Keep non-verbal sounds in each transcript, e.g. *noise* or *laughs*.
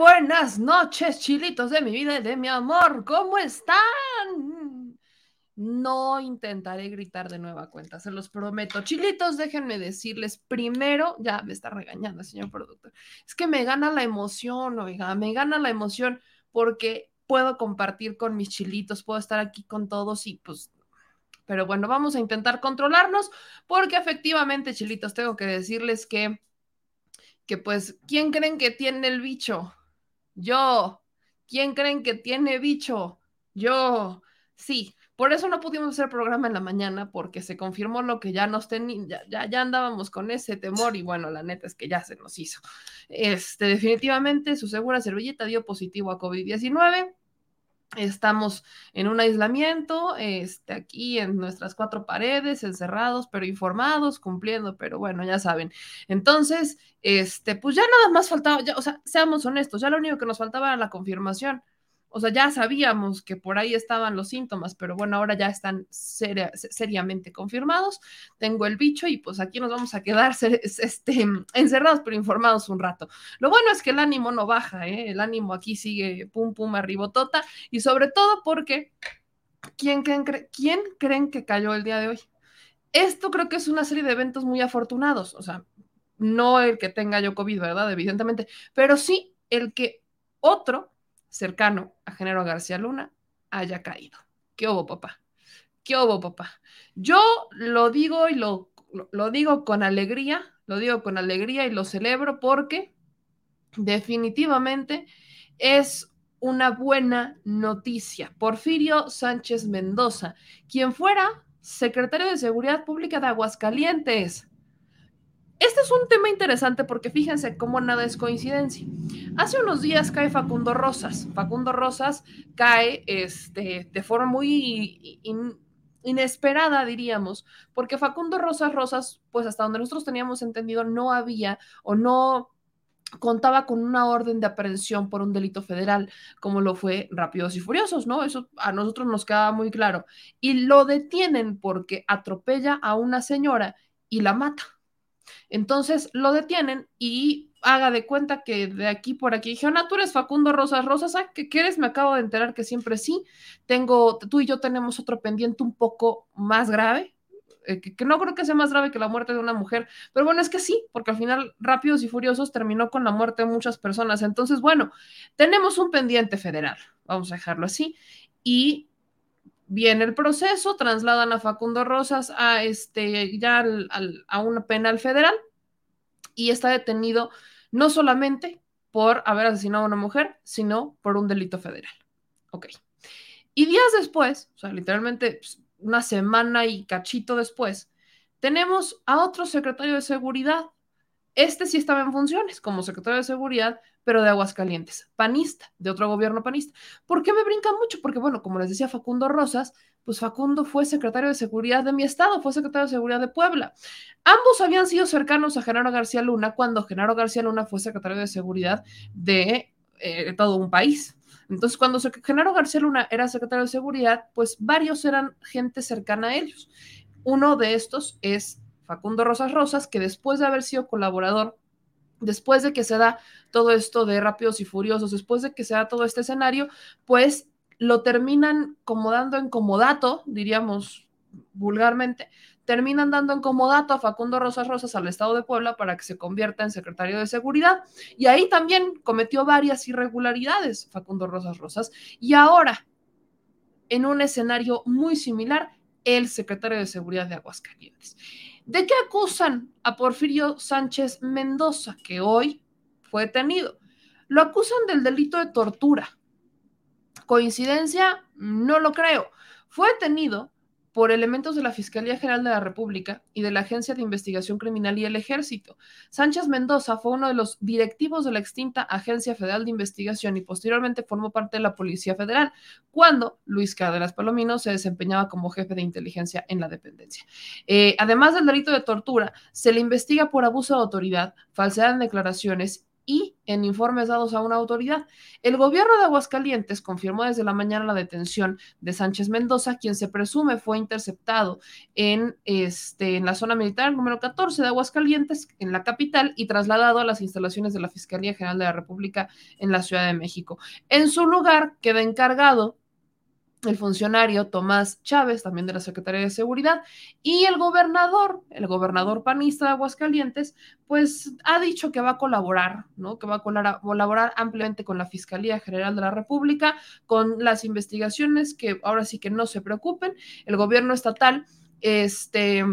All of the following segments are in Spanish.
Buenas noches, chilitos de mi vida y de mi amor. ¿Cómo están? No intentaré gritar de nueva cuenta, se los prometo. Chilitos, déjenme decirles primero, ya me está regañando, señor productor. Es que me gana la emoción, oiga, me gana la emoción porque puedo compartir con mis chilitos, puedo estar aquí con todos y pues pero bueno, vamos a intentar controlarnos porque efectivamente, chilitos, tengo que decirles que que pues, ¿quién creen que tiene el bicho? Yo. ¿Quién creen que tiene bicho? Yo. Sí, por eso no pudimos hacer programa en la mañana, porque se confirmó lo que ya nos teníamos, ya, ya, andábamos con ese temor y bueno, la neta es que ya se nos hizo. Este, definitivamente su segura servilleta dio positivo a COVID-19. Estamos en un aislamiento, este, aquí en nuestras cuatro paredes, encerrados, pero informados, cumpliendo, pero bueno, ya saben. Entonces, este, pues ya nada más faltaba, ya, o sea, seamos honestos, ya lo único que nos faltaba era la confirmación. O sea, ya sabíamos que por ahí estaban los síntomas, pero bueno, ahora ya están seriamente confirmados. Tengo el bicho y pues aquí nos vamos a quedar este, encerrados, pero informados un rato. Lo bueno es que el ánimo no baja, ¿eh? el ánimo aquí sigue pum pum arribotota y sobre todo porque ¿quién creen, ¿quién creen que cayó el día de hoy? Esto creo que es una serie de eventos muy afortunados, o sea, no el que tenga yo COVID, ¿verdad? Evidentemente, pero sí el que otro cercano a Género García Luna haya caído. ¿Qué hubo, papá? ¿Qué hubo, papá? Yo lo digo y lo, lo, digo con alegría, lo digo con alegría y lo celebro porque definitivamente es una buena noticia. Porfirio Sánchez Mendoza, quien fuera secretario de Seguridad Pública de Aguascalientes, este es un tema interesante porque fíjense cómo nada es coincidencia. Hace unos días cae Facundo Rosas. Facundo Rosas cae este, de forma muy inesperada, diríamos, porque Facundo Rosas Rosas, pues hasta donde nosotros teníamos entendido, no había o no contaba con una orden de aprehensión por un delito federal, como lo fue Rápidos y Furiosos, ¿no? Eso a nosotros nos quedaba muy claro. Y lo detienen porque atropella a una señora y la mata. Entonces lo detienen y haga de cuenta que de aquí por aquí dije, tú eres Facundo Rosas Rosas, ¿ah? ¿qué quieres? Me acabo de enterar que siempre sí. Tengo, tú y yo tenemos otro pendiente un poco más grave, eh, que, no creo que sea más grave que la muerte de una mujer, pero bueno, es que sí, porque al final Rápidos y Furiosos terminó con la muerte de muchas personas. Entonces, bueno, tenemos un pendiente federal, vamos a dejarlo así, y viene el proceso, trasladan a Facundo Rosas a este ya a una penal federal y está detenido no solamente por haber asesinado a una mujer, sino por un delito federal. Ok. Y días después, o sea, literalmente pues, una semana y cachito después, tenemos a otro secretario de seguridad. Este sí estaba en funciones como secretario de seguridad, pero de Aguascalientes, panista, de otro gobierno panista. ¿Por qué me brinca mucho? Porque, bueno, como les decía Facundo Rosas, pues Facundo fue secretario de seguridad de mi estado, fue secretario de seguridad de Puebla. Ambos habían sido cercanos a Genaro García Luna cuando Genaro García Luna fue secretario de seguridad de eh, todo un país. Entonces, cuando Genaro García Luna era secretario de seguridad, pues varios eran gente cercana a ellos. Uno de estos es Facundo Rosas Rosas, que después de haber sido colaborador después de que se da todo esto de Rápidos y Furiosos, después de que se da todo este escenario, pues lo terminan como dando en comodato, diríamos vulgarmente, terminan dando en comodato a Facundo Rosas Rosas al Estado de Puebla para que se convierta en secretario de Seguridad. Y ahí también cometió varias irregularidades Facundo Rosas Rosas. Y ahora, en un escenario muy similar, el secretario de Seguridad de Aguascalientes. ¿De qué acusan a Porfirio Sánchez Mendoza, que hoy fue detenido? Lo acusan del delito de tortura. ¿Coincidencia? No lo creo. Fue detenido por elementos de la Fiscalía General de la República y de la Agencia de Investigación Criminal y el Ejército. Sánchez Mendoza fue uno de los directivos de la extinta Agencia Federal de Investigación y posteriormente formó parte de la Policía Federal, cuando Luis Cárdenas Palomino se desempeñaba como jefe de inteligencia en la dependencia. Eh, además del delito de tortura, se le investiga por abuso de autoridad, falsedad en declaraciones y en informes dados a una autoridad. El gobierno de Aguascalientes confirmó desde la mañana la detención de Sánchez Mendoza, quien se presume fue interceptado en, este, en la zona militar número 14 de Aguascalientes, en la capital, y trasladado a las instalaciones de la Fiscalía General de la República en la Ciudad de México. En su lugar queda encargado el funcionario Tomás Chávez, también de la Secretaría de Seguridad, y el gobernador, el gobernador panista de Aguascalientes, pues ha dicho que va a colaborar, ¿no? Que va a colaborar ampliamente con la Fiscalía General de la República, con las investigaciones, que ahora sí que no se preocupen. El gobierno estatal, este,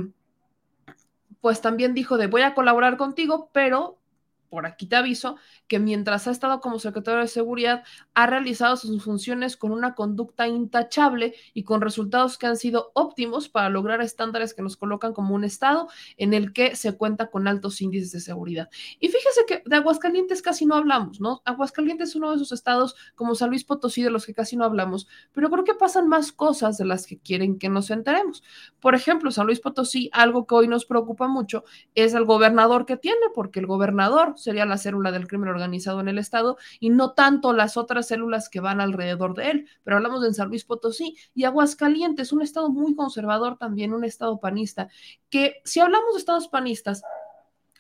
pues también dijo de voy a colaborar contigo, pero por aquí te aviso, que mientras ha estado como secretario de Seguridad, ha realizado sus funciones con una conducta intachable y con resultados que han sido óptimos para lograr estándares que nos colocan como un Estado en el que se cuenta con altos índices de seguridad. Y fíjese que de Aguascalientes casi no hablamos, ¿no? Aguascalientes es uno de esos estados como San Luis Potosí de los que casi no hablamos, pero creo que pasan más cosas de las que quieren que nos enteremos. Por ejemplo, San Luis Potosí, algo que hoy nos preocupa mucho es el gobernador que tiene, porque el gobernador sería la célula del crimen organizado en el Estado y no tanto las otras células que van alrededor de él. Pero hablamos de San Luis Potosí y Aguascalientes, un Estado muy conservador también, un Estado panista, que si hablamos de estados panistas,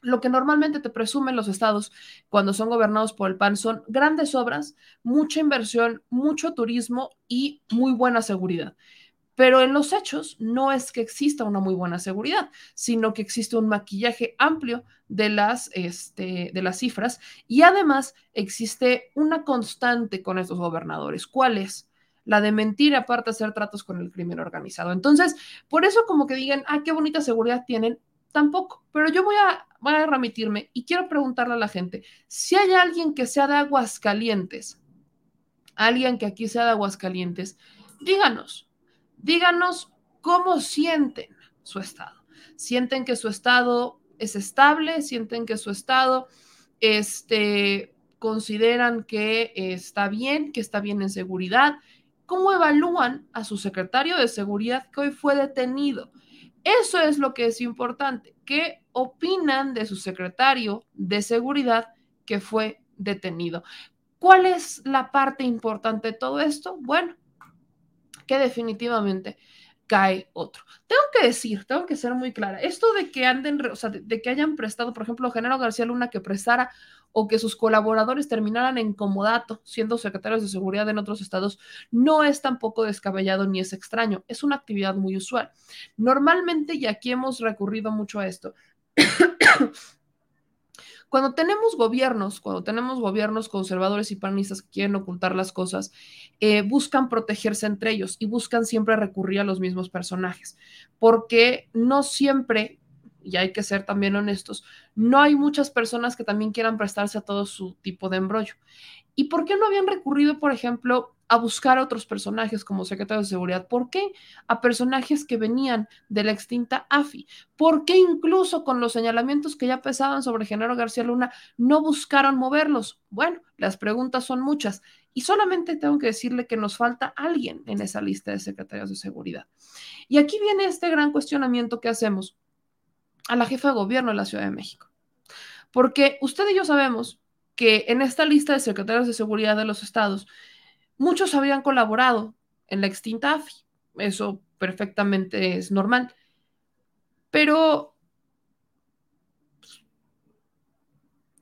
lo que normalmente te presumen los estados cuando son gobernados por el PAN son grandes obras, mucha inversión, mucho turismo y muy buena seguridad. Pero en los hechos no es que exista una muy buena seguridad, sino que existe un maquillaje amplio de las, este, de las cifras y además existe una constante con estos gobernadores. ¿Cuál es? La de mentir, aparte de hacer tratos con el crimen organizado. Entonces, por eso como que digan, ah, qué bonita seguridad tienen, tampoco. Pero yo voy a, voy a remitirme y quiero preguntarle a la gente, si hay alguien que sea de Aguascalientes, alguien que aquí sea de Aguascalientes, díganos, díganos cómo sienten su estado. ¿Sienten que su estado es estable? ¿Sienten que su estado este, consideran que está bien, que está bien en seguridad? ¿Cómo evalúan a su secretario de seguridad que hoy fue detenido? Eso es lo que es importante. ¿Qué opinan de su secretario de seguridad que fue detenido? ¿Cuál es la parte importante de todo esto? Bueno, que definitivamente cae otro. Tengo que decir, tengo que ser muy clara, esto de que anden, o sea, de, que hayan prestado, por ejemplo, Genaro García Luna que prestara o que sus colaboradores terminaran en comodato siendo secretarios de seguridad en otros estados, no es tampoco descabellado ni es extraño, es una actividad muy usual. Normalmente, y aquí hemos recurrido mucho a esto, Cuando tenemos gobiernos, cuando tenemos gobiernos conservadores y panistas que quieren ocultar las cosas, eh, buscan protegerse entre ellos y buscan siempre recurrir a los mismos personajes, porque no siempre, y hay que ser también honestos, no hay muchas personas que también quieran prestarse a todo su tipo de embrollo. ¿Y por qué no habían recurrido, por ejemplo, a buscar a otros personajes como secretario de seguridad. ¿Por qué? A personajes que venían de la extinta AFI. ¿Por qué incluso con los señalamientos que ya pesaban sobre Genaro García Luna no buscaron moverlos? Bueno, las preguntas son muchas y solamente tengo que decirle que nos falta alguien en esa lista de secretarios de seguridad. Y aquí viene este gran cuestionamiento que hacemos a la jefa de gobierno de la Ciudad de México. Porque usted y yo sabemos que en esta lista de secretarios de seguridad de los estados Muchos habían colaborado en la extinta AFI, eso perfectamente es normal. Pero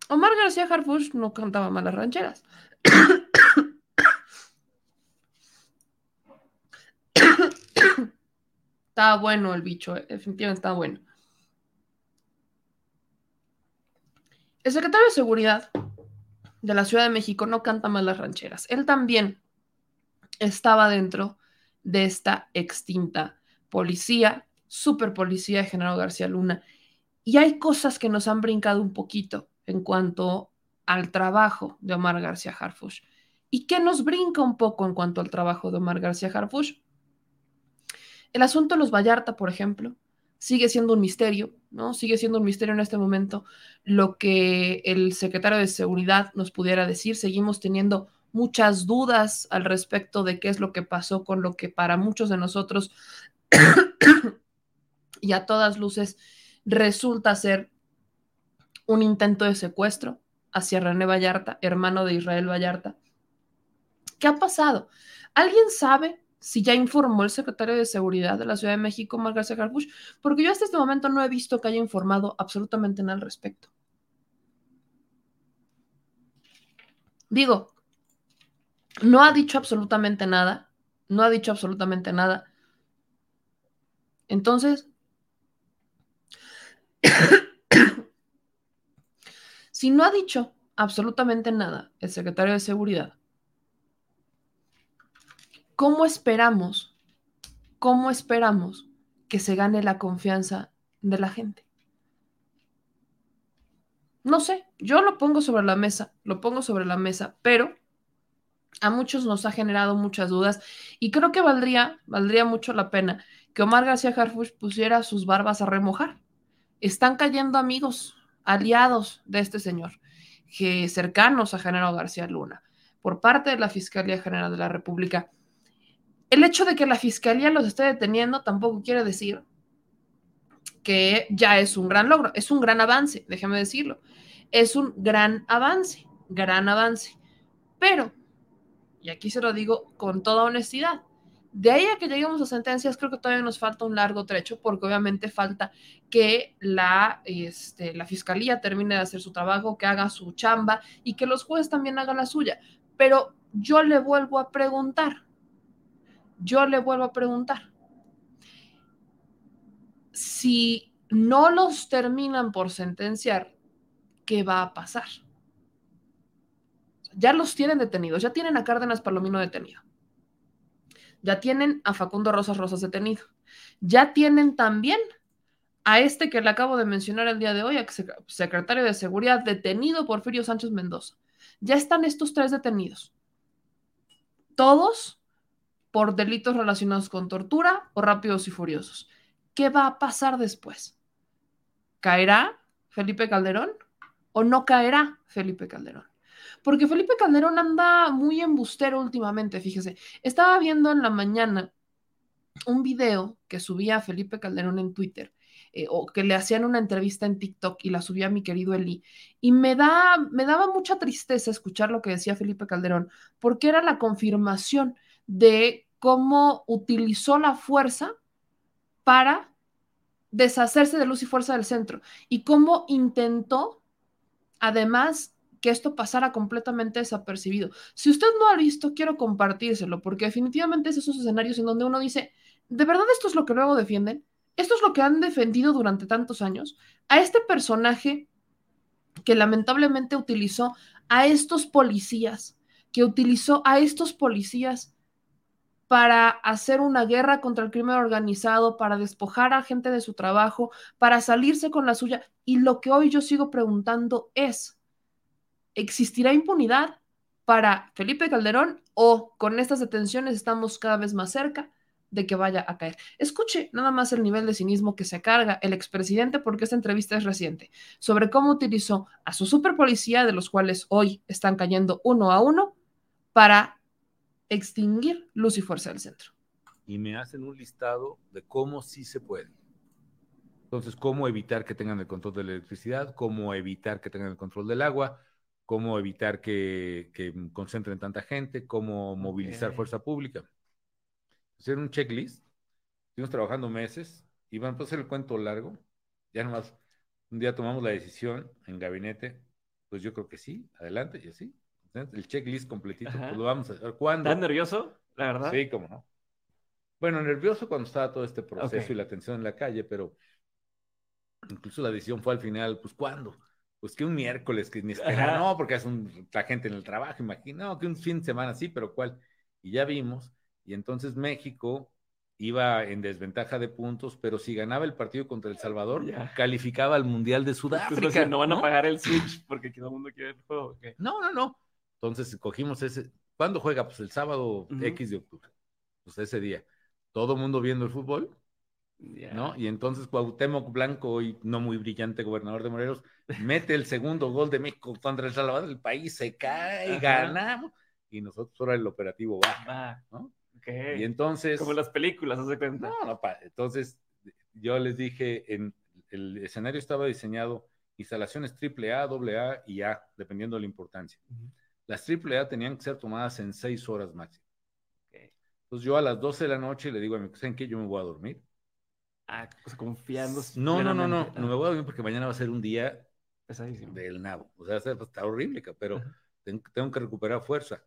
Omar García Harfush no cantaba malas rancheras. estaba bueno el bicho, eh, definitivamente estaba bueno. El secretario de Seguridad de la Ciudad de México no canta malas rancheras. Él también estaba dentro de esta extinta policía, super policía de General García Luna. Y hay cosas que nos han brincado un poquito en cuanto al trabajo de Omar García Harfush. ¿Y qué nos brinca un poco en cuanto al trabajo de Omar García Harfush? El asunto de los Vallarta, por ejemplo, sigue siendo un misterio, ¿no? Sigue siendo un misterio en este momento lo que el secretario de Seguridad nos pudiera decir. Seguimos teniendo muchas dudas al respecto de qué es lo que pasó con lo que para muchos de nosotros *coughs* y a todas luces resulta ser un intento de secuestro hacia René Vallarta, hermano de Israel Vallarta. ¿Qué ha pasado? ¿Alguien sabe si ya informó el secretario de Seguridad de la Ciudad de México, Margarita García? Porque yo hasta este momento no he visto que haya informado absolutamente nada al respecto. Digo, no ha dicho absolutamente nada, no ha dicho absolutamente nada. Entonces, *coughs* si no ha dicho absolutamente nada el secretario de Seguridad, ¿cómo esperamos, cómo esperamos que se gane la confianza de la gente? No sé, yo lo pongo sobre la mesa, lo pongo sobre la mesa, pero a muchos nos ha generado muchas dudas y creo que valdría, valdría mucho la pena que Omar García Harfuch pusiera sus barbas a remojar. Están cayendo amigos, aliados de este señor, que cercanos a General García Luna, por parte de la Fiscalía General de la República. El hecho de que la Fiscalía los esté deteniendo tampoco quiere decir que ya es un gran logro, es un gran avance, déjeme decirlo Es un gran avance, gran avance. Pero, y aquí se lo digo con toda honestidad, de ahí a que lleguemos a sentencias, creo que todavía nos falta un largo trecho, porque obviamente falta que la, este, la fiscalía termine de hacer su trabajo, que haga su chamba y que los jueces también hagan la suya. Pero yo le vuelvo a preguntar, yo le vuelvo a preguntar, si no los terminan por sentenciar, ¿qué va a pasar? Ya los tienen detenidos, ya tienen a Cárdenas Palomino detenido ya tienen a Facundo Rosas Rosas detenido. Ya tienen también a este que le acabo de mencionar el día de hoy, secretario de Seguridad, detenido Porfirio Sánchez Mendoza. Ya están estos tres detenidos. Todos por delitos relacionados con tortura o rápidos y furiosos. ¿Qué va a pasar después? ¿Caerá Felipe Calderón o no caerá Felipe Calderón? Porque Felipe Calderón anda muy embustero últimamente, fíjese. Estaba viendo en la mañana un video que subía Felipe Calderón en Twitter. Eh, o que le hacían una entrevista en TikTok y la subía mi querido Eli. Y me, da, me daba mucha tristeza escuchar lo que decía Felipe Calderón, porque era la confirmación de cómo utilizó la fuerza para deshacerse de luz y fuerza del centro y cómo intentó, además, que esto pasara completamente desapercibido. Si usted no ha visto, quiero compartírselo, porque definitivamente es esos escenarios en donde uno dice, ¿de verdad esto es lo que luego defienden? ¿Esto es lo que han defendido durante tantos años? A este personaje que lamentablemente utilizó a estos policías, que utilizó a estos policías para hacer una guerra contra el crimen organizado, para despojar a gente de su trabajo, para salirse con la suya. Y lo que hoy yo sigo preguntando es, ¿Existirá impunidad para Felipe Calderón o con estas detenciones estamos cada vez más cerca de que vaya a caer? Escuche nada más el nivel de cinismo que se carga el expresidente, porque esta entrevista es reciente, sobre cómo utilizó a su superpolicía, de los cuales hoy están cayendo uno a uno, para extinguir luz y fuerza del centro. Y me hacen un listado de cómo sí se puede. Entonces, cómo evitar que tengan el control de la electricidad, cómo evitar que tengan el control del agua, cómo evitar que, concentren tanta gente, cómo movilizar fuerza pública. Hacer un checklist. Estuvimos trabajando meses y van a hacer el cuento largo. Ya nomás un día tomamos la decisión en gabinete, pues yo creo que sí, adelante y así. El checklist completito, pues lo vamos a hacer. ¿Cuándo? ¿Estás nervioso, la verdad? Sí, cómo no. Bueno, nervioso cuando estaba todo este proceso y la tensión en la calle, pero incluso la decisión fue al final, pues ¿cuándo? Pues que un miércoles que ni espera, no, porque es un, la gente en el trabajo, imagino, no, que un fin de semana sí, pero ¿cuál? Y ya vimos, y entonces México iba en desventaja de puntos, pero si ganaba el partido contra El Salvador, calificaba al Mundial de Sudáfrica. no van a pagar el Switch porque todo el mundo quiere el juego. No, no, no. Entonces cogimos ese. ¿Cuándo juega? Pues el sábado X de octubre. Pues ese día. Todo el mundo viendo el fútbol ¿no? Y entonces Cuauhtémoc Blanco, hoy no muy brillante gobernador de Morelos, mete el segundo gol de México contra El Salvador, el país se cae, ganamos, y nosotros ahora el operativo va, ¿no? Y entonces... Como las películas, ¿no se cuenta? No, no, entonces yo les dije, en el escenario estaba diseñado instalaciones AAA, AA y A, dependiendo de la importancia. Las AAA tenían que ser tomadas en seis horas máximo. Entonces yo a las 12 de la noche le digo a mi ¿saben qué? Yo me voy a dormir Ah, pues confiando. No, no, no, no, no me voy a dormir porque mañana va a ser un día pesadísimo del nabo. O sea, está horrible, pero tengo que recuperar fuerza.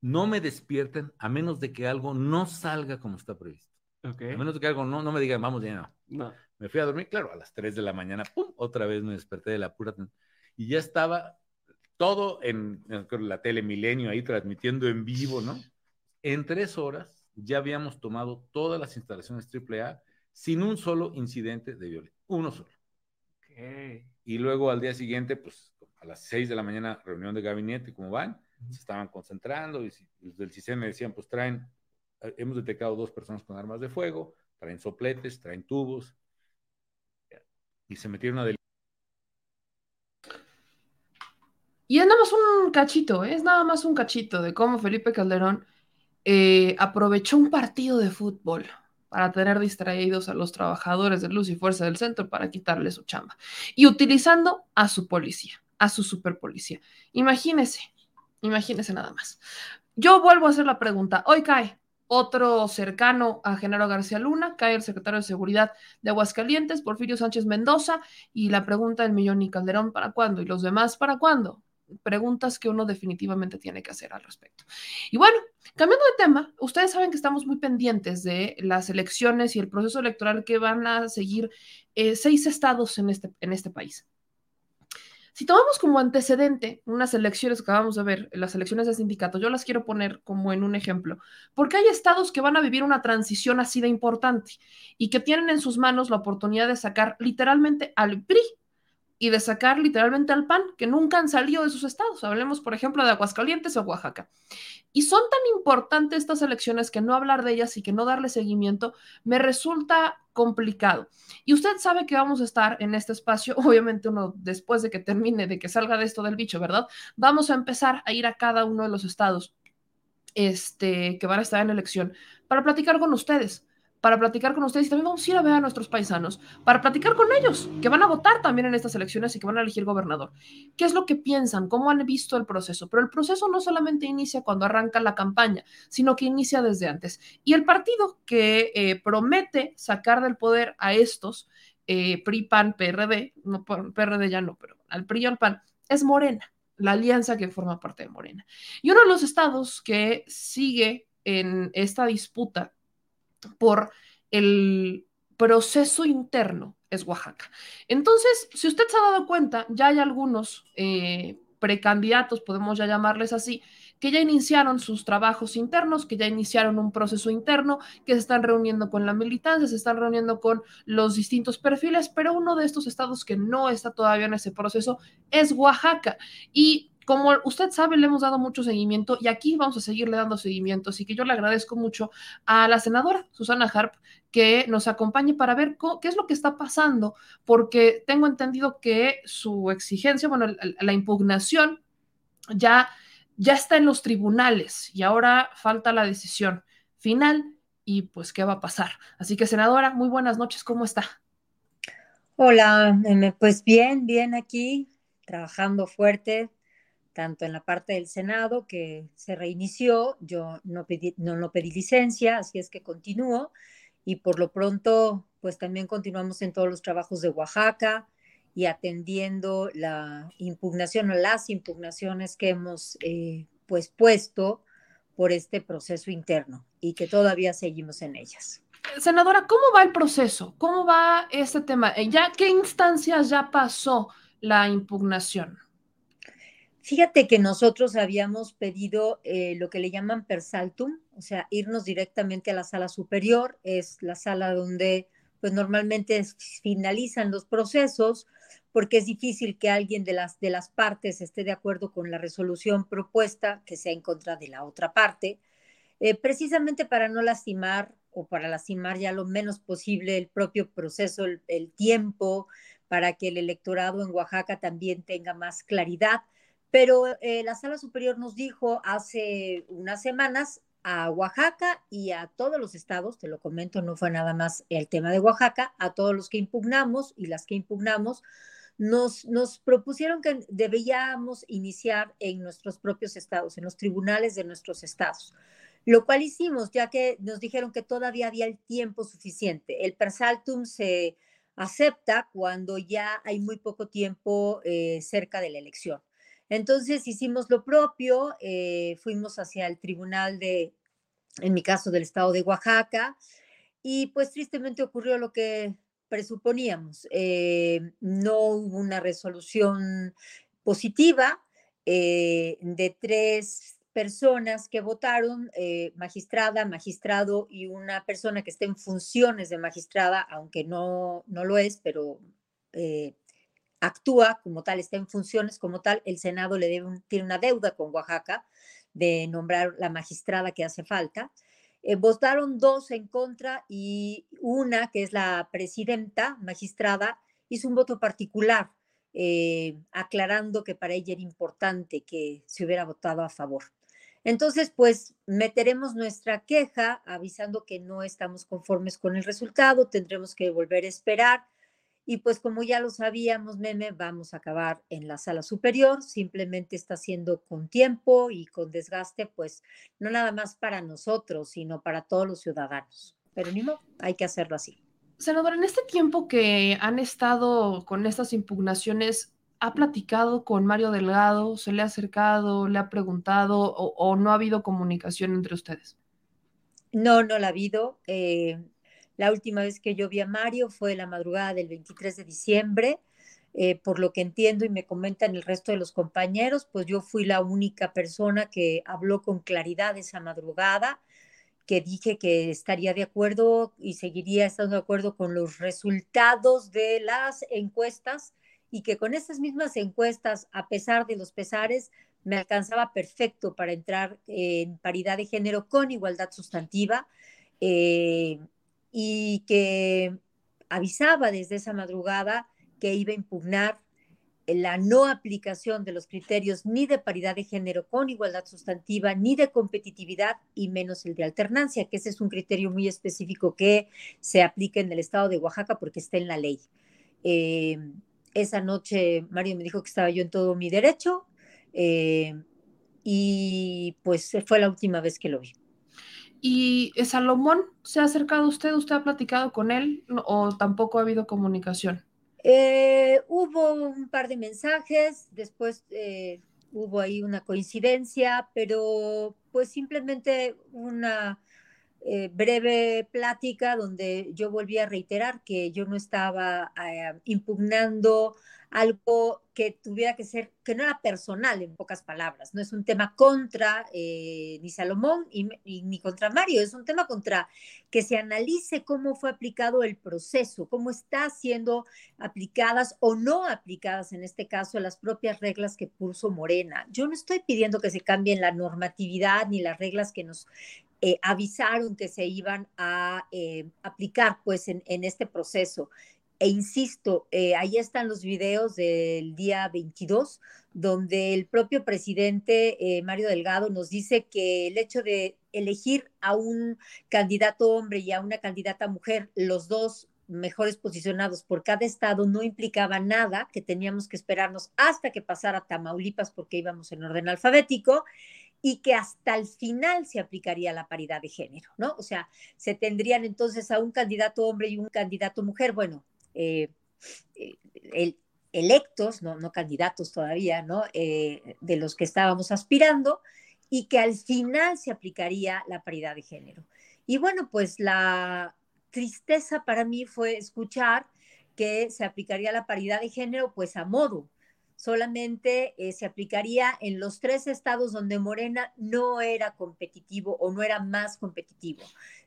No me despierten a menos de que algo no salga como está previsto. Okay. A menos de que algo no, no me digan, vamos, ya no. no. Me fui a dormir, claro, a las 3 de la mañana, ¡pum! Otra vez me desperté de la pura. Y ya estaba todo en, en la tele Milenio ahí transmitiendo en vivo, ¿no? En tres horas ya habíamos tomado todas las instalaciones AAA sin un solo incidente de violencia, uno solo. Y luego al día siguiente, pues a las 6 de la mañana, reunión de gabinete, ¿cómo van? Se estaban concentrando y los del sistema me decían, pues traen, eh, hemos detectado dos personas con armas de fuego, traen sopletes, traen tubos, y se metieron a del... Y es nada más un cachito, ¿eh? es nada más un cachito de cómo Felipe Calderón eh, aprovechó un partido de fútbol para tener distraídos a los trabajadores de luz y fuerza del centro para quitarle su chamba. Y utilizando a su policía, a su superpolicía. Imagínese, imagínese nada más. Yo vuelvo a hacer la pregunta. Hoy cae otro cercano a Genaro García Luna, cae el secretario de Seguridad de Aguascalientes, Porfirio Sánchez Mendoza, y la pregunta del millón y Calderón, ¿para cuándo? Y los demás, ¿para cuándo? Preguntas que uno definitivamente tiene que hacer al respecto. Y bueno, cambiando de tema, ustedes saben que estamos muy pendientes de las elecciones y el proceso electoral que van a seguir eh, seis estados en este, en este país. Si tomamos como antecedente unas elecciones que acabamos de ver, las elecciones de sindicato, yo las quiero poner como en un ejemplo, porque hay estados que van a vivir una transición así de importante y que tienen en sus manos la oportunidad de sacar literalmente al PRI y de sacar literalmente al PAN, que nunca han salido de sus estados. Hablemos, por ejemplo, de Aguascalientes o Oaxaca. Y son tan importantes estas elecciones que no hablar de ellas y que no darle seguimiento me resulta complicado. Y usted sabe que vamos a estar en este espacio, *laughs* obviamente uno después de que termine, de que salga de esto del bicho, ¿verdad? Vamos a empezar a ir a cada uno de los estados este, que van a estar en elección para platicar con ustedes para platicar con ustedes y también vamos a ir a ver a nuestros paisanos, para platicar con ellos, que van a votar también en estas elecciones y que van a elegir gobernador. ¿Qué es lo que piensan? ¿Cómo han visto el proceso? Pero el proceso no solamente inicia cuando arranca la campaña, sino que inicia desde antes. Y el partido que eh, promete sacar del poder a estos, eh, PRI, PAN, PRD, no, PRD ya no, pero al PRI y al PAN, es Morena la alianza que forma parte de Morena. Y uno de los estados que sigue en esta disputa por el proceso interno es Oaxaca. Entonces, si usted se ha dado cuenta, ya hay algunos eh, precandidatos, podemos ya llamarles así, que ya iniciaron sus trabajos internos, que ya iniciaron un proceso interno, que se están reuniendo con la militancia, se están reuniendo con los distintos perfiles, pero uno de estos estados que no está todavía en ese proceso es Oaxaca. Y como usted sabe, le hemos dado mucho seguimiento y aquí vamos a seguirle dando seguimiento. Así que yo le agradezco mucho a la senadora Susana Harp que nos acompañe para ver qué es lo que está pasando, porque tengo entendido que su exigencia, bueno, la, impugnación ya, ya está en los tribunales y ahora falta la decisión final y pues qué va a pasar. Así que, senadora, muy buenas noches, ¿cómo está? Hola, pues bien, bien aquí, trabajando fuerte, tanto en la parte del Senado que se reinició, yo no pedí, no, pedí licencia, así es que continúo y por lo pronto pues también continuamos en todos los trabajos de Oaxaca y atendiendo la impugnación o las impugnaciones que hemos eh, pues puesto por este proceso interno y que todavía seguimos en ellas. Senadora, ¿cómo va el proceso? ¿Cómo va este tema? ¿Ya qué instancias ya pasó la impugnación? Fíjate que nosotros habíamos pedido eh, lo que le llaman persaltum, o sea, irnos directamente a la sala superior, es la sala donde pues normalmente finalizan los procesos, porque es difícil que alguien de las, de las partes esté de acuerdo con la resolución propuesta que sea en contra de la otra parte, eh, precisamente para no lastimar o para lastimar ya lo menos posible el propio proceso, el tiempo, para que el electorado en Oaxaca también tenga más claridad pero eh, la sala superior nos dijo hace unas semanas a Oaxaca y a todos los estados, te lo comento, no fue nada más el tema de Oaxaca, a todos los que impugnamos y las que impugnamos, nos, propusieron que debíamos iniciar en nuestros propios estados, en los tribunales de nuestros estados, lo cual hicimos, ya que nos dijeron que todavía había el tiempo suficiente. El persaltum se acepta cuando ya hay muy poco tiempo eh, cerca de la elección. Entonces hicimos lo propio, eh, fuimos hacia el tribunal de, en mi caso, del estado de Oaxaca, y pues tristemente ocurrió lo que presuponíamos. Eh, no hubo una resolución positiva eh, de tres personas que votaron, magistrada, magistrado y una persona que está en funciones de magistrada, aunque no, no lo es, pero actúa como tal, está en funciones como tal, el Senado le debe tiene una deuda con Oaxaca de nombrar la magistrada que hace falta. Eh, votaron dos en contra y una, que es la presidenta magistrada, hizo un voto particular, eh, aclarando que para ella era importante que se hubiera votado a favor. Entonces, pues meteremos nuestra queja avisando que no estamos conformes con el resultado, tendremos que volver a esperar Y pues como ya lo sabíamos, meme, vamos a acabar en la sala superior, simplemente está siendo con tiempo y con desgaste, pues no nada más para nosotros, sino para todos los ciudadanos. Pero ni modo, hay que hacerlo así. Senador, en este tiempo que han estado con estas impugnaciones, ¿ha platicado con Mario Delgado? ¿Se le ha acercado? ¿Le ha preguntado? ¿O, o no ha habido comunicación entre ustedes? No, no la ha habido. Eh, la última vez que yo vi a Mario fue la madrugada del 23 de diciembre. Eh, por lo que entiendo y me comentan el resto de los compañeros, pues yo fui la única persona que habló con claridad esa madrugada, que dije que estaría de acuerdo y seguiría estando de acuerdo con los resultados de las encuestas y que con estas mismas encuestas, a pesar de los pesares, me alcanzaba perfecto para entrar en paridad de género con igualdad sustantiva. Eh, y que avisaba desde esa madrugada que iba a impugnar la no aplicación de los criterios ni de paridad de género con igualdad sustantiva, ni de competitividad, y menos el de alternancia, que ese es un criterio muy específico que se aplica en el estado de Oaxaca porque está en la ley. Eh, esa noche Mario me dijo que estaba yo en todo mi derecho eh, y pues fue la última vez que lo vi. ¿Y Salomón se ha acercado a usted? ¿Usted ha platicado con él o tampoco ha habido comunicación? Eh, hubo un par de mensajes, después eh, hubo ahí una coincidencia, pero pues simplemente una eh, breve plática donde yo volví a reiterar que yo no estaba eh, impugnando algo que tuviera que ser, que no era personal en pocas palabras, no es un tema contra eh, ni Salomón y, ni contra Mario, es un tema contra que se analice cómo fue aplicado el proceso, cómo está siendo aplicadas o no aplicadas en este caso las propias reglas que puso Morena. Yo no estoy pidiendo que se cambien la normatividad ni las reglas que nos eh, avisaron que se iban a eh, aplicar pues en, este proceso. E insisto, eh, ahí están los videos del día 22, donde el propio presidente eh, Mario Delgado nos dice que el hecho de elegir a un candidato hombre y a una candidata mujer, los dos mejores posicionados por cada estado, no implicaba nada, que teníamos que esperarnos hasta que pasara Tamaulipas porque íbamos en orden alfabético y que hasta el final se aplicaría la paridad de género, ¿no? O sea, se tendrían entonces a un candidato hombre y un candidato mujer, bueno, eh, el, electos, no, no, candidatos todavía, ¿no? Eh, de los que estábamos aspirando, y que al final se aplicaría la paridad de género. Y bueno, pues la tristeza para mí fue escuchar que se aplicaría la paridad de género, pues a modo, solamente eh, se aplicaría en los tres estados donde Morena no era competitivo o no era más competitivo.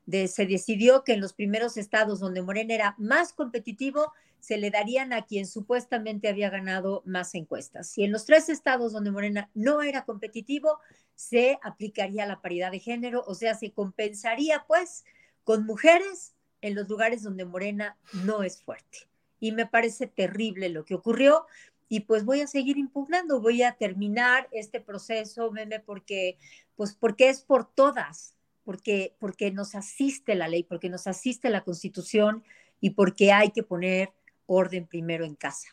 De, se decidió que en los primeros estados donde Morena era más competitivo, se le darían a quien supuestamente había ganado más encuestas. Y en los tres estados donde Morena no era competitivo, se aplicaría la paridad de género, o sea, se compensaría pues con mujeres en los lugares donde Morena no es fuerte. Y me parece terrible lo que ocurrió, y pues voy a seguir impugnando, voy a terminar este proceso, meme, porque, pues porque es por todas, porque, porque nos asiste la ley, porque nos asiste la constitución y porque hay que poner orden primero en casa.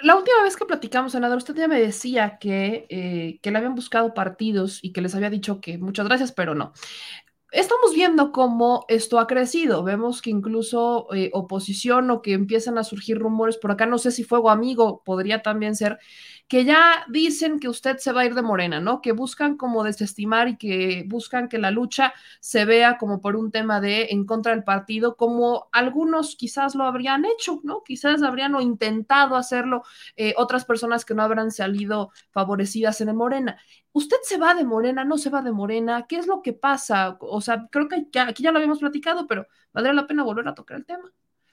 La última vez que platicamos, senador, usted ya me decía que, eh, que le habían buscado partidos y que les había dicho que muchas gracias, pero no estamos viendo cómo esto ha crecido. Vemos que incluso eh, oposición o que empiezan a surgir rumores por acá, no sé si fuego amigo, podría también ser, que ya dicen que usted se va a ir de Morena, ¿no? Que buscan como desestimar y que buscan que la lucha se vea como por un tema de en contra del partido, como algunos quizás lo habrían hecho, ¿no? Quizás habrían intentado hacerlo eh, otras personas que no habrán salido favorecidas en Morena. ¿Usted se va de Morena? ¿No se va de Morena? ¿Qué es lo que pasa? O sea, creo que ya, aquí ya lo habíamos platicado, pero valdría la pena volver a tocar el tema.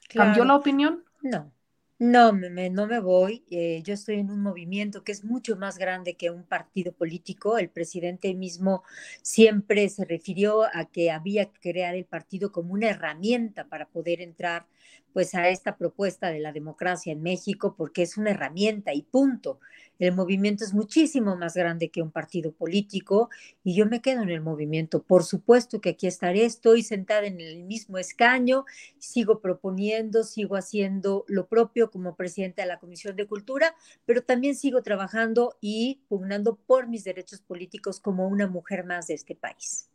Claro. ¿Cambió la opinión? No, no, me, no me voy. Eh, yo estoy en un movimiento que es mucho más grande que un partido político. El presidente mismo siempre se refirió a que había que crear el partido como una herramienta para poder entrar pues a esta propuesta de la democracia en México, porque es una herramienta y punto. El movimiento es muchísimo más grande que un partido político y yo me quedo en el movimiento. Por supuesto que aquí estaré, estoy sentada en el mismo escaño, sigo proponiendo, sigo haciendo lo propio como presidenta de la Comisión de Cultura, pero también sigo trabajando y pugnando por mis derechos políticos como una mujer más de este país.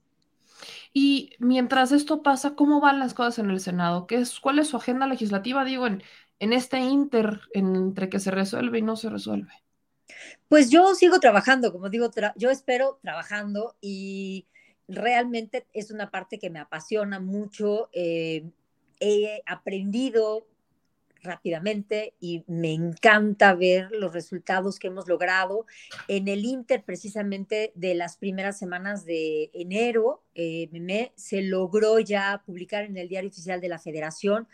Y mientras esto pasa, ¿cómo van las cosas en el Senado? ¿Qué es, ¿Cuál es su agenda legislativa? Digo, en, en este inter entre que se resuelve y no se resuelve. Pues yo sigo trabajando, como digo, yo espero trabajando y realmente es una parte que me apasiona mucho. Eh, he aprendido rápidamente y me encanta ver los resultados que hemos logrado. En el Inter, precisamente de las primeras semanas de enero, eh, se logró ya publicar en el Diario Oficial de la Federación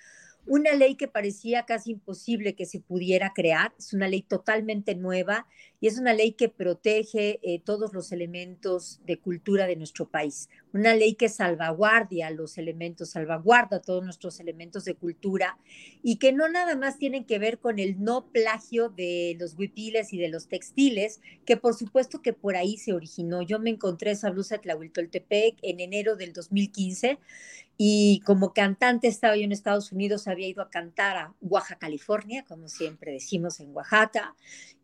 una ley que parecía casi imposible que se pudiera crear. Es una ley totalmente nueva y es una ley que protege eh, todos los elementos de cultura de nuestro país. Una ley que salvaguardia los elementos, salvaguarda todos nuestros elementos de cultura y que no nada más tienen que ver con el no plagio de los huipiles y de los textiles, que por supuesto que por ahí se originó. Yo me encontré esa blusa de Tlahuiltoltepec en enero del 2015 y como cantante estaba yo en Estados Unidos, había ido a cantar a Oaxaca, California, como siempre decimos en Oaxaca,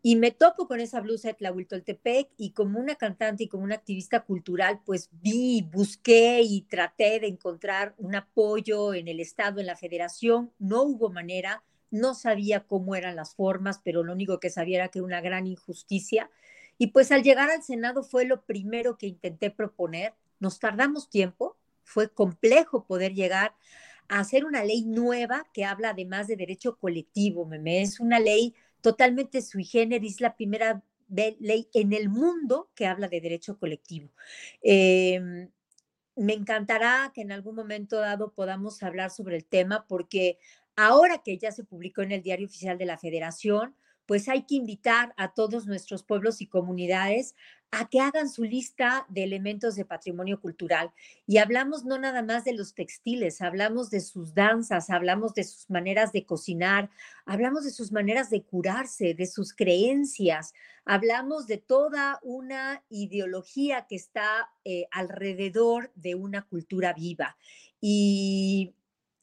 y me topo con esa blusa de Tlahuiltoltepec y como una cantante y como una activista cultural, pues vi, busqué y traté de encontrar un apoyo en el Estado, en la Federación. No hubo manera, no sabía cómo eran las formas, pero lo único que sabía era que era una gran injusticia. Y pues al llegar al Senado fue lo primero que intenté proponer. Nos tardamos tiempo, fue complejo poder llegar a hacer una ley nueva que habla además de derecho colectivo, meme. Es una ley totalmente sui generis, la primera ley en el mundo que habla de derecho colectivo. Em, me encantará que en algún momento dado podamos hablar sobre el tema porque ahora que ya se publicó en el Diario Oficial de la Federación, pues hay que invitar a todos nuestros pueblos y comunidades a que hagan su lista de elementos de patrimonio cultural. Y hablamos no nada más de los textiles, hablamos de sus danzas, hablamos de sus maneras de cocinar, hablamos de sus maneras de curarse, de sus creencias, hablamos de toda una ideología que está eh, alrededor de una cultura viva. Y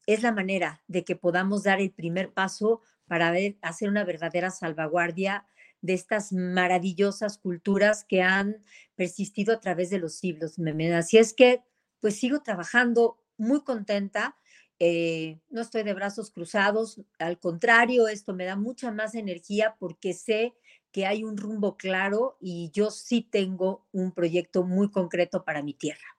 es la manera de que podamos dar el primer paso para hacer una verdadera salvaguardia de estas maravillosas culturas que han persistido a través de los siglos. Así es que, pues sigo trabajando muy contenta. Eh, no estoy de brazos cruzados, al contrario, esto me da mucha más energía porque sé que hay un rumbo claro y yo sí tengo un proyecto muy concreto para mi tierra.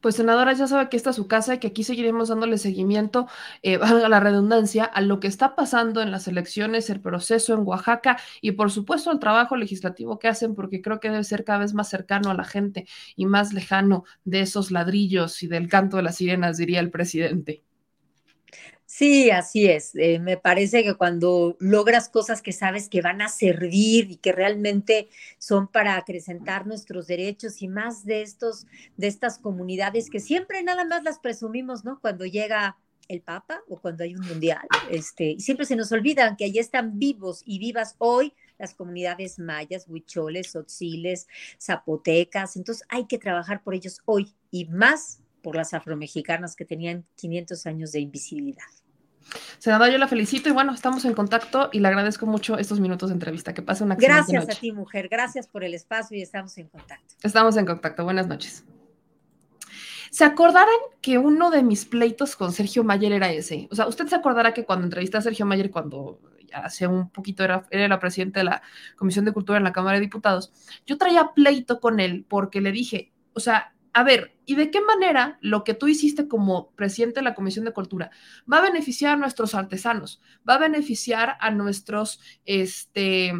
Pues senadora, ya sabe que esta es su casa y que aquí seguiremos dándole seguimiento, eh, *laughs* valga la redundancia, a lo que está pasando en las elecciones, el proceso en Oaxaca y por supuesto al trabajo legislativo que hacen, porque creo que debe ser cada vez más cercano a la gente y más lejano de esos ladrillos y del canto de las sirenas, diría el presidente. Sí, así es. Eh, me parece que cuando logras cosas que sabes que van a servir y que realmente son para acrecentar nuestros derechos y más de estos, de estas comunidades que siempre nada más las presumimos, ¿no? Cuando llega el Papa o cuando hay un mundial, este, y siempre se nos olvidan que allí están vivos y vivas hoy las comunidades mayas, huicholes, otziles, zapotecas. Entonces hay que trabajar por ellos hoy y más por las afromexicanas que tenían 500 años de invisibilidad. Senadora, yo la felicito y bueno, estamos en contacto y le agradezco mucho estos minutos de entrevista. Que pase una Gracias noche. a ti, mujer. Gracias por el espacio y estamos en contacto. Estamos en contacto. Buenas noches. ¿Se acordarán que uno de mis pleitos con Sergio Mayer era ese? O sea, usted se acordará que cuando entrevisté a Sergio Mayer, cuando hace un poquito era, era la presidenta de la Comisión de Cultura en la Cámara de Diputados, yo traía pleito con él porque le dije, o sea, a ver, ¿y de qué manera lo que tú hiciste como presidente de la Comisión de Cultura va a beneficiar a nuestros artesanos, va a beneficiar a nuestros este,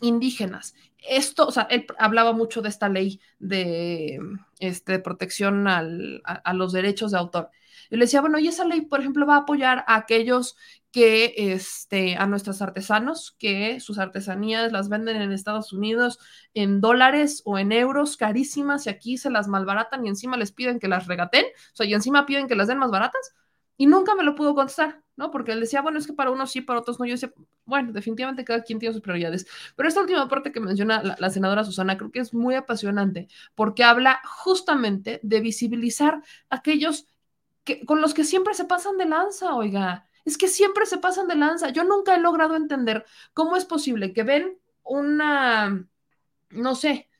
indígenas? Esto, o sea, él hablaba mucho de esta ley de, este, protección a, a, los derechos de autor. Yo le decía, bueno, y esa ley, por ejemplo, va a apoyar a aquellos que este, a nuestros artesanos, que sus artesanías las venden en Estados Unidos en dólares o en euros carísimas y aquí se las malbaratan y encima les piden que las regaten, o sea, y encima piden que las den más baratas. Y nunca me lo pudo contestar, ¿no? Porque él decía, bueno, es que para unos sí, para otros no. Yo decía, bueno, definitivamente cada quien tiene sus prioridades. Pero esta última parte que menciona la, la, senadora Susana creo que es muy apasionante porque habla justamente de visibilizar aquellos que, con los que siempre se pasan de lanza, oiga. Es que siempre se pasan de lanza. Yo nunca he logrado entender cómo es posible que ven una, no sé,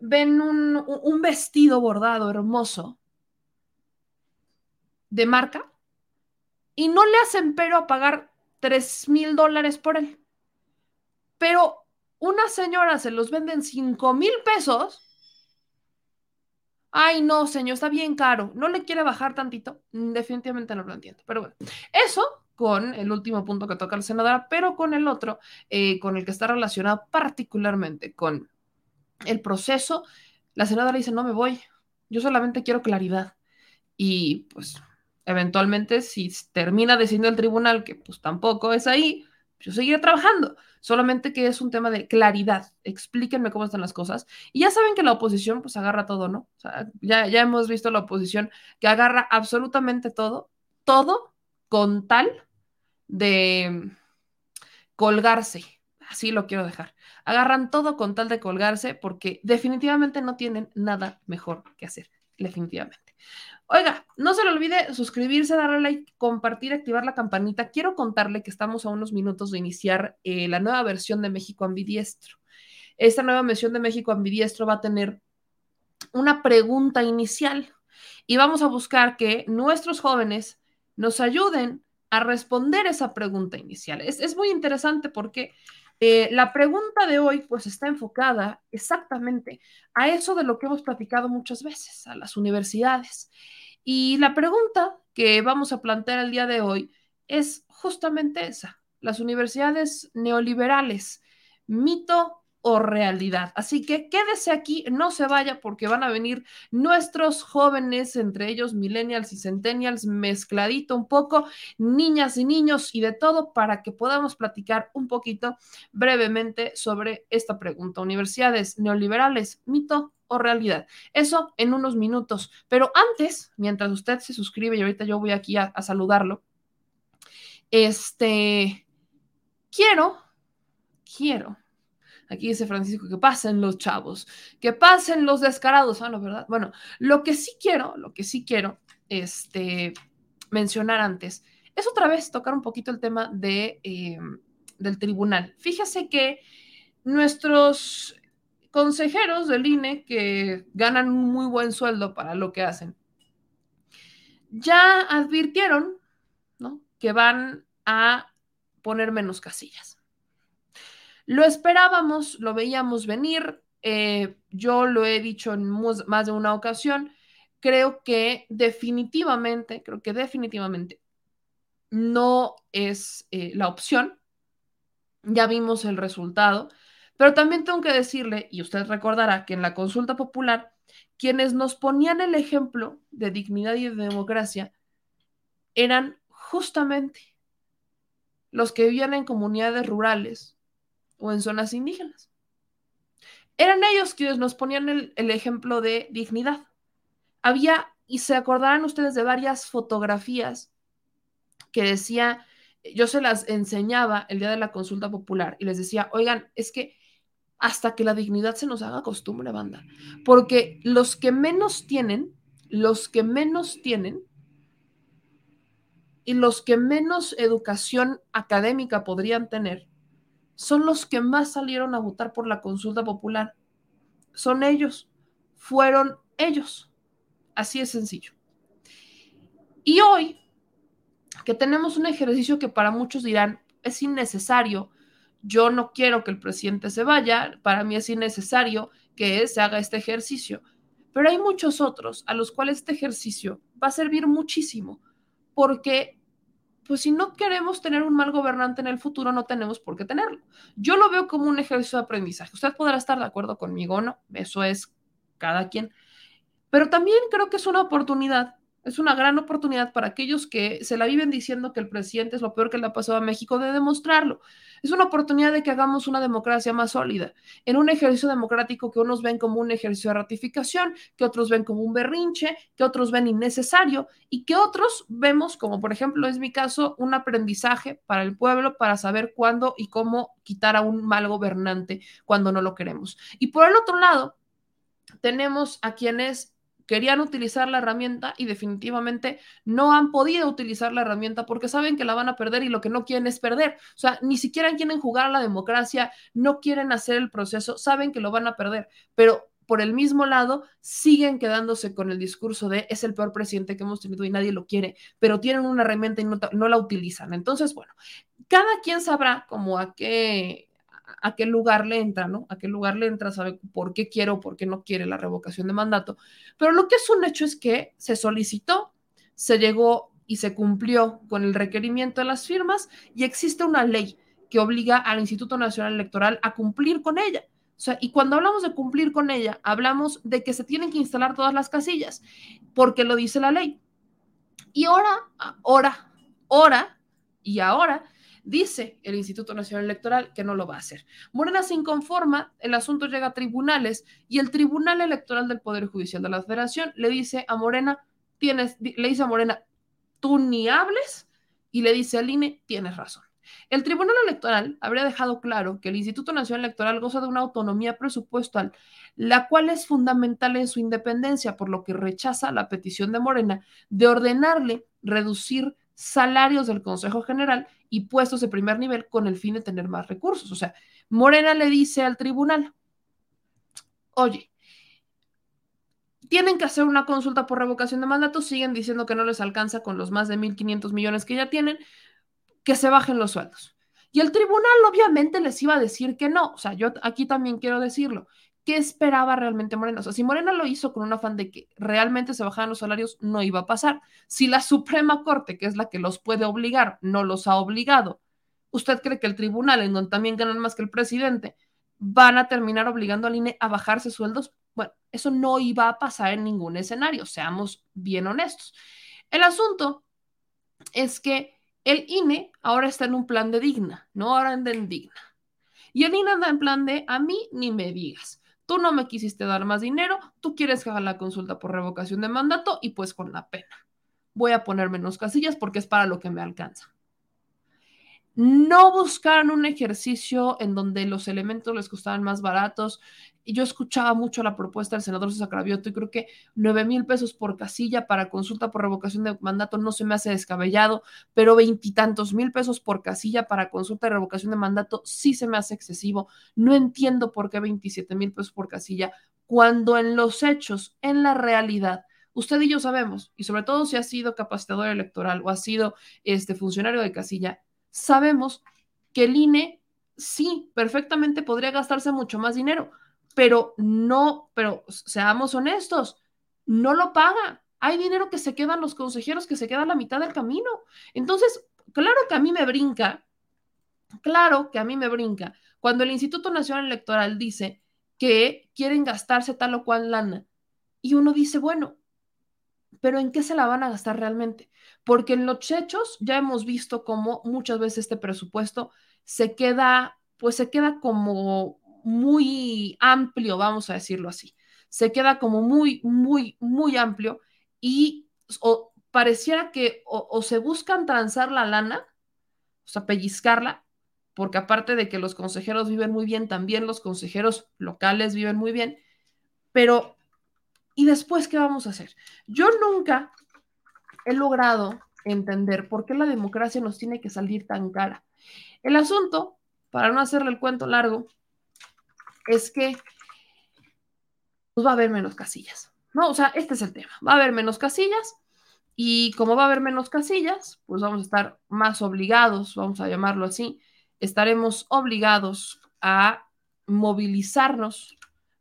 ven un, vestido bordado hermoso de marca y no le hacen pero a pagar 3 mil dólares por él. Pero una señora se los venden 5 mil pesos. Ay, no, señor, está bien caro. ¿No le quiere bajar tantito? Definitivamente no lo entiendo. Pero bueno, eso con el último punto que toca la senadora, pero con el otro, eh, con el que está relacionado particularmente con el proceso, la senadora dice, no me voy, yo solamente quiero claridad. Y pues eventualmente si termina decidiendo el tribunal que pues tampoco es ahí, yo seguiré trabajando. Solamente que es un tema de claridad. Explíquenme cómo están las cosas. Y ya saben que la oposición pues agarra todo, ¿no? O sea, ya, ya hemos visto la oposición que agarra absolutamente todo, todo con tal de colgarse. Así lo quiero dejar. Agarran todo con tal de colgarse porque definitivamente no tienen nada mejor que hacer. Definitivamente. Oiga, no se le olvide suscribirse, darle like, compartir, activar la campanita. Quiero contarle que estamos a unos minutos de iniciar eh, la nueva versión de México Ambidiestro. Esta nueva versión de México Ambidiestro va a tener una pregunta inicial y vamos a buscar que nuestros jóvenes nos ayuden a responder esa pregunta inicial. Es, es muy interesante porque eh, la pregunta de hoy pues está enfocada exactamente a eso de lo que hemos platicado muchas veces, a las universidades. Y la pregunta que vamos a plantear el día de hoy es justamente esa, las universidades neoliberales, mito o realidad. Así que quédese aquí, no se vaya porque van a venir nuestros jóvenes, entre ellos millennials y centennials, mezcladito un poco, niñas y niños y de todo para que podamos platicar un poquito brevemente sobre esta pregunta. Universidades neoliberales, mito o realidad. Eso en unos minutos. Pero antes, mientras usted se suscribe y ahorita yo voy aquí a, a saludarlo, este, quiero, quiero Aquí dice Francisco que pasen los chavos, que pasen los descarados. Ah, no, ¿verdad? Bueno, lo que sí quiero, lo que sí quiero este, mencionar antes es otra vez tocar un poquito el tema de, eh, del tribunal. Fíjese que nuestros consejeros del INE que ganan un muy buen sueldo para lo que hacen, ya advirtieron ¿no? que van a poner menos casillas. Lo esperábamos, lo veíamos venir. Eh, yo lo he dicho en más de una ocasión. Creo que definitivamente, creo que definitivamente no es eh, la opción. Ya vimos el resultado. Pero también tengo que decirle, y usted recordará que en la consulta popular, quienes nos ponían el ejemplo de dignidad y de democracia eran justamente los que vivían en comunidades rurales, o en zonas indígenas. Eran ellos quienes nos ponían el, ejemplo de dignidad. Había, y se acordarán ustedes de varias fotografías que decía, yo se las enseñaba el día de la consulta popular y les decía, oigan, es que hasta que la dignidad se nos haga costumbre, banda, porque los que menos tienen, los que menos tienen y los que menos educación académica podrían tener, son los que más salieron a votar por la consulta popular. Son ellos, fueron ellos. Así es sencillo. Y hoy, que tenemos un ejercicio que para muchos dirán es innecesario, yo no quiero que el presidente se vaya, para mí es innecesario que se haga este ejercicio, pero hay muchos otros a los cuales este ejercicio va a servir muchísimo, porque pues si no queremos tener un mal gobernante en el futuro, no tenemos por qué tenerlo. Yo lo veo como un ejercicio de aprendizaje. Usted podrá estar de acuerdo conmigo o no, eso es cada quien. Pero también creo que es una oportunidad Es una gran oportunidad para aquellos que se la viven diciendo que el presidente es lo peor que le ha pasado a México de demostrarlo. Es una oportunidad de que hagamos una democracia más sólida, en un ejercicio democrático que unos ven como un ejercicio de ratificación, que otros ven como un berrinche, que otros ven innecesario y que otros vemos, como por ejemplo es mi caso, un aprendizaje para el pueblo para saber cuándo y cómo quitar a un mal gobernante cuando no lo queremos. Y por el otro lado, tenemos a quienes querían utilizar la herramienta y definitivamente no han podido utilizar la herramienta porque saben que la van a perder y lo que no quieren es perder. O sea, ni siquiera quieren jugar a la democracia, no quieren hacer el proceso, saben que lo van a perder, pero por el mismo lado siguen quedándose con el discurso de es el peor presidente que hemos tenido y nadie lo quiere, pero tienen una herramienta y no, la utilizan. Entonces, bueno, cada quien sabrá como a qué a qué lugar le entra, ¿no? A qué lugar le entra, sabe por qué quiere o por qué no quiere la revocación de mandato. Pero lo que es un hecho es que se solicitó, se llegó y se cumplió con el requerimiento de las firmas y existe una ley que obliga al Instituto Nacional Electoral a cumplir con ella. O sea, y cuando hablamos de cumplir con ella, hablamos de que se tienen que instalar todas las casillas, porque lo dice la ley. Y ahora, ahora, ahora y ahora Dice el Instituto Nacional Electoral que no lo va a hacer. Morena se inconforma, el asunto llega a tribunales y el Tribunal Electoral del Poder Judicial de la Federación le dice a Morena, tienes, le dice a Morena, tú ni hables y le dice al INE, tienes razón. El Tribunal Electoral habría dejado claro que el Instituto Nacional Electoral goza de una autonomía presupuestal, la cual es fundamental en su independencia, por lo que rechaza la petición de Morena de ordenarle reducir salarios del Consejo General y puestos de primer nivel con el fin de tener más recursos. O sea, Morena le dice al tribunal, oye, tienen que hacer una consulta por revocación de mandato, siguen diciendo que no les alcanza con los más de 1.500 millones que ya tienen, que se bajen los sueldos. Y el tribunal obviamente les iba a decir que no. O sea, yo aquí también quiero decirlo. ¿Qué esperaba realmente Morena? O sea, si Morena lo hizo con un afán de que realmente se bajaran los salarios, no iba a pasar. Si la Suprema Corte, que es la que los puede obligar, no los ha obligado, ¿usted cree que el tribunal, en donde también ganan más que el presidente, van a terminar obligando al INE a bajarse sueldos? Bueno, eso no iba a pasar en ningún escenario, seamos bien honestos. El asunto es que el INE ahora está en un plan de digna, no ahora anda en digna. Y el INE anda en plan de a mí ni me digas tú no me quisiste dar más dinero, tú quieres que haga la consulta por revocación de mandato y pues con la pena. Voy a poner menos casillas porque es para lo que me alcanza no buscaron un ejercicio en donde los elementos les costaban más baratos. Y yo escuchaba mucho la propuesta del senador César Cravioto y creo que 9 mil pesos por casilla para consulta por revocación de mandato no se me hace descabellado, pero veintitantos mil pesos por casilla para consulta de revocación de mandato sí se me hace excesivo. No entiendo por qué 27 mil pesos por casilla cuando en los hechos, en la realidad, usted y yo sabemos, y sobre todo si ha sido capacitador electoral o ha sido este funcionario de casilla, sabemos que el INE sí, perfectamente podría gastarse mucho más dinero, pero no, pero seamos honestos, no lo paga. Hay dinero que se quedan los consejeros, que se queda a la mitad del camino. Entonces, claro que a mí me brinca, claro que a mí me brinca, cuando el Instituto Nacional Electoral dice que quieren gastarse tal o cual lana, y uno dice, bueno, pero ¿en qué se la van a gastar realmente? Porque en los hechos ya hemos visto cómo muchas veces este presupuesto se queda, pues se queda como muy amplio, vamos a decirlo así. Se queda como muy, muy, muy amplio y pareciera que o, o se buscan transar la lana, o sea, pellizcarla, porque aparte de que los consejeros viven muy bien, también los consejeros locales viven muy bien, pero ¿Y después qué vamos a hacer? Yo nunca he logrado entender por qué la democracia nos tiene que salir tan cara. El asunto, para no hacerle el cuento largo, es que pues va a haber menos casillas. No, o sea, este es el tema. Va a haber menos casillas y como va a haber menos casillas, pues vamos a estar más obligados, vamos a llamarlo así, estaremos obligados a movilizarnos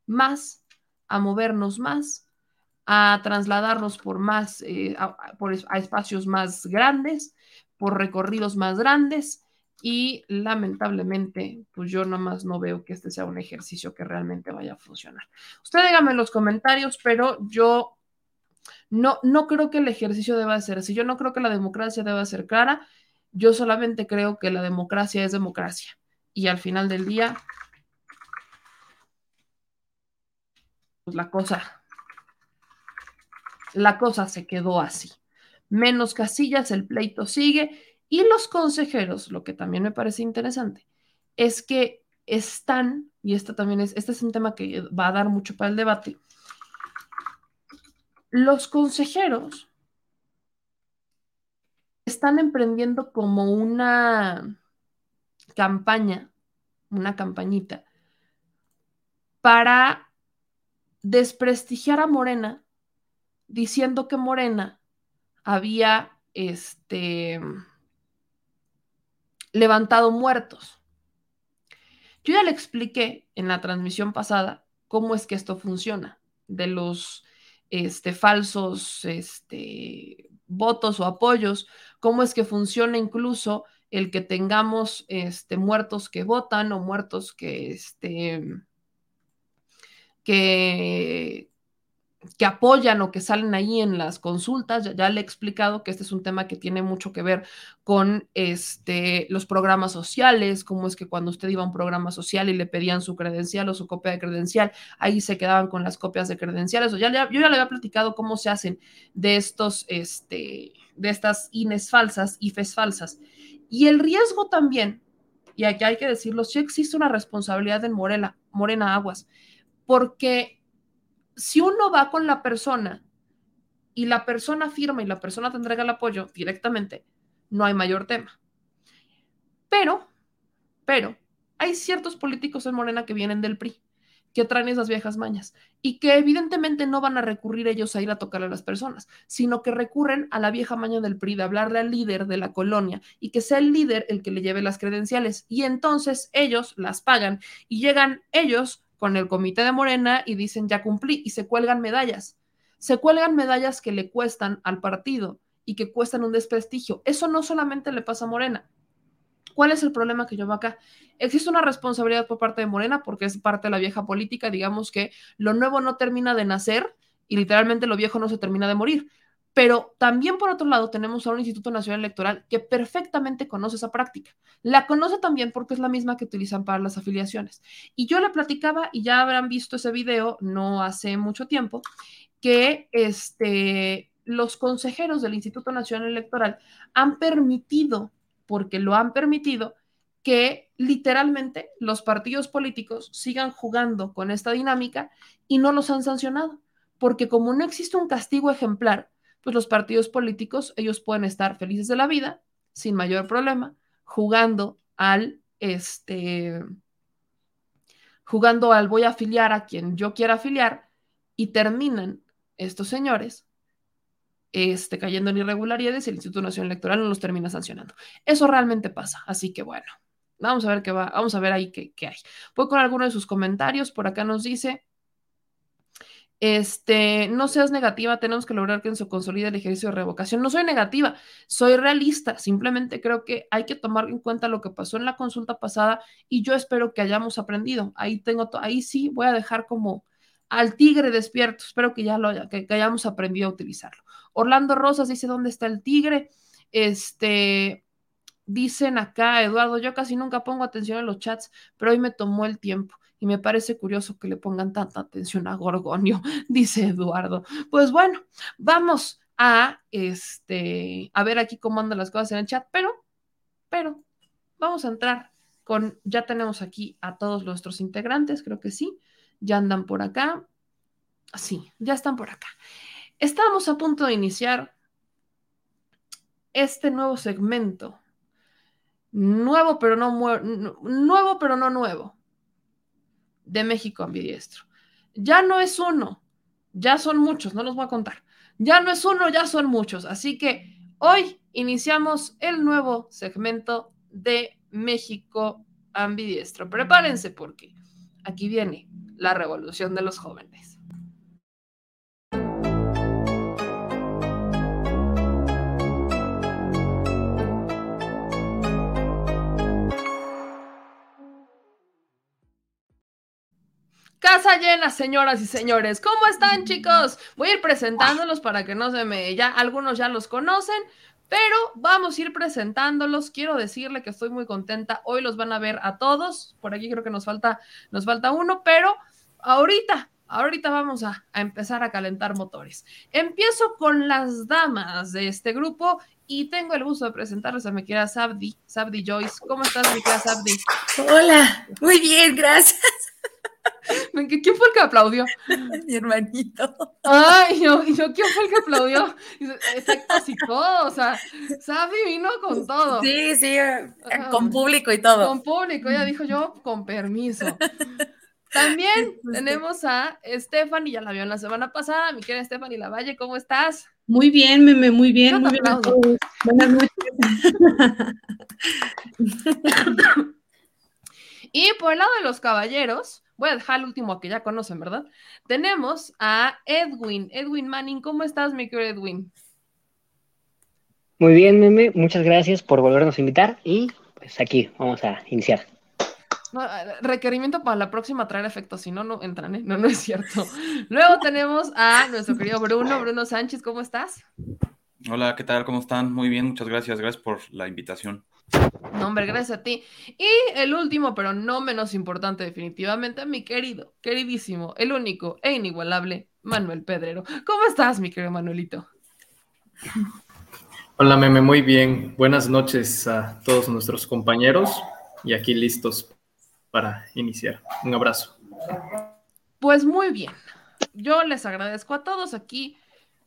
más, a movernos más a trasladarnos por más, eh, a, por, a espacios más grandes, por recorridos más grandes y lamentablemente, pues yo nomás no veo que este sea un ejercicio que realmente vaya a funcionar. Usted dígame en los comentarios, pero yo No, no creo que el ejercicio deba ser así. Yo no creo que la democracia deba ser clara. Yo solamente creo que la democracia es democracia. Y al final del día, pues la cosa, la cosa se quedó así. Menos casillas, el pleito sigue. Y los consejeros, lo que también me parece interesante, es que están, y esto también es, este es un tema que va a dar mucho para el debate, los consejeros están emprendiendo como una campaña, una campañita, para desprestigiar a Morena, diciendo que Morena había este, levantado muertos. Yo ya le expliqué en la transmisión pasada cómo es que esto funciona, de los este, falsos este, votos o apoyos, cómo es que funciona incluso el que tengamos este, muertos que votan o muertos que, este, que, que apoyan o que salen ahí en las consultas. Ya, le he explicado que este es un tema que tiene mucho que ver con este, los programas sociales, cómo es que cuando usted iba a un programa social y le pedían su credencial o su copia de credencial, ahí se quedaban con las copias de credenciales. O ya yo ya le había platicado cómo se hacen de estos, este, de estas INES falsas, IFES falsas. Y el riesgo también, y aquí hay que decirlo, sí existe una responsabilidad en Morena Aguas, porque si uno va con la persona y la persona firma y la persona te entrega el apoyo directamente, no hay mayor tema. Pero, pero, hay ciertos políticos en Morena que vienen del PRI, que traen esas viejas mañas y que evidentemente no van a recurrir ellos a ir a tocar a las personas, sino que recurren a la vieja maña del PRI de hablarle al líder de la colonia y que sea el líder el que le lleve las credenciales. Y entonces ellos las pagan y llegan ellos con el comité de Morena y dicen ya cumplí y se cuelgan medallas. Se cuelgan medallas que le cuestan al partido y que cuestan un desprestigio. Eso no solamente le pasa a Morena. ¿Cuál es el problema que yo veo acá? Existe una responsabilidad por parte de Morena porque es parte de la vieja política, digamos que lo nuevo no termina de nacer y literalmente lo viejo no se termina de morir. Pero también, por otro lado, tenemos a un Instituto Nacional Electoral que perfectamente conoce esa práctica. La conoce también porque es la misma que utilizan para las afiliaciones. Y yo le platicaba, y ya habrán visto ese video no hace mucho tiempo, que este, los consejeros del Instituto Nacional Electoral han permitido, porque lo han permitido, que literalmente los partidos políticos sigan jugando con esta dinámica y no los han sancionado. Porque como no existe un castigo ejemplar, pues los partidos políticos, ellos pueden estar felices de la vida, sin mayor problema, jugando al, este, jugando al voy a afiliar a quien yo quiera afiliar y terminan estos señores este, cayendo en irregularidades y el Instituto Nacional Electoral no los termina sancionando. Eso realmente pasa, así que bueno, vamos a ver qué va, vamos a ver ahí qué, qué hay. Voy con alguno de sus comentarios, por acá nos dice, este, no seas negativa, tenemos que lograr que se consolide el ejercicio de revocación. No soy negativa, soy realista, simplemente creo que hay que tomar en cuenta lo que pasó en la consulta pasada y yo espero que hayamos aprendido. Ahí tengo, ahí sí voy a dejar como al tigre despierto, espero que ya lo que, que hayamos aprendido a utilizarlo. Orlando Rosas dice, ¿dónde está el tigre? Este, dicen acá, Eduardo, yo casi nunca pongo atención en los chats, pero hoy me tomó el tiempo y me parece curioso que le pongan tanta atención a Gorgonio, *laughs* dice Eduardo. Pues bueno, vamos a este a ver aquí cómo andan las cosas en el chat, pero pero vamos a entrar con ya tenemos aquí a todos nuestros integrantes, creo que sí, ya andan por acá. Sí, ya están por acá. Estamos a punto de iniciar este nuevo segmento. Nuevo pero no nuevo pero no nuevo de México ambidiestro. Ya no es uno, ya son muchos, no los voy a contar. Ya no es uno, ya son muchos. Así que hoy iniciamos el nuevo segmento de México ambidiestro. Prepárense porque aquí viene la revolución de los jóvenes. Casa llena, señoras y señores. ¿Cómo están, chicos? Voy a ir presentándolos para que no se me. Ya algunos ya los conocen, pero vamos a ir presentándolos. Quiero decirle que estoy muy contenta. Hoy los van a ver a todos. Por aquí creo que nos falta, nos falta uno, pero ahorita, ahorita vamos a, a empezar a calentar motores. Empiezo con las damas de este grupo y tengo el gusto de presentarles a mi querida Sabdi, Sabdi Joyce. ¿Cómo estás, mi querida Sabdi? Hola, muy bien, gracias. *laughs* ¿Quién fue el que aplaudió? Mi hermanito. Ay, yo, yo ¿quién fue el que aplaudió? Efectos y todo, o sea, Sabdi vino con todo. Sí, sí, eh, con público y todo. Con público, ella dijo yo, con permiso. También *laughs* tenemos a Stephanie, ya la vio la semana pasada, mi querida Stephanie Lavalle, ¿cómo estás? Muy bien, Meme, muy bien, muy bien. Buenas noches. *laughs* y por el lado de los caballeros, voy a dejar el último que ya conocen, ¿verdad? Tenemos a Edwin. Edwin Manning, ¿cómo estás, mi querido Edwin? Muy bien, Meme, muchas gracias por volvernos a invitar y pues aquí vamos a iniciar. requerimiento para la próxima traer efectos, si no, no entran, ¿eh? No, no es cierto. Luego tenemos a nuestro querido Bruno, Bruno Sánchez, ¿cómo estás? Hola, ¿qué tal? ¿Cómo están? Muy bien, muchas gracias. Gracias por la invitación. No, hombre, gracias a ti. Y el último, pero no menos importante definitivamente, mi querido, queridísimo, el único e inigualable, Manuel Pedrero. ¿Cómo estás, mi querido Manuelito? Hola, Meme, muy bien. Buenas noches a todos nuestros compañeros y aquí listos para iniciar. Un abrazo. Pues muy bien. Yo les agradezco a todos aquí.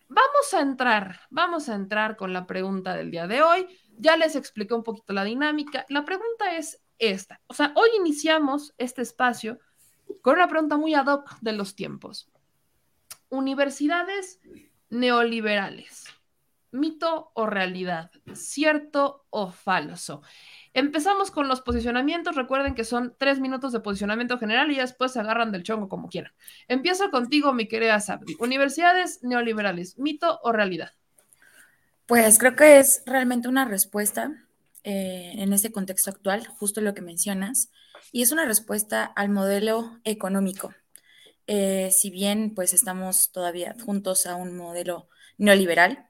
Vamos a entrar, vamos a entrar con la pregunta del día de hoy. Ya les expliqué un poquito la dinámica. La pregunta es esta. O sea, hoy iniciamos este espacio con una pregunta muy ad hoc de los tiempos. Universidades neoliberales. ¿Mito o realidad? ¿Cierto o falso? Empezamos con los posicionamientos. Recuerden que son tres minutos de posicionamiento general y después se agarran del chongo como quieran. Empiezo contigo, mi querida Sabri. Universidades neoliberales, ¿mito o realidad? Pues creo que es realmente una respuesta eh, en este contexto actual, justo lo que mencionas, y es una respuesta al modelo económico. Eh, si bien pues estamos todavía juntos a un modelo neoliberal,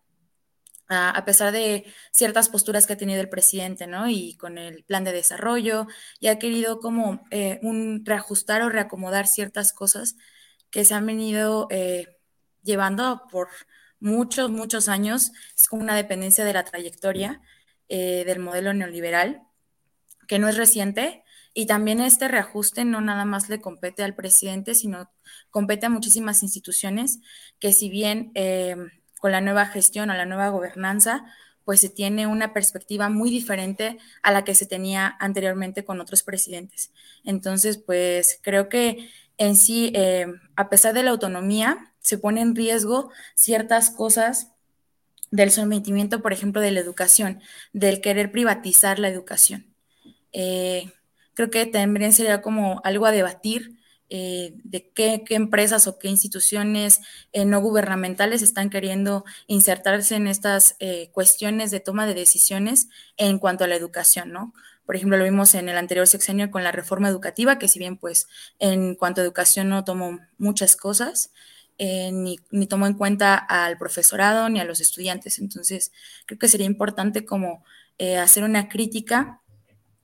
a pesar de ciertas posturas que ha tenido el presidente, ¿no? Y con el plan de desarrollo, y ha querido como eh, un reajustar o reacomodar ciertas cosas que se han venido llevando por muchos, muchos años. Es como una dependencia de la trayectoria eh, del modelo neoliberal, que no es reciente, y también este reajuste no nada más le compete al presidente, sino compete a muchísimas instituciones que si bien con la nueva gestión o la nueva gobernanza, pues se tiene una perspectiva muy diferente a la que se tenía anteriormente con otros presidentes. Entonces, pues creo que en sí, eh, a pesar de la autonomía, se pone en riesgo ciertas cosas del sometimiento, por ejemplo, de la educación, del querer privatizar la educación. Eh, creo que también sería como algo a debatir eh, de qué, empresas o qué instituciones eh, no gubernamentales están queriendo insertarse en estas cuestiones de toma de decisiones en cuanto a la educación, ¿no? Por ejemplo, lo vimos en el anterior sexenio con la reforma educativa, que si bien pues en cuanto a educación no tomó muchas cosas, ni, ni, tomó en cuenta al profesorado ni a los estudiantes. Entonces, creo que sería importante como hacer una crítica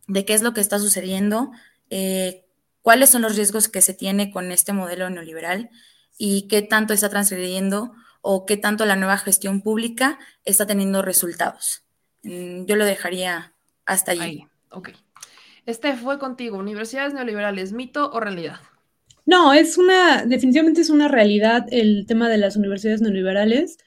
de qué es lo que está sucediendo, cuáles son los riesgos que se tiene con este modelo neoliberal y qué tanto está transgrediendo o qué tanto la nueva gestión pública está teniendo resultados. Mm, yo lo dejaría hasta allí. Ahí, ok. Este fue contigo, universidades neoliberales, mito o realidad. No, es una, definitivamente es una realidad el tema de las universidades neoliberales.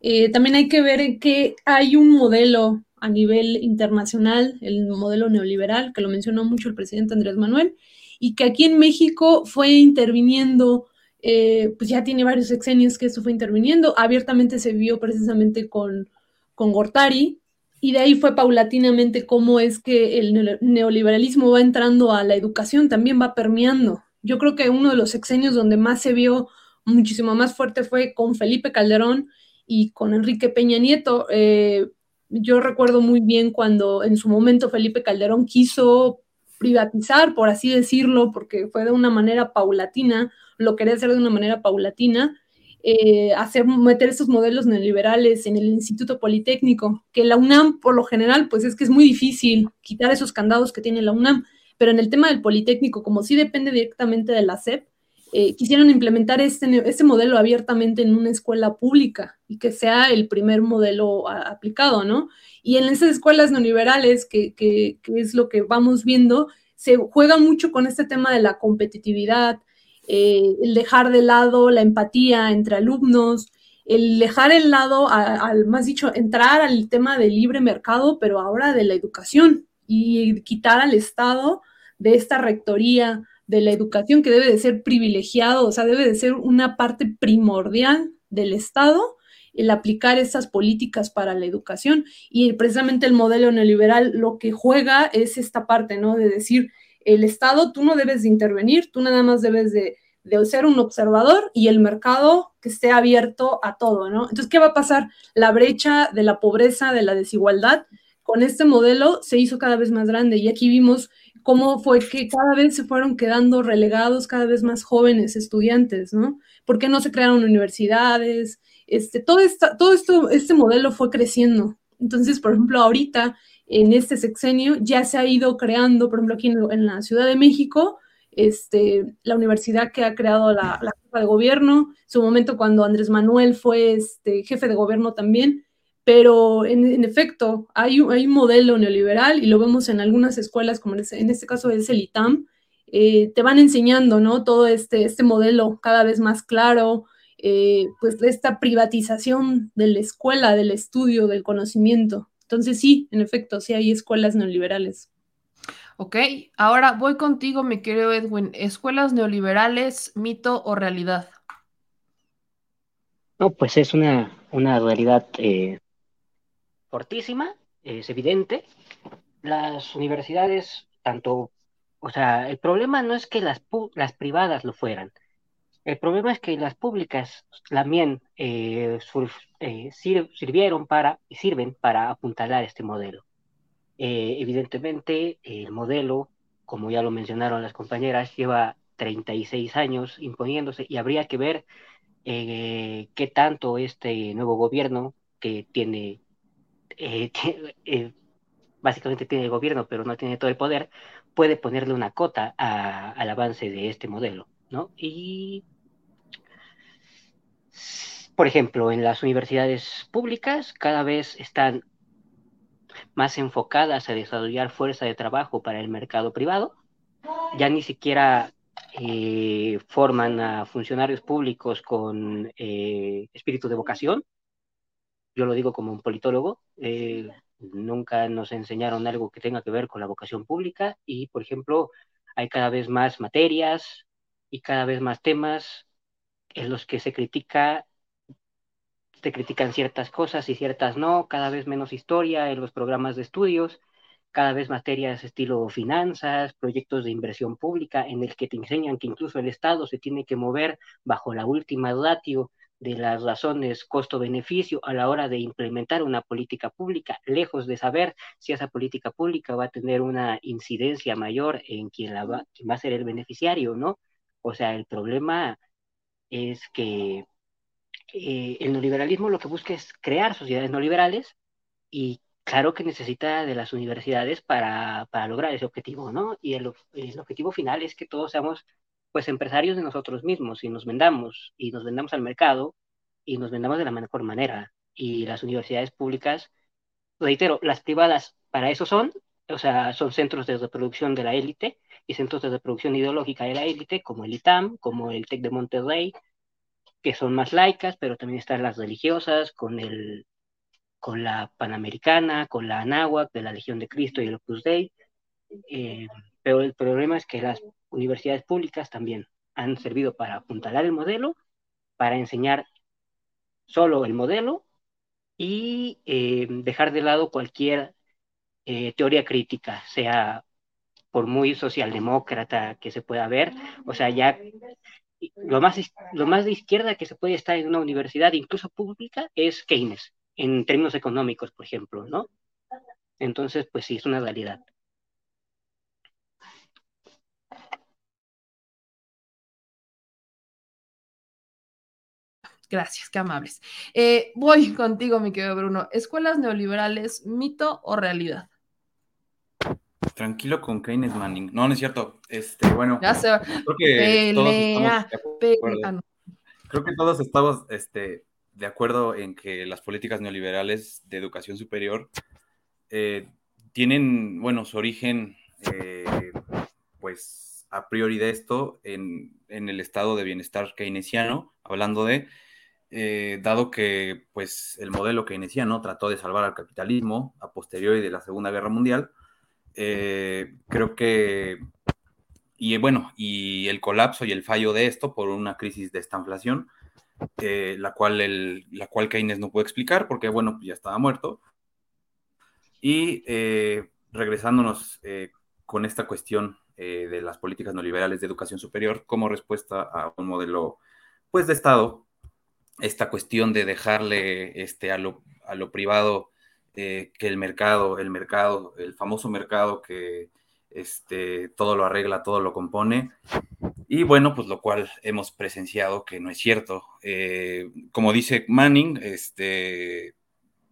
Eh, también hay que ver que hay un modelo a nivel internacional, el modelo neoliberal, que lo mencionó mucho el presidente Andrés Manuel, y que aquí en México fue interviniendo, eh, pues ya tiene varios sexenios que esto fue interviniendo, abiertamente se vio precisamente con, con Gortari, y de ahí fue paulatinamente cómo es que el neoliberalismo va entrando a la educación, también va permeando. Yo creo que uno de los sexenios donde más se vio muchísimo más fuerte fue con Felipe Calderón y con Enrique Peña Nieto. Eh, yo recuerdo muy bien cuando en su momento Felipe Calderón quiso privatizar, por así decirlo, porque fue de una manera paulatina, lo quería hacer de una manera paulatina, eh, hacer meter esos modelos neoliberales en el Instituto Politécnico, que la UNAM por lo general, pues es que es muy difícil quitar esos candados que tiene la UNAM, pero en el tema del Politécnico, como sí depende directamente de la SEP, eh, quisieron implementar este, este, modelo abiertamente en una escuela pública y que sea el primer modelo aplicado, ¿no? Y en esas escuelas neoliberales, que, que, que, es lo que vamos viendo, se juega mucho con este tema de la competitividad, eh, el dejar de lado la empatía entre alumnos, el dejar el lado, al más dicho, entrar al tema del libre mercado, pero ahora de la educación y quitar al Estado de esta rectoría de la educación que debe de ser privilegiado, o sea, debe de ser una parte primordial del Estado el aplicar esas políticas para la educación. Y precisamente el modelo neoliberal lo que juega es esta parte, ¿no? De decir, el Estado, tú no debes de intervenir, tú nada más debes de, de ser un observador y el mercado que esté abierto a todo, ¿no? Entonces, ¿qué va a pasar? La brecha de la pobreza, de la desigualdad, con este modelo se hizo cada vez más grande y aquí vimos cómo fue que cada vez se fueron quedando relegados cada vez más jóvenes estudiantes, ¿no? ¿Por qué no se crearon universidades? Este, todo, esta, todo esto, este modelo fue creciendo. Entonces, por ejemplo, ahorita en este sexenio ya se ha ido creando, por ejemplo, aquí en, la Ciudad de México, este, la universidad que ha creado la, la de gobierno, su momento cuando Andrés Manuel fue este, jefe de gobierno también, pero en, efecto hay, hay, un modelo neoliberal y lo vemos en algunas escuelas, como en este, caso es el ITAM, eh, te van enseñando, ¿no? Todo este, este modelo cada vez más claro, eh, pues esta privatización de la escuela, del estudio, del conocimiento. Entonces sí, en efecto, sí hay escuelas neoliberales. Ok, ahora voy contigo, mi querido Edwin. ¿Escuelas neoliberales, mito o realidad? No, pues es una, una realidad eh, fortísima, es evidente. Las universidades, tanto, o sea, el problema no es que las, las privadas lo fueran, el problema es que las públicas también eh, eh, sirvieron para sirven para apuntalar este modelo. Eh, evidentemente, el modelo, como ya lo mencionaron las compañeras, lleva 36 años imponiéndose y habría que ver qué tanto este nuevo gobierno que tiene eh, *laughs* eh, básicamente tiene el gobierno, pero no tiene todo el poder, puede ponerle una cota al avance de este modelo, ¿no? Y, por ejemplo, en las universidades públicas cada vez están más enfocadas a desarrollar fuerza de trabajo para el mercado privado, ya ni siquiera eh, forman a funcionarios públicos con espíritu de vocación, yo lo digo como un politólogo, eh, nunca nos enseñaron algo que tenga que ver con la vocación pública y, por ejemplo, hay cada vez más materias y cada vez más temas en los que se critica se critican ciertas cosas y ciertas no, cada vez menos historia en los programas de estudios, cada vez materias estilo finanzas, proyectos de inversión pública en el que te enseñan que incluso el Estado se tiene que mover bajo la última ratio de las razones costo-beneficio a la hora de implementar una política pública, lejos de saber si esa política pública va a tener una incidencia mayor en quien, la va, va a ser el beneficiario, ¿no? O sea, el problema es que eh, el neoliberalismo lo que busca es crear sociedades neoliberales y claro que necesita de las universidades para, para lograr ese objetivo, ¿no? Y el, el objetivo final es que todos seamos pues empresarios de nosotros mismos y nos vendamos y nos vendamos al mercado y nos vendamos de la mejor manera. Y las universidades públicas, reitero, las privadas para eso son, o sea, son centros de reproducción de la élite y centros de reproducción ideológica de la élite, como el ITAM, como el TEC de Monterrey, que son más laicas, pero también están las religiosas, con el con la Panamericana, con la Anáhuac, de la Legión de Cristo y el Opus Dei. Eh, pero el problema es que las universidades públicas también han servido para apuntalar el modelo, para enseñar solo el modelo y eh, dejar de lado cualquier eh, teoría crítica, sea por muy socialdemócrata que se pueda ver, o sea, ya lo más, lo más de izquierda que se puede estar en una universidad, incluso pública, es Keynes, en términos económicos, por ejemplo, ¿no? Entonces, pues sí, es una realidad. Gracias, qué amables. Eh, voy *laughs* contigo, mi querido Bruno. ¿Escuelas neoliberales, mito o realidad? Tranquilo con Keynes Manning. No, no es cierto. Este, bueno, Ya se creo que todos pelea, estamos de acuerdo. pelea. Ah, no. Creo que todos estamos este, de acuerdo en que las políticas neoliberales de educación superior eh, tienen, bueno, su origen, eh, pues, a priori de esto en, en el estado de bienestar keynesiano, hablando de, eh, dado que, pues, el modelo keynesiano trató de salvar al capitalismo a posteriori de la Segunda Guerra Mundial, eh, creo que y bueno, y el colapso y el fallo de esto por una crisis de esta inflación, eh, la, cual el, la cual Keynes no puede explicar porque, bueno, ya estaba muerto. Y eh, regresándonos con esta cuestión de las políticas neoliberales de educación superior como respuesta a un modelo, pues, de Estado, esta cuestión de dejarle este, a, lo, a lo privado eh, que el mercado, el mercado, el famoso mercado que este, todo lo arregla, todo lo compone. Y bueno, pues lo cual hemos presenciado que no es cierto. Eh, como dice Manning, este,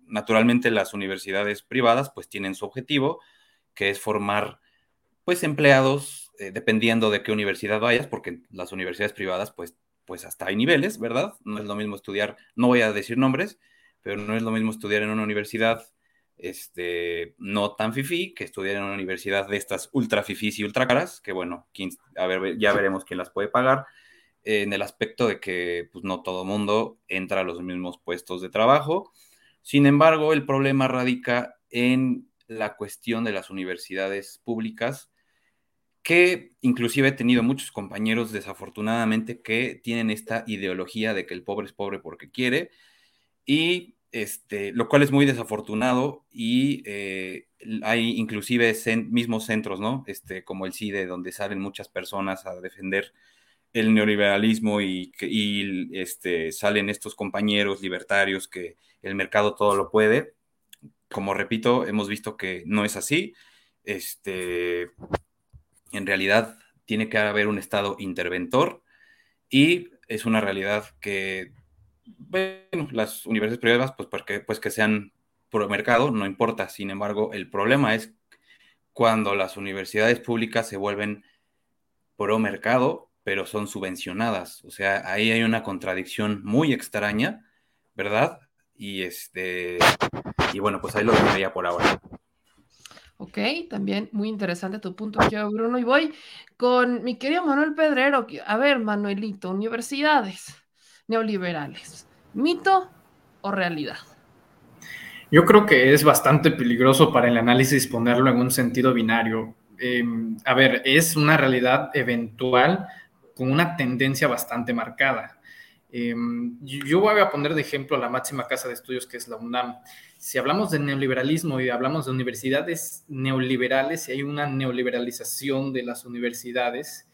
naturalmente las universidades privadas pues tienen su objetivo, que es formar pues empleados, eh, dependiendo de qué universidad vayas, porque las universidades privadas pues, pues hasta hay niveles, ¿verdad? No es lo mismo estudiar, no voy a decir nombres, pero no es lo mismo estudiar en una universidad este, no tan fifí que estudiar en una universidad de estas ultra fifís y ultra caras, que bueno, a ver, ya veremos quién las puede pagar, en el aspecto de que pues, no todo mundo entra a los mismos puestos de trabajo. Sin embargo, el problema radica en la cuestión de las universidades públicas, que inclusive he tenido muchos compañeros desafortunadamente que tienen esta ideología de que el pobre es pobre porque quiere, y este, lo cual es muy desafortunado y eh, hay inclusive mismos centros, ¿no? Este, como el CIDE, donde salen muchas personas a defender el neoliberalismo y, y, este, salen estos compañeros libertarios que el mercado todo lo puede. Como repito, hemos visto que no es así. Este, en realidad tiene que haber un Estado interventor y es una realidad que, bueno, las universidades privadas, pues, porque, pues que sean pro mercado, no importa. Sin embargo, el problema es cuando las universidades públicas se vuelven pro mercado, pero son subvencionadas. O sea, ahí hay una contradicción muy extraña, ¿verdad? Y este, y bueno, pues ahí lo dejaría por ahora. Ok, también muy interesante tu punto, Bruno. Y voy con mi querido Manuel Pedrero. A ver, Manuelito, universidades neoliberales, ¿mito o realidad? Yo creo que es bastante peligroso para el análisis ponerlo en un sentido binario. Eh, a ver, es una realidad eventual con una tendencia bastante marcada. Eh, yo voy a poner de ejemplo la máxima casa de estudios que es la UNAM. Si hablamos de neoliberalismo y hablamos de universidades neoliberales, si hay una neoliberalización de las universidades,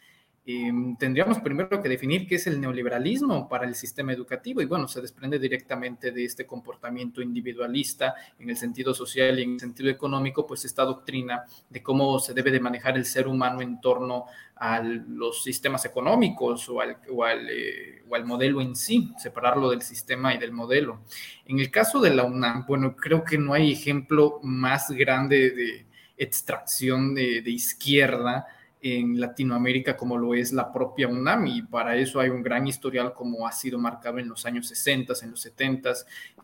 eh, tendríamos primero que definir qué es el neoliberalismo para el sistema educativo y bueno, se desprende directamente de este comportamiento individualista en el sentido social y en el sentido económico, pues esta doctrina de cómo se debe de manejar el ser humano en torno a los sistemas económicos o al, o al, eh, o al modelo en sí, separarlo del sistema y del modelo. En el caso de la UNAM, bueno, creo que no hay ejemplo más grande de extracción de izquierda en Latinoamérica como lo es la propia UNAM y para eso hay un gran historial como ha sido marcado en los años 60, en los 70,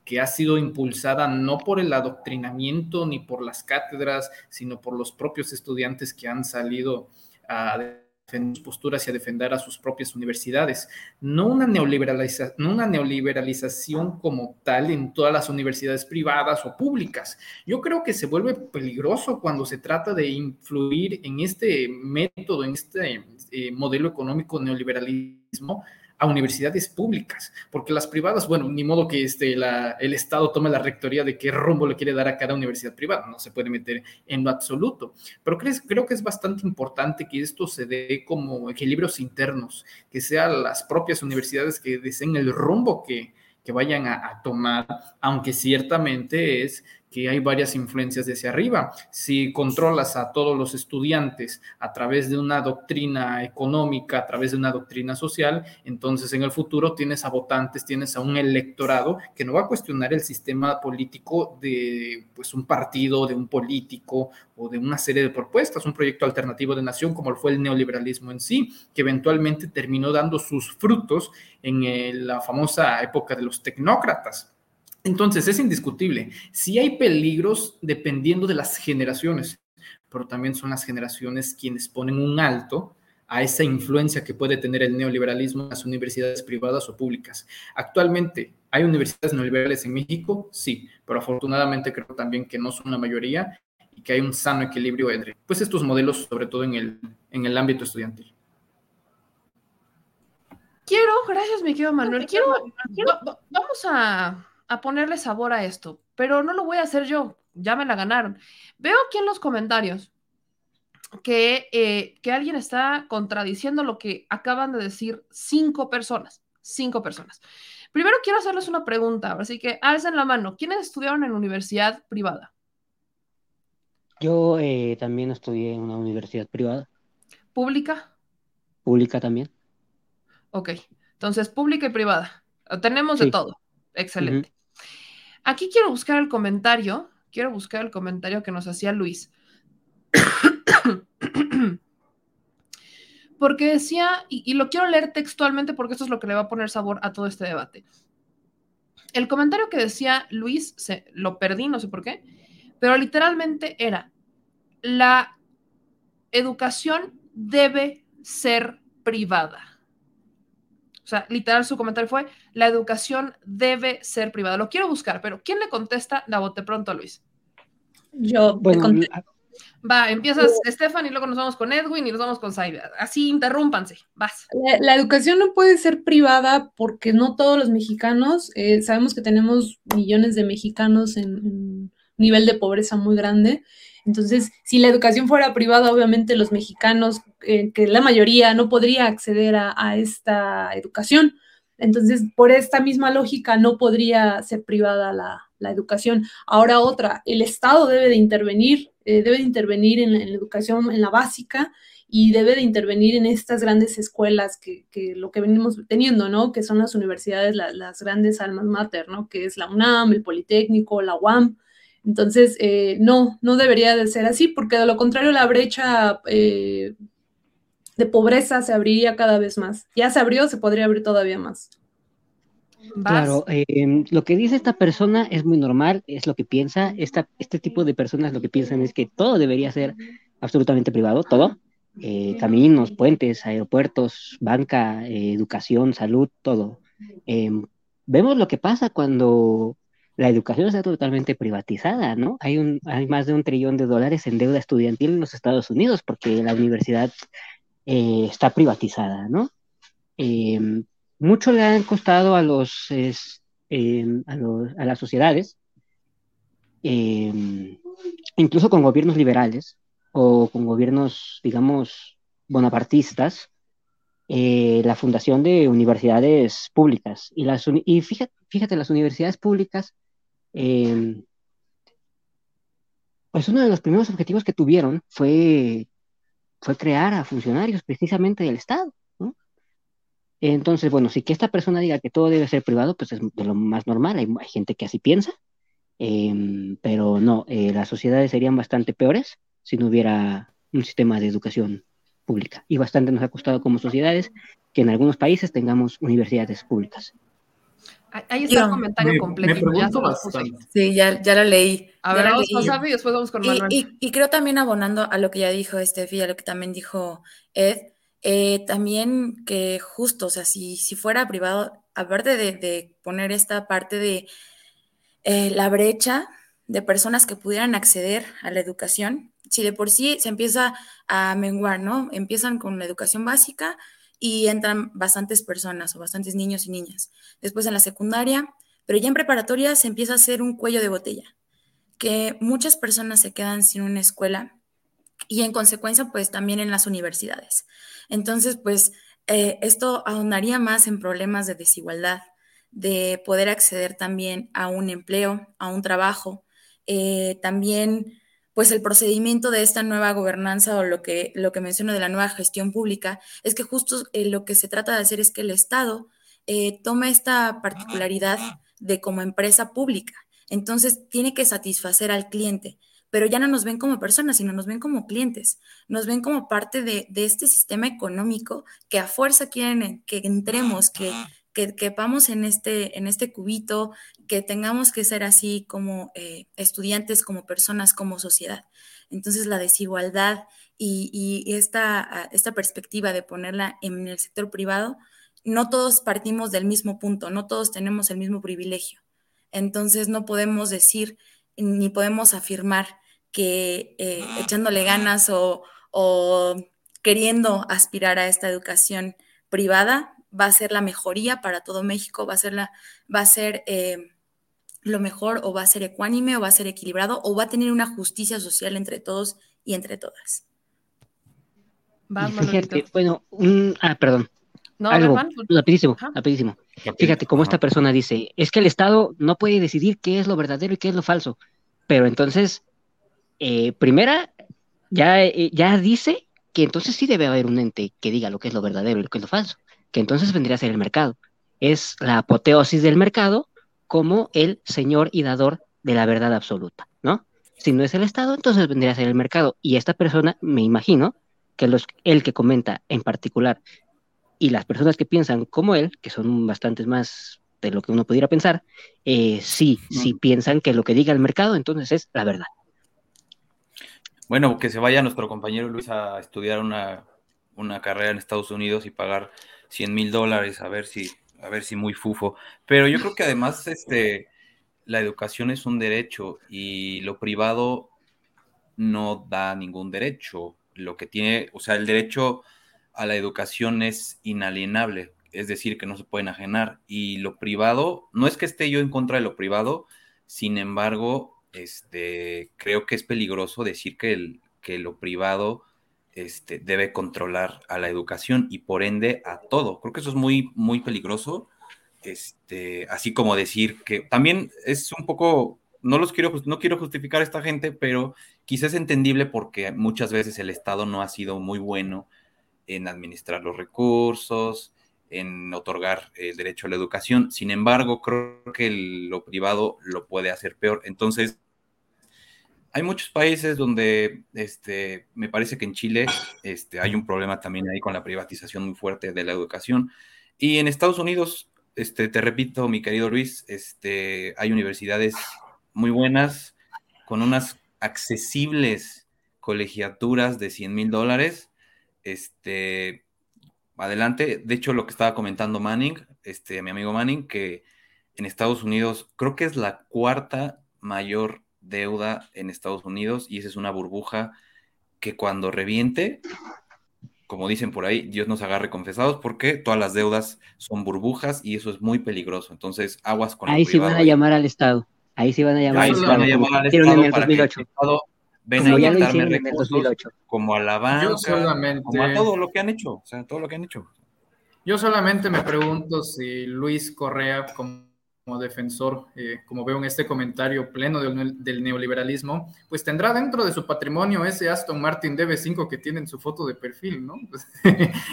que ha sido impulsada no por el adoctrinamiento ni por las cátedras, sino por los propios estudiantes que han salido a defender sus posturas y a defender a sus propias universidades. No una, neoliberaliza no una neoliberalización como tal en todas las universidades privadas o públicas. Yo creo que se vuelve peligroso cuando se trata de influir en este método, en este eh, modelo económico neoliberalismo a universidades públicas, porque las privadas, bueno, ni modo que este, la, el Estado tome la rectoría de qué rumbo le quiere dar a cada universidad privada, no se puede meter en lo absoluto, pero creo, que es bastante importante que esto se dé como equilibrios internos, que sean las propias universidades que deseen el rumbo que, que vayan a, tomar, aunque ciertamente es que hay varias influencias desde arriba. Si controlas a todos los estudiantes a través de una doctrina económica, a través de una doctrina social, entonces en el futuro tienes a votantes, tienes a un electorado que no va a cuestionar el sistema político de pues un partido, de un político o de una serie de propuestas, un proyecto alternativo de nación como fue el neoliberalismo en sí, que eventualmente terminó dando sus frutos en eh, la famosa época de los tecnócratas. Entonces, es indiscutible. Si hay peligros dependiendo de las generaciones, pero también son las generaciones quienes ponen un alto a esa influencia que puede tener el neoliberalismo en las universidades privadas o públicas. Actualmente, ¿hay universidades neoliberales en México? Sí, pero afortunadamente creo también que no son la mayoría y que hay un sano equilibrio entre pues, estos modelos, sobre todo en el, en el ámbito estudiantil. Quiero, gracias, mi querido Manuel, quiero, vamos a a ponerle sabor a esto, pero no lo voy a hacer yo, ya me la ganaron. Veo aquí en los comentarios que, eh, que alguien está contradiciendo lo que acaban de decir cinco personas, cinco personas. Primero quiero hacerles una pregunta, así que alcen la mano. ¿Quiénes estudiaron en universidad privada? Yo eh, también estudié en una universidad privada. ¿Pública? Pública también. Ok, entonces pública y privada. Tenemos de todo. Excelente. Aquí quiero buscar el comentario, quiero buscar el comentario que nos hacía Luis. *coughs* porque decía, y, lo quiero leer textualmente porque esto es lo que le va a poner sabor a todo este debate. El comentario que decía Luis, se, lo perdí, no sé por qué, pero literalmente era, la educación debe ser privada. O sea, literal su comentario fue, la educación debe ser privada. Lo quiero buscar, pero ¿quién le contesta la bote pronto a Luis? Yo. Bueno, Va, empiezas Estefan y luego nos vamos con Edwin y nos vamos con Saida. Así interrúmpanse, vas. La, educación no puede ser privada porque no todos los mexicanos, eh, sabemos que tenemos millones de mexicanos en, en nivel de pobreza muy grande entonces, si la educación fuera privada, obviamente los mexicanos, eh, que la mayoría no podría acceder a, esta educación. Entonces, por esta misma lógica, no podría ser privada la, educación. Ahora otra, el Estado debe de intervenir, eh, debe de intervenir en la, educación, en la básica, y debe de intervenir en estas grandes escuelas que, lo que venimos teniendo, ¿no? Que son las universidades, las grandes almas mater, ¿no? Que es la UNAM, el Politécnico, la UAM, entonces, eh, no, no debería de ser así, porque de lo contrario la brecha eh, de pobreza se abriría cada vez más. Ya se abrió, se podría abrir todavía más. Claro, em, lo que dice esta persona es muy normal, es lo que piensa. Esta, este tipo de personas lo que piensan es que todo debería ser absolutamente privado, todo. Eh, caminos, puentes, aeropuertos, banca, educación, salud, todo. Em, vemos lo que pasa cuando la educación está totalmente privatizada, ¿no? Hay, un, hay más de un trillón de dólares en deuda estudiantil en los Estados Unidos porque la universidad eh, está privatizada, ¿no? Em, mucho le han costado a los, em, a, los a, las sociedades, em, incluso con gobiernos liberales o con gobiernos, digamos, bonapartistas, eh, la fundación de universidades públicas. Y, las, y fíjate, fíjate, las universidades públicas Em, pues uno de los primeros objetivos que tuvieron fue, fue crear a funcionarios precisamente del Estado. Entonces, bueno, si que esta persona diga que todo debe ser privado, pues es de lo más normal, hay, gente que así piensa, em, pero no, eh, las sociedades serían bastante peores si no hubiera un sistema de educación pública. Y bastante nos ha costado como sociedades que en algunos países tengamos universidades públicas. Ahí está el comentario completo. Me pregunto bastante. Sí, ya, ya lo leí. A ver, vamos con y después vamos con Manuel. Y, y, creo también abonando a lo que ya dijo Estefi, a lo que también dijo Ed, eh, también que justo, o sea, si, si fuera privado, aparte de, de poner esta parte de eh, la brecha de personas que pudieran acceder a la educación, si de por sí se empieza a menguar, ¿no? Empiezan con la educación básica, y entran bastantes personas o bastantes niños y niñas. Después en la secundaria, pero ya en preparatoria se empieza a hacer un cuello de botella, que muchas personas se quedan sin una escuela y en consecuencia pues también en las universidades. Entonces pues eh, esto ahondaría más en problemas de desigualdad, de poder acceder también a un empleo, a un trabajo, eh, también pues el procedimiento de esta nueva gobernanza o lo que, lo que menciono de la nueva gestión pública es que justo eh, lo que se trata de hacer es que el Estado eh, tome esta particularidad de como empresa pública. Entonces tiene que satisfacer al cliente, pero ya no nos ven como personas, sino nos ven como clientes, nos ven como parte de, de este sistema económico que a fuerza quieren que entremos, que, que quepamos en este, en este cubito, que tengamos que ser así como eh, estudiantes, como personas, como sociedad. Entonces la desigualdad y, y esta, ah, esta perspectiva de ponerla en el sector privado, no todos partimos del mismo punto, no todos tenemos el mismo privilegio. Entonces no podemos decir ni podemos afirmar que eh, echándole ganas o, o queriendo aspirar a esta educación privada va a ser la mejoría para todo México, va a ser, la, va a ser eh, lo mejor o va a ser ecuánime o va a ser equilibrado o va a tener una justicia social entre todos y entre todas. Fíjate, bueno, un, ah, perdón. No, Algo, rapidísimo, rapidísimo. Fíjate cómo esta persona dice, es que el Estado no puede decidir qué es lo verdadero y qué es lo falso. Pero entonces, eh, primera, ya, eh, ya dice que entonces sí debe haber un ente que diga lo que es lo verdadero y lo que es lo falso que entonces vendría a ser el mercado. Es la apoteosis del mercado como el señor y dador de la verdad absoluta, ¿no? Si no es el Estado, entonces vendría a ser el mercado. Y esta persona, me imagino, que los, el que comenta en particular y las personas que piensan como él, que son bastantes más de lo que uno pudiera pensar, eh, sí, sí piensan que lo que diga el mercado entonces es la verdad. Bueno, que se vaya nuestro compañero Luis a estudiar una, una carrera en Estados Unidos y pagar 100 mil dólares, a ver si, a ver si muy fufo. Pero yo creo que además, este, la educación es un derecho y lo privado no da ningún derecho. Lo que tiene, o sea, el derecho a la educación es inalienable, es decir, que no se pueden ajenar. Y lo privado, no es que esté yo en contra de lo privado, sin embargo, este, creo que es peligroso decir que, el, que lo privado este, debe controlar a la educación y por ende a todo. Creo que eso es muy, muy peligroso. Este, así como decir que también es un poco, no los quiero, no quiero justificar a esta gente, pero quizás es entendible porque muchas veces el Estado no ha sido muy bueno en administrar los recursos, en otorgar el derecho a la educación. Sin embargo, creo que lo privado lo puede hacer peor. Entonces, hay muchos países donde este, me parece que en Chile este, hay un problema también ahí con la privatización muy fuerte de la educación. Y en Estados Unidos, este, te repito, mi querido Luis, este, hay universidades muy buenas con unas accesibles colegiaturas de 100 mil dólares. Este, adelante. De hecho, lo que estaba comentando Manning, este, mi amigo Manning, que en Estados Unidos creo que es la cuarta mayor deuda en Estados Unidos y esa es una burbuja que cuando reviente, como dicen por ahí, Dios nos agarre confesados porque todas las deudas son burbujas y eso es muy peligroso. Entonces, aguas con Ahí sí van a llamar al Estado. Ahí sí van a llamar, al, Estado, van a llamar al Estado para que el Estado venga a inyectarme recursos como a la banca, como a todo lo que han hecho, o sea, todo lo que han hecho. Yo solamente me pregunto si Luis Correa, como como defensor, eh, como veo en este comentario pleno del, neoliberalismo, pues tendrá dentro de su patrimonio ese Aston Martin DB5 que tiene en su foto de perfil, ¿no? *laughs* Pues,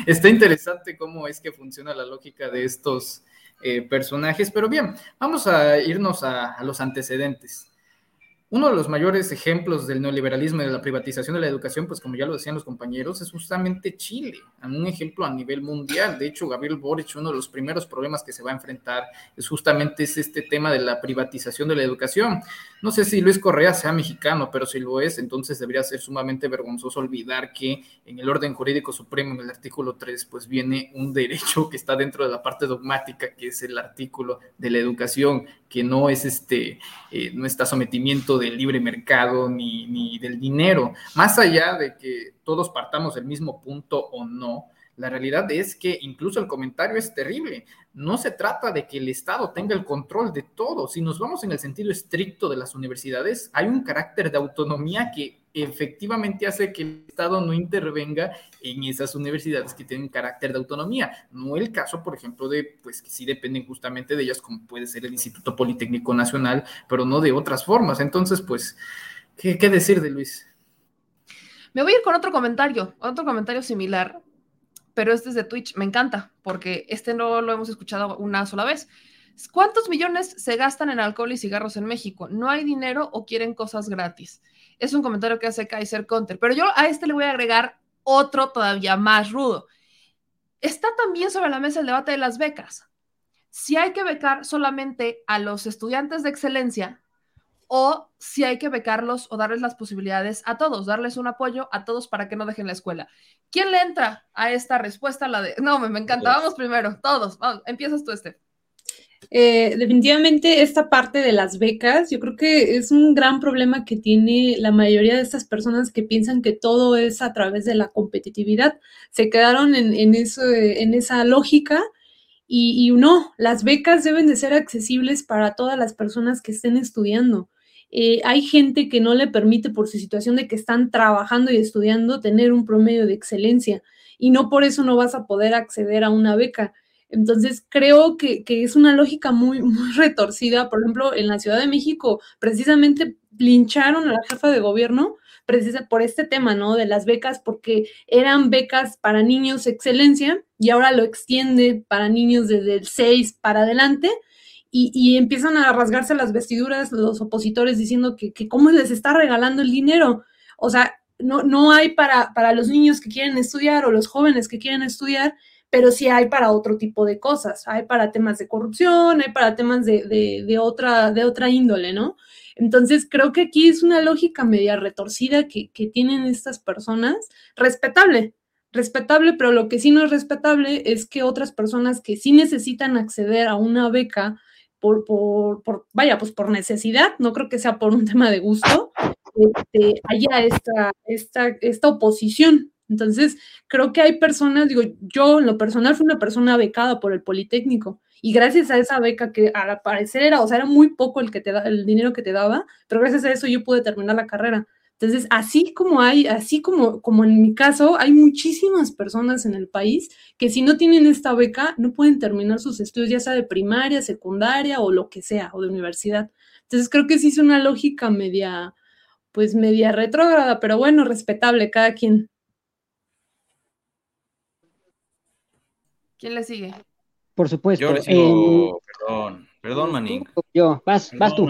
está interesante cómo es que funciona la lógica de estos eh, personajes, pero bien, vamos a irnos a los antecedentes. Uno de los mayores ejemplos del neoliberalismo y de la privatización de la educación, pues como ya lo decían los compañeros, es justamente Chile, un ejemplo a nivel mundial. De hecho, Gabriel Boric, uno de los primeros problemas que se va a enfrentar es justamente este tema de la privatización de la educación. No sé si Luis Correa sea mexicano, pero si lo es, entonces debería ser sumamente vergonzoso olvidar que en el orden jurídico supremo, en el artículo 3, pues viene un *laughs* derecho que está dentro de la parte dogmática, que es el artículo de la educación, que no es este, eh, no está sometimiento del libre mercado ni, ni del dinero. Más allá de que todos partamos del mismo punto o no, La realidad es que incluso el comentario es terrible. No se trata de que el Estado tenga el control de todo. Si nos vamos en el sentido estricto de las universidades, hay un carácter de autonomía que efectivamente hace que el Estado no intervenga en esas universidades que tienen carácter de autonomía. No el caso, por ejemplo, de, pues que sí dependen justamente de ellas, como puede ser el Instituto Politécnico Nacional, pero no de otras formas. Entonces, pues, ¿qué, qué decir de Luis? Me voy a ir con otro comentario, otro comentario similar, pero este es de Twitch. Me encanta, porque este no lo hemos escuchado una sola vez. ¿Cuántos millones se gastan en alcohol y cigarros en México? ¿No hay dinero o quieren cosas gratis? Es un comentario que hace Kaiser Conter, pero yo a este le voy a agregar otro todavía más rudo. Está también sobre la mesa el debate de las becas. Si hay que becar solamente a los estudiantes de excelencia o si hay que becarlos o darles las posibilidades a todos, darles un apoyo a todos para que no dejen la escuela. ¿Quién le entra a esta respuesta? La de, no, me, me encanta, vamos primero, todos, vamos, empiezas tú, este. Eh, definitivamente esta parte de las becas, yo creo que es un gran problema que tiene la mayoría de estas personas que piensan que todo es a través de la competitividad. Se quedaron en, en, eso, en esa lógica y, y, no, las becas deben de ser accesibles para todas las personas que estén estudiando. Eh, hay gente que no le permite por su situación de que están trabajando y estudiando tener un promedio de excelencia y no por eso no vas a poder acceder a una beca. Entonces, creo que, que, es una lógica muy, *laughs* retorcida. Por ejemplo, en la Ciudad de México, precisamente lincharon a la jefa de gobierno precisa por este tema, ¿no? De las becas, porque eran becas para niños excelencia y ahora lo extiende para niños desde el 6 para adelante. Y, empiezan a rasgarse las vestiduras los opositores diciendo que, que cómo les está regalando el dinero. O sea, no, no hay para, para los niños que quieren estudiar o los jóvenes que quieren estudiar pero sí hay para otro tipo de cosas, hay para temas de corrupción, hay para temas de, de, de, otra, de otra índole, ¿no? Entonces, creo que aquí es una lógica media retorcida que, que tienen estas personas, respetable, respetable, pero lo que sí no es respetable es que otras personas que sí necesitan acceder a una beca por, por, por vaya, pues por necesidad, no creo que sea por un *laughs* tema de gusto, este, haya esta, esta, esta oposición, entonces, creo que hay personas, digo, yo en lo personal fui una persona becada por el Politécnico y gracias a esa beca que al parecer era, o sea, era muy poco el que te da, el dinero que te daba, pero gracias a eso yo pude terminar la carrera. Entonces, así como hay, así como, como en mi caso, hay muchísimas personas en el país que si no tienen esta beca no pueden terminar sus estudios, ya sea de primaria, secundaria o lo que sea, o de universidad. Entonces, creo que sí es una lógica media, pues media retrógrada, pero bueno, respetable cada quien. ¿Quién le sigue? Por supuesto. Yo le sigo, eh, perdón, perdón, Manín. Yo, vas, vas tú.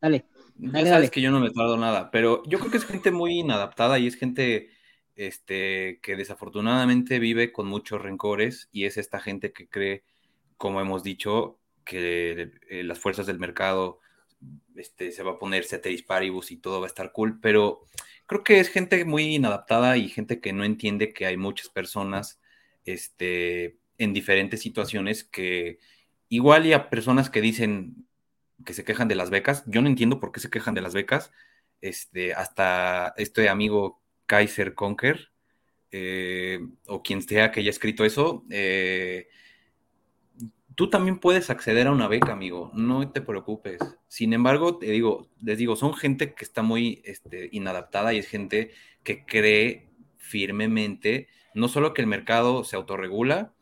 Dale. Dale ya sabes dale. que yo no me tardo nada, pero yo creo que es gente muy inadaptada y es gente este, que desafortunadamente vive con muchos rencores y es esta gente que cree, como hemos dicho, que eh, las fuerzas del mercado este, se va a poner ceteris paribus y todo va a estar cool, pero creo que es gente muy inadaptada y gente que no entiende que hay muchas personas este, en diferentes situaciones que igual y a personas que dicen que se quejan de las becas, yo no entiendo por qué se quejan de las becas, este, hasta este amigo Kaiser Conker, eh, o quien sea que haya escrito eso, eh, tú también puedes acceder a una beca, amigo, no te preocupes. Sin embargo, te digo, les digo, son gente que está muy este, inadaptada y es gente que cree firmemente no solo que el mercado se autorregula,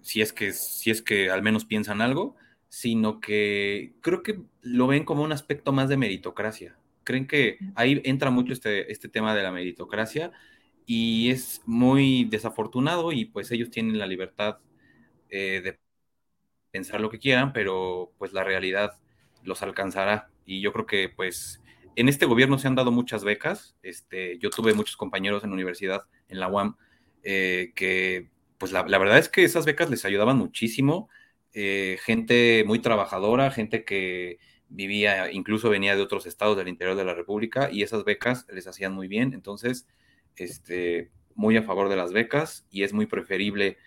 si es que, si es que al menos piensan algo, sino que creo que lo ven como un aspecto más de meritocracia. Creen que ahí entra mucho este, este tema de la meritocracia y es muy desafortunado y pues ellos tienen la libertad eh, de pensar lo que quieran, pero pues la realidad los alcanzará. Y yo creo que pues en este gobierno se han dado muchas becas. Este, yo tuve muchos compañeros en la universidad, en la UAM, eh, que pues la, la, verdad es que esas becas les ayudaban muchísimo. Eh, gente muy trabajadora, gente que vivía, incluso venía de otros estados del interior de la República y esas becas les hacían muy bien. Entonces, este, muy a favor de las becas y es muy preferible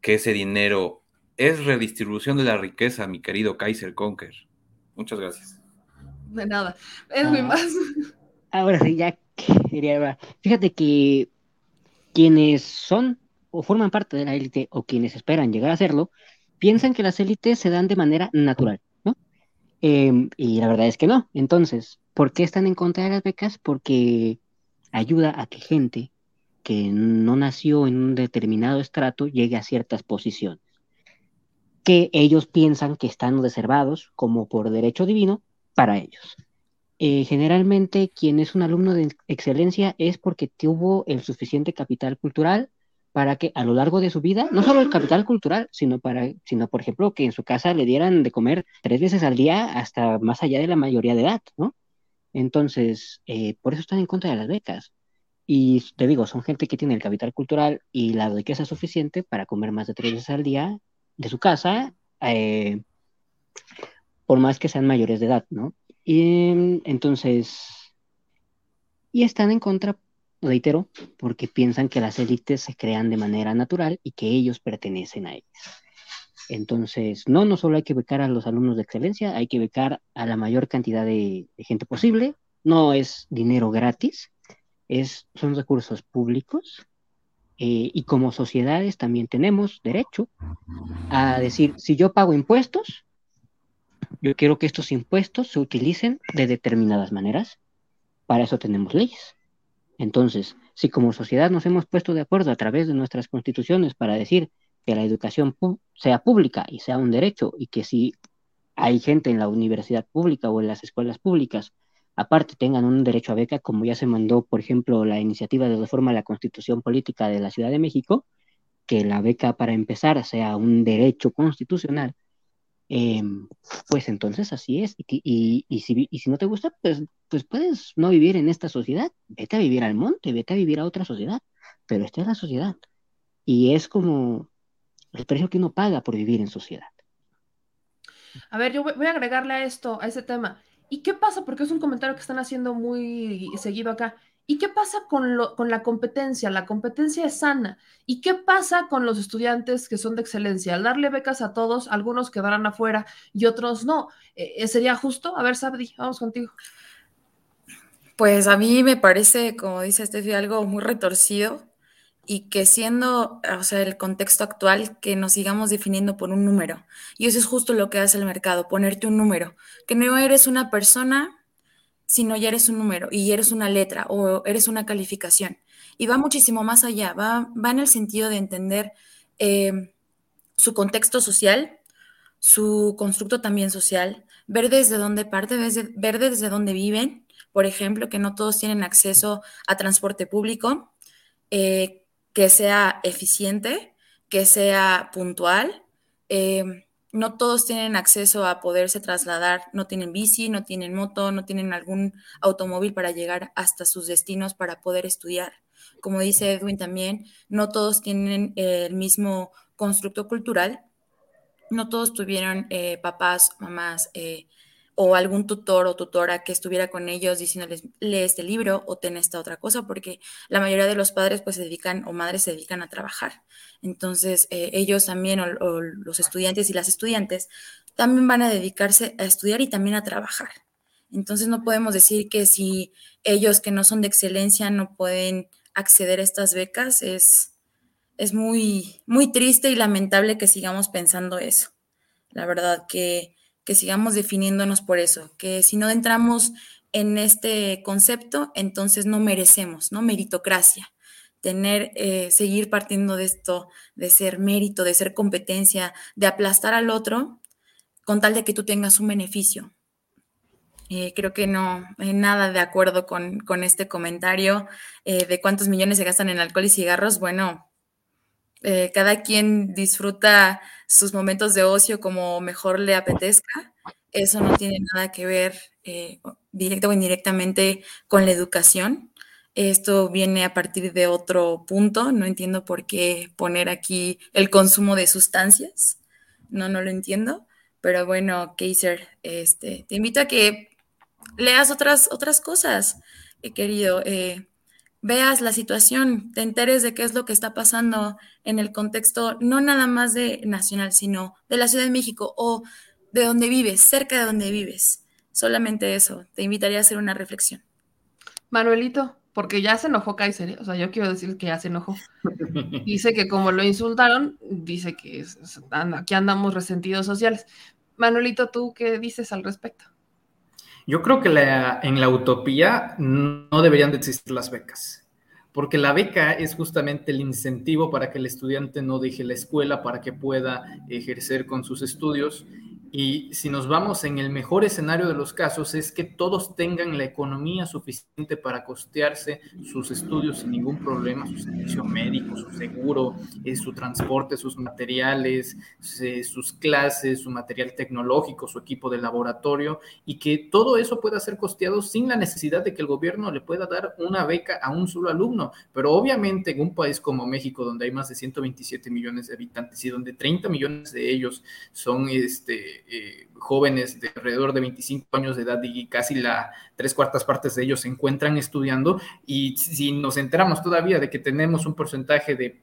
que ese dinero es redistribución de la riqueza, mi querido Kaiser Conker. Muchas gracias. De nada. Es muy más. Ahora sí, ya quería Fíjate que quienes son o forman parte de la élite o quienes esperan llegar a serlo, piensan que las élites se dan de manera natural, ¿no? Em, y la verdad es que no. Entonces, ¿por qué están en contra de las becas? Porque ayuda a que gente que no nació en un determinado estrato llegue a ciertas posiciones que ellos piensan que están reservados como por derecho divino para ellos. Eh, generalmente quien es un alumno de excelencia es porque tuvo el suficiente capital cultural para que a lo largo de su vida, no solo el capital cultural, sino para, sino por ejemplo que en su casa le dieran de comer tres veces al día hasta más allá de la mayoría de edad, ¿no? Entonces, eh, por eso están en contra de las becas. Y te digo, son gente que tiene el capital cultural y la riqueza suficiente para comer más de tres veces al día de su casa, eh, por más que sean mayores de edad, ¿no? Y entonces, y están en contra, reitero, porque piensan que las élites se crean de manera natural y que ellos pertenecen a ellas. Entonces, no, no solo hay que becar a los alumnos de excelencia, hay que becar a la mayor cantidad de, de gente posible. No es dinero gratis, es, son recursos públicos eh, y como sociedades también tenemos derecho a decir, si yo pago impuestos, yo quiero que estos impuestos se utilicen de determinadas maneras. Para eso tenemos leyes. Entonces, si como sociedad nos hemos puesto de acuerdo a través de nuestras constituciones para decir que la educación sea pública y sea un derecho y que si hay gente en la universidad pública o en las escuelas públicas aparte tengan un derecho a beca, como ya se mandó, por ejemplo, la iniciativa de reforma a la Constitución Política de la Ciudad de México, que la beca para empezar sea un derecho constitucional, em, pues entonces así es. Y, si, y, si, no te gusta, pues, pues puedes no vivir en esta sociedad, vete a vivir al monte, vete a vivir a otra sociedad, pero esta es la sociedad. Y es como el precio que uno paga por vivir en sociedad. A ver, yo voy a agregarle a esto, a ese tema. ¿Y qué pasa? Porque es un comentario que están haciendo muy seguido acá. ¿Y qué pasa con, lo, con la competencia? La competencia es sana. ¿Y qué pasa con los estudiantes que son de excelencia? Al darle becas a todos, algunos quedarán afuera y otros no. Eh, ¿Sería justo? A ver, Sabdi, vamos contigo. Pues a mí me parece, como dice Steffi, algo muy retorcido y que siendo, o sea, el contexto actual, que nos sigamos definiendo por un número. Y eso es justo lo que hace el mercado, ponerte un número, que no eres una persona, sino ya eres un número y eres una letra o eres una calificación. Y va muchísimo más allá, va, va en el sentido de entender eh, su contexto social, su constructo también social, ver desde dónde parte, ver desde dónde viven, por ejemplo, que no todos tienen acceso a transporte público, eh, que sea eficiente, que sea puntual. Em, no todos tienen acceso a poderse trasladar, no tienen bici, no tienen moto, no tienen algún automóvil para llegar hasta sus destinos para poder estudiar. Como dice Edwin también, no todos tienen el mismo constructo cultural, no todos tuvieron eh, papás, mamás, eh, o algún tutor o tutora que estuviera con ellos diciéndoles, lee este libro o ten esta otra cosa, porque la mayoría de los padres pues se dedican o madres se dedican a trabajar. Entonces, eh, ellos también, o, los estudiantes y las estudiantes, también van a dedicarse a estudiar y también a trabajar. Entonces, no podemos decir que si ellos que no son de excelencia no pueden acceder a estas becas, es, es muy, muy triste y lamentable que sigamos pensando eso. La verdad que que sigamos definiéndonos por eso, que si no entramos en este concepto, entonces no merecemos, ¿no? Meritocracia. Tener, eh, seguir partiendo de esto, de ser mérito, de ser competencia, de aplastar al otro, con tal de que tú tengas un beneficio. Eh, creo que no, hay nada de acuerdo con, este comentario eh, de cuántos millones se gastan en alcohol y cigarros. Bueno, eh, cada quien disfruta sus momentos de ocio como mejor le apetezca. Eso no tiene nada que ver eh, directo o indirectamente con la educación. Esto viene a partir de otro punto. No entiendo por qué poner aquí el consumo de sustancias. No, no lo entiendo. Pero bueno, Kaiser, este, te invito a que leas otras, otras cosas, he querido. Eh, veas la situación, te enteres de qué es lo que está pasando en el contexto, no nada más de nacional, sino de la Ciudad de México o de donde vives, cerca de donde vives. Solamente eso, te invitaría a hacer una reflexión. Manuelito. porque ya se enojó Kaiser, ¿eh? o sea, yo quiero decir que ya se enojó. *laughs* Dice que como lo insultaron, dice que es, anda, aquí andamos resentidos sociales. Manuelito, ¿tú qué dices al respecto? Yo creo que la, en la utopía no deberían de existir las becas, porque la beca es justamente el incentivo para que el estudiante no deje la escuela, para que pueda ejercer con sus estudios y si nos vamos en el mejor escenario de los casos, es que todos tengan la economía suficiente para costearse sus estudios sin ningún problema, su servicio médico, su seguro, eh, su transporte, sus materiales, sus clases, su material tecnológico, su equipo de laboratorio, y que todo eso pueda ser costeado sin la necesidad de que el gobierno le pueda dar una beca a un solo alumno. Pero obviamente en un país como México, donde hay más de 127 millones de habitantes y donde 30 millones de ellos son este, eh, jóvenes de alrededor de 25 años de edad y casi la tres cuartas partes de ellos se encuentran estudiando y si nos enteramos todavía de que tenemos un porcentaje de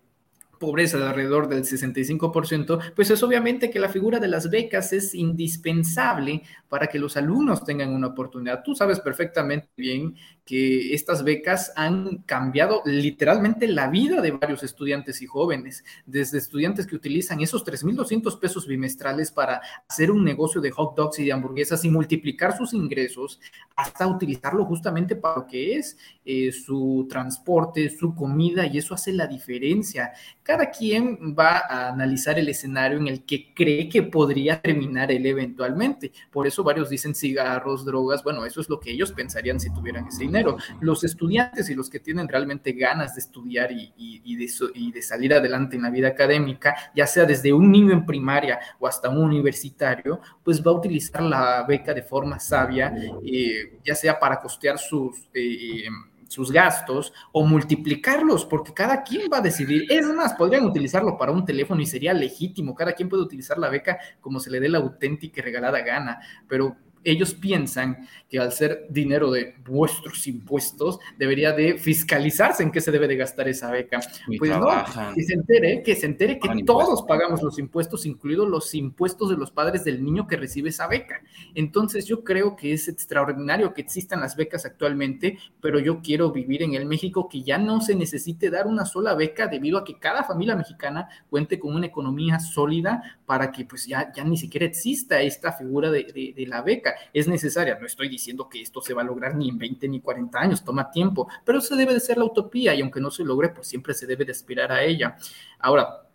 pobreza de alrededor del 65%, pues es obviamente que la figura de las becas es indispensable para que los alumnos tengan una oportunidad. Tú sabes perfectamente bien estas becas han cambiado literalmente la vida de varios estudiantes y jóvenes, desde estudiantes que utilizan esos 3.200 pesos bimestrales para hacer un negocio de hot dogs y de hamburguesas y multiplicar sus ingresos, hasta utilizarlo justamente para lo que es eh, su transporte, su comida, y eso hace la diferencia. Cada quien va a analizar el escenario en el que cree que podría terminar él eventualmente. Por eso varios dicen cigarros, drogas, bueno, eso es lo que ellos pensarían si tuvieran ese dinero. Los estudiantes y los que tienen realmente ganas de estudiar y, y, y, de, y, de, salir adelante en la vida académica, ya sea desde un niño en primaria o hasta un universitario, pues va a utilizar la beca de forma sabia, eh, ya sea para costear sus... Eh, sus gastos o multiplicarlos, porque cada quien va a decidir. Es más, podrían utilizarlo para un teléfono y sería legítimo. Cada quien puede utilizar la beca como se le dé la auténtica y regalada gana, pero ellos piensan que al ser dinero de vuestros impuestos, debería de fiscalizarse en qué se debe de gastar esa beca. Y pues trabajan. no, que se entere, que se entere que todos impuestos. pagamos los impuestos, incluidos los impuestos de los padres del niño que recibe esa beca. Entonces yo creo que es extraordinario que existan las becas actualmente, pero yo quiero vivir en el México que ya no se necesite dar una sola beca debido a que cada familia mexicana cuente con una economía sólida para que pues ya, ya ni siquiera exista esta figura de, de, de la beca es necesaria. No estoy diciendo que esto se va a lograr ni en 20 ni 40 años, toma tiempo, pero eso debe de ser la utopía y aunque no se logre, pues siempre se debe de aspirar a ella. Ahora,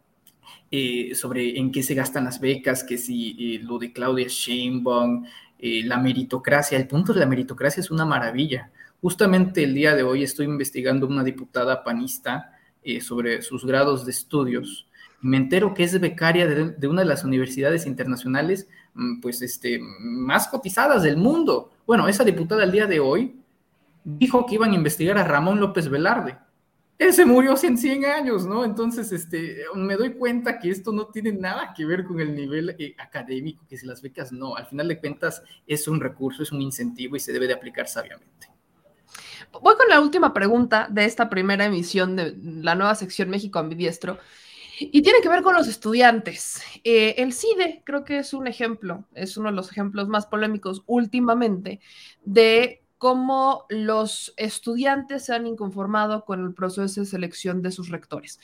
eh, sobre en qué se gastan las becas, que si eh, lo de Claudia Sheinbaum, eh, la meritocracia, el punto de la meritocracia es una maravilla. Justamente el día de hoy estoy investigando una diputada panista eh, sobre sus grados de estudios. Me entero que es becaria de una de las universidades internacionales pues este, más cotizadas del mundo. Bueno, esa diputada el día de hoy dijo que iban a investigar a Ramón López Velarde. Él se murió hace 100 años, ¿no? Entonces, este, me doy cuenta que esto no tiene nada que ver con el nivel eh, académico, que si las becas no, al final de cuentas es un recurso, es un incentivo y se debe de aplicar sabiamente. Voy con la última pregunta de esta primera emisión de la nueva sección México Ambidiestro. Y tiene que ver con los estudiantes. Eh, el CIDE creo que es un ejemplo, es uno de los ejemplos más polémicos últimamente de cómo los estudiantes se han inconformado con el proceso de selección de sus rectores.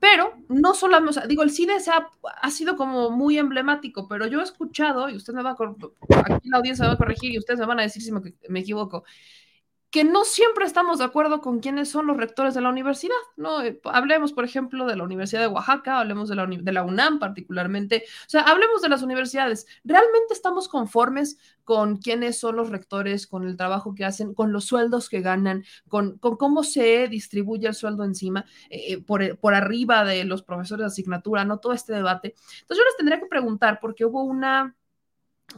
Pero no solamente, digo, el CIDE ha, sido como muy emblemático, pero yo he escuchado, y usted me va a, aquí la audiencia me va a corregir y ustedes me van a decir si me equivoco, que no siempre estamos de acuerdo con quiénes son los rectores de la universidad, ¿no? Hablemos, por ejemplo, de la Universidad de Oaxaca, hablemos de la, UNAM particularmente, o sea, hablemos de las universidades. ¿Realmente estamos conformes con quiénes son los rectores, con el trabajo que hacen, con los sueldos que ganan, con, con cómo se distribuye el sueldo encima, eh, por, por arriba de los profesores de asignatura, ¿no? Todo este debate. Entonces yo les tendría que preguntar, porque hubo una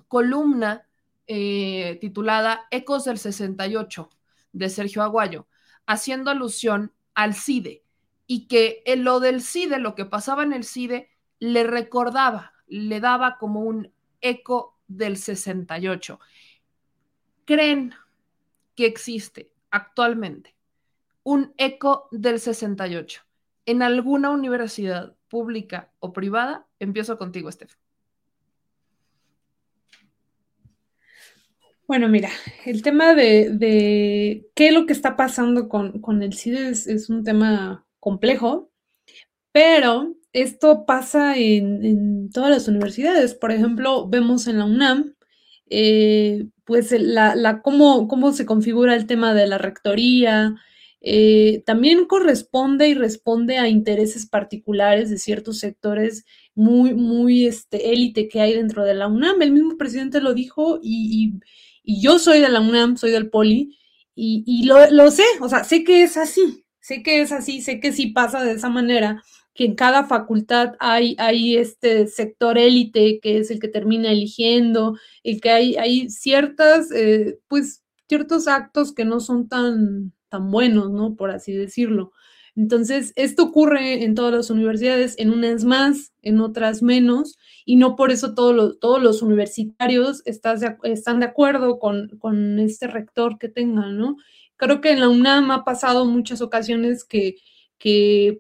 columna eh, titulada Ecos del 68 de Sergio Aguayo, haciendo alusión al CIDE y que en lo del CIDE, lo que pasaba en el CIDE, le recordaba, le daba como un eco del 68. ¿Creen que existe actualmente un eco del 68 en alguna universidad pública o privada? Empiezo contigo, Estef. Bueno, mira, el tema de, de qué es lo que está pasando con, con el es, es un tema complejo, pero esto pasa en, en todas las universidades. Por ejemplo, vemos en la UNAM, eh, pues la, la cómo, cómo se configura el tema de la rectoría, eh, también corresponde y responde a intereses particulares de ciertos sectores muy, muy este, élite que hay dentro de la UNAM. El mismo presidente lo dijo y, y, yo soy de la UNAM, soy del Poli y, y lo, lo, sé, o sea, sé que es así, sé que es así, sé que sí pasa de esa manera, que en cada facultad hay, hay este sector élite que es el que termina eligiendo, el que hay, hay ciertas, eh, pues, ciertos actos que no son tan, tan buenos, ¿no? Por así decirlo. Entonces, esto ocurre en todas las universidades, en unas más, en otras menos, y no por eso todos los, todos los universitarios están de acuerdo con, este rector que tengan, ¿no? Creo que en la UNAM ha pasado muchas ocasiones que,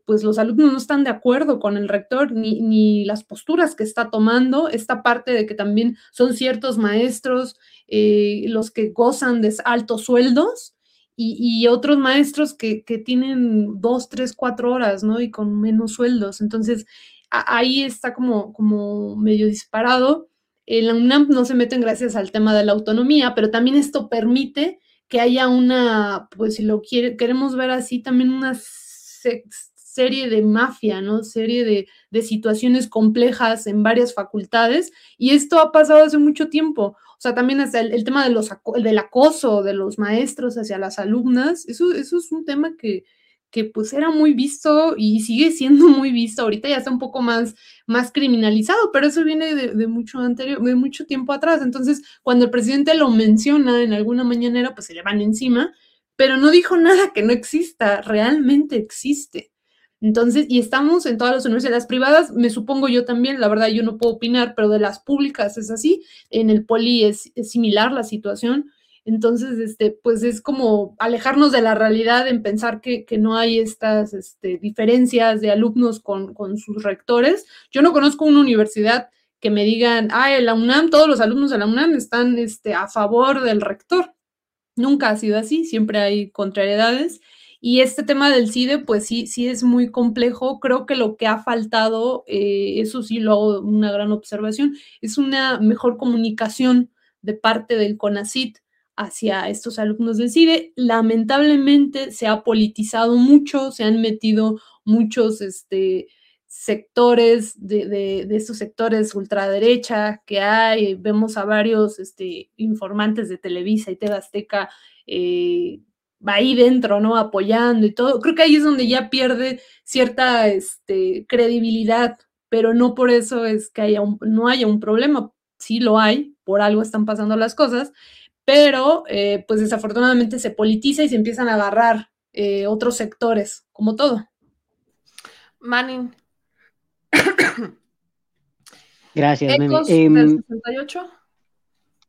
pues los alumnos no están de acuerdo con el rector ni, ni las posturas que está tomando, esta parte de que también son ciertos maestros eh, los que gozan de altos sueldos, y, y, otros maestros que, que, tienen dos, tres, cuatro horas, ¿no? Y con menos sueldos. Entonces, ahí está como, como medio disparado. En la UNAM no se meten gracias al tema de la autonomía, pero también esto permite que haya una, pues si lo queremos ver así, también una se, serie de mafia, ¿no? Serie de, de situaciones complejas en varias facultades. Y esto ha pasado hace mucho tiempo. O sea, también hasta el, tema de del acoso de los maestros hacia las alumnas, eso, eso es un tema que, que pues era muy visto y sigue siendo *laughs* muy visto. Ahorita ya está un poco más, más criminalizado, pero eso viene de, de, mucho anterior, de mucho tiempo atrás. Entonces, cuando el presidente lo menciona en alguna mañanera, pues se le van encima, pero no dijo nada que no exista, realmente existe. Entonces, y estamos en todas las universidades privadas, me supongo yo también, la verdad yo no puedo opinar, pero de las públicas es así, en el poli es, similar la situación. Entonces, este, pues es como alejarnos de la realidad en pensar que, que no hay estas este, diferencias de alumnos con, con, sus rectores. Yo no conozco una universidad que me digan, ah, la UNAM, todos los alumnos de la UNAM están este, a favor del rector. Nunca ha sido así, siempre hay contrariedades. Y este tema del CIDE, pues sí, sí es muy complejo. Creo que lo que ha faltado, eh, eso sí lo hago una gran observación, es una mejor comunicación de parte del CONACIT hacia estos alumnos del CIDE. Lamentablemente se ha politizado mucho, se han metido muchos este, sectores de, de, estos sectores ultraderecha que hay. Vemos a varios este, informantes de Televisa y TV Azteca eh, ahí dentro, ¿no? Apoyando y todo. Creo que ahí es donde ya pierde cierta este, credibilidad, pero no por eso es que haya un, no haya un problema. Sí lo hay, por algo están pasando las cosas, pero eh, pues desafortunadamente se politiza y se empiezan a agarrar eh, otros sectores, como todo. Manning. Gracias, ¿Ecos del Eh, 68?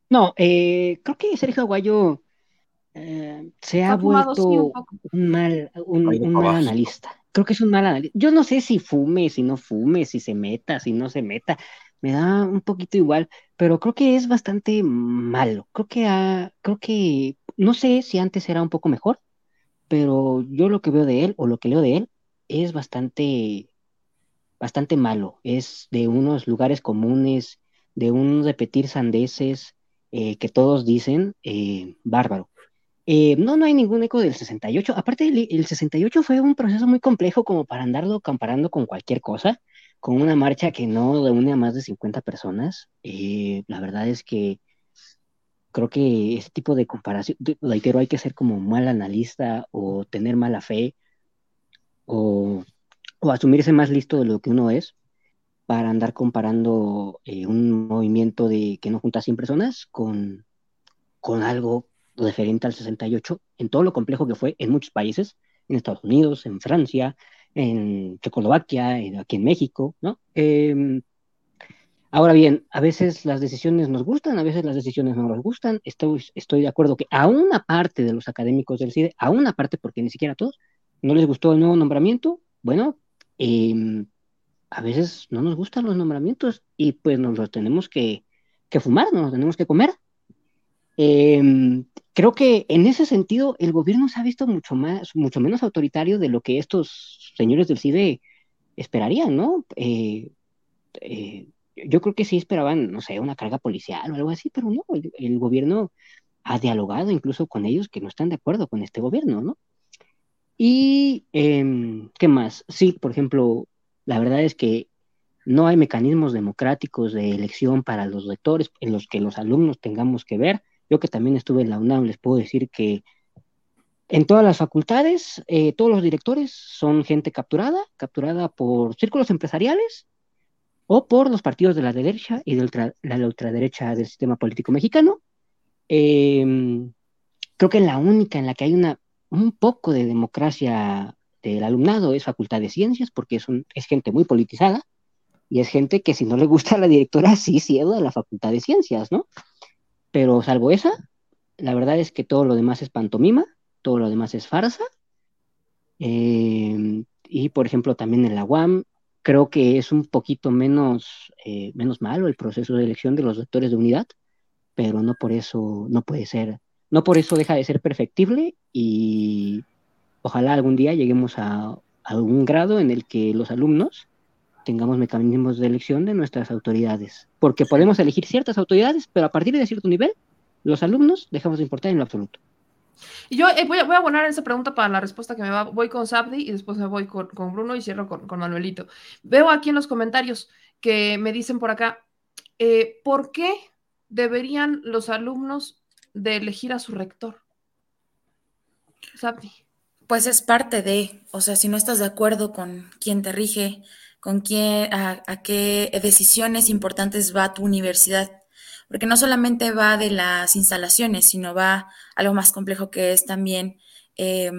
no, eh, creo que Sergio Aguayo eh, se ha Ha fumado, sí, un vuelto un mal, un, un mal analista. Creo que es un mal analista. Yo no sé si fume, si no fume, si se meta, si no se meta. Me da un poquito igual, pero creo que es bastante malo. Creo que ha, creo que, no sé si antes era un poco mejor, pero yo lo que veo de él o lo que leo de él es bastante, bastante malo. Es de unos lugares comunes, de un repetir sandeces eh, que todos dicen, eh, bárbaro. Eh, no, no hay ningún eco del 68. Aparte, el, el 68 fue un proceso muy complejo como para andarlo comparando con cualquier cosa, con una marcha que no reúne a más de 50 personas. Eh, la verdad es que creo que ese tipo de comparación, de- reitero, hay que ser como mal analista o tener mala fe o, o asumirse más listo de lo que uno es para andar comparando eh, un movimiento de que no junta 100 personas con, con algo referente al 68, en todo lo complejo que fue en muchos países, en Estados Unidos, en Francia, en Checoslovaquia, aquí en México, ¿no? Eh, ahora bien, a veces las decisiones nos gustan, a veces las decisiones no nos gustan. Estoy, estoy de acuerdo que a una parte de los académicos del CIDE, a una parte, porque ni siquiera a todos, no les gustó el nuevo nombramiento. Bueno, eh, a veces no nos gustan los nombramientos y pues nos los tenemos que, que fumar, nos los tenemos que comer. Em, creo que en ese sentido el gobierno se ha visto mucho más, mucho menos autoritario de lo que estos señores del CIDE esperarían, ¿no? Eh, eh, yo creo que sí esperaban, no sé, una carga policial o algo así, pero no, el, gobierno ha dialogado incluso con ellos que no están de acuerdo con este gobierno, ¿no? Y, eh, ¿qué más? Sí, por ejemplo, la verdad es que no hay mecanismos democráticos de elección para los rectores en los que los alumnos tengamos que ver. Yo que también estuve en la UNAM, les puedo decir que en todas las facultades, eh, todos los directores son gente capturada, capturada por círculos empresariales o por los partidos de la derecha y de ultra, la ultraderecha del sistema político mexicano. Eh, creo que la única en la que hay una, un poco de democracia del alumnado es Facultad de Ciencias, porque es, un, es gente muy politizada y es gente que si no le gusta a la directora, *laughs* sí ciego de la Facultad de Ciencias, ¿no? Pero salvo esa, la verdad es que todo lo demás es pantomima, todo lo demás es farsa. Eh, y por ejemplo, también en la UAM, creo que es un poquito menos, eh, menos malo el proceso de elección de los doctores de unidad, pero no por eso no puede ser, no por eso deja de ser perfectible y ojalá algún día lleguemos a, a algún grado en el que los alumnos tengamos mecanismos de elección de nuestras autoridades, porque podemos elegir ciertas autoridades, pero a partir de cierto nivel, los alumnos dejamos de importar en lo absoluto. Y yo eh, voy, a, voy, a, abonar esa pregunta para la respuesta que me va. Voy con Sabdi y después me voy con, con Bruno y cierro con, con, Manuelito. Veo aquí en los comentarios que me dicen por acá, eh, ¿por qué deberían los alumnos de elegir a su rector? Sabdi. Pues es parte de, o sea, si no estás de acuerdo con quien te rige, con quién, a, qué decisiones importantes va tu universidad. Porque no solamente va de las instalaciones, sino va a algo más complejo que es también eh,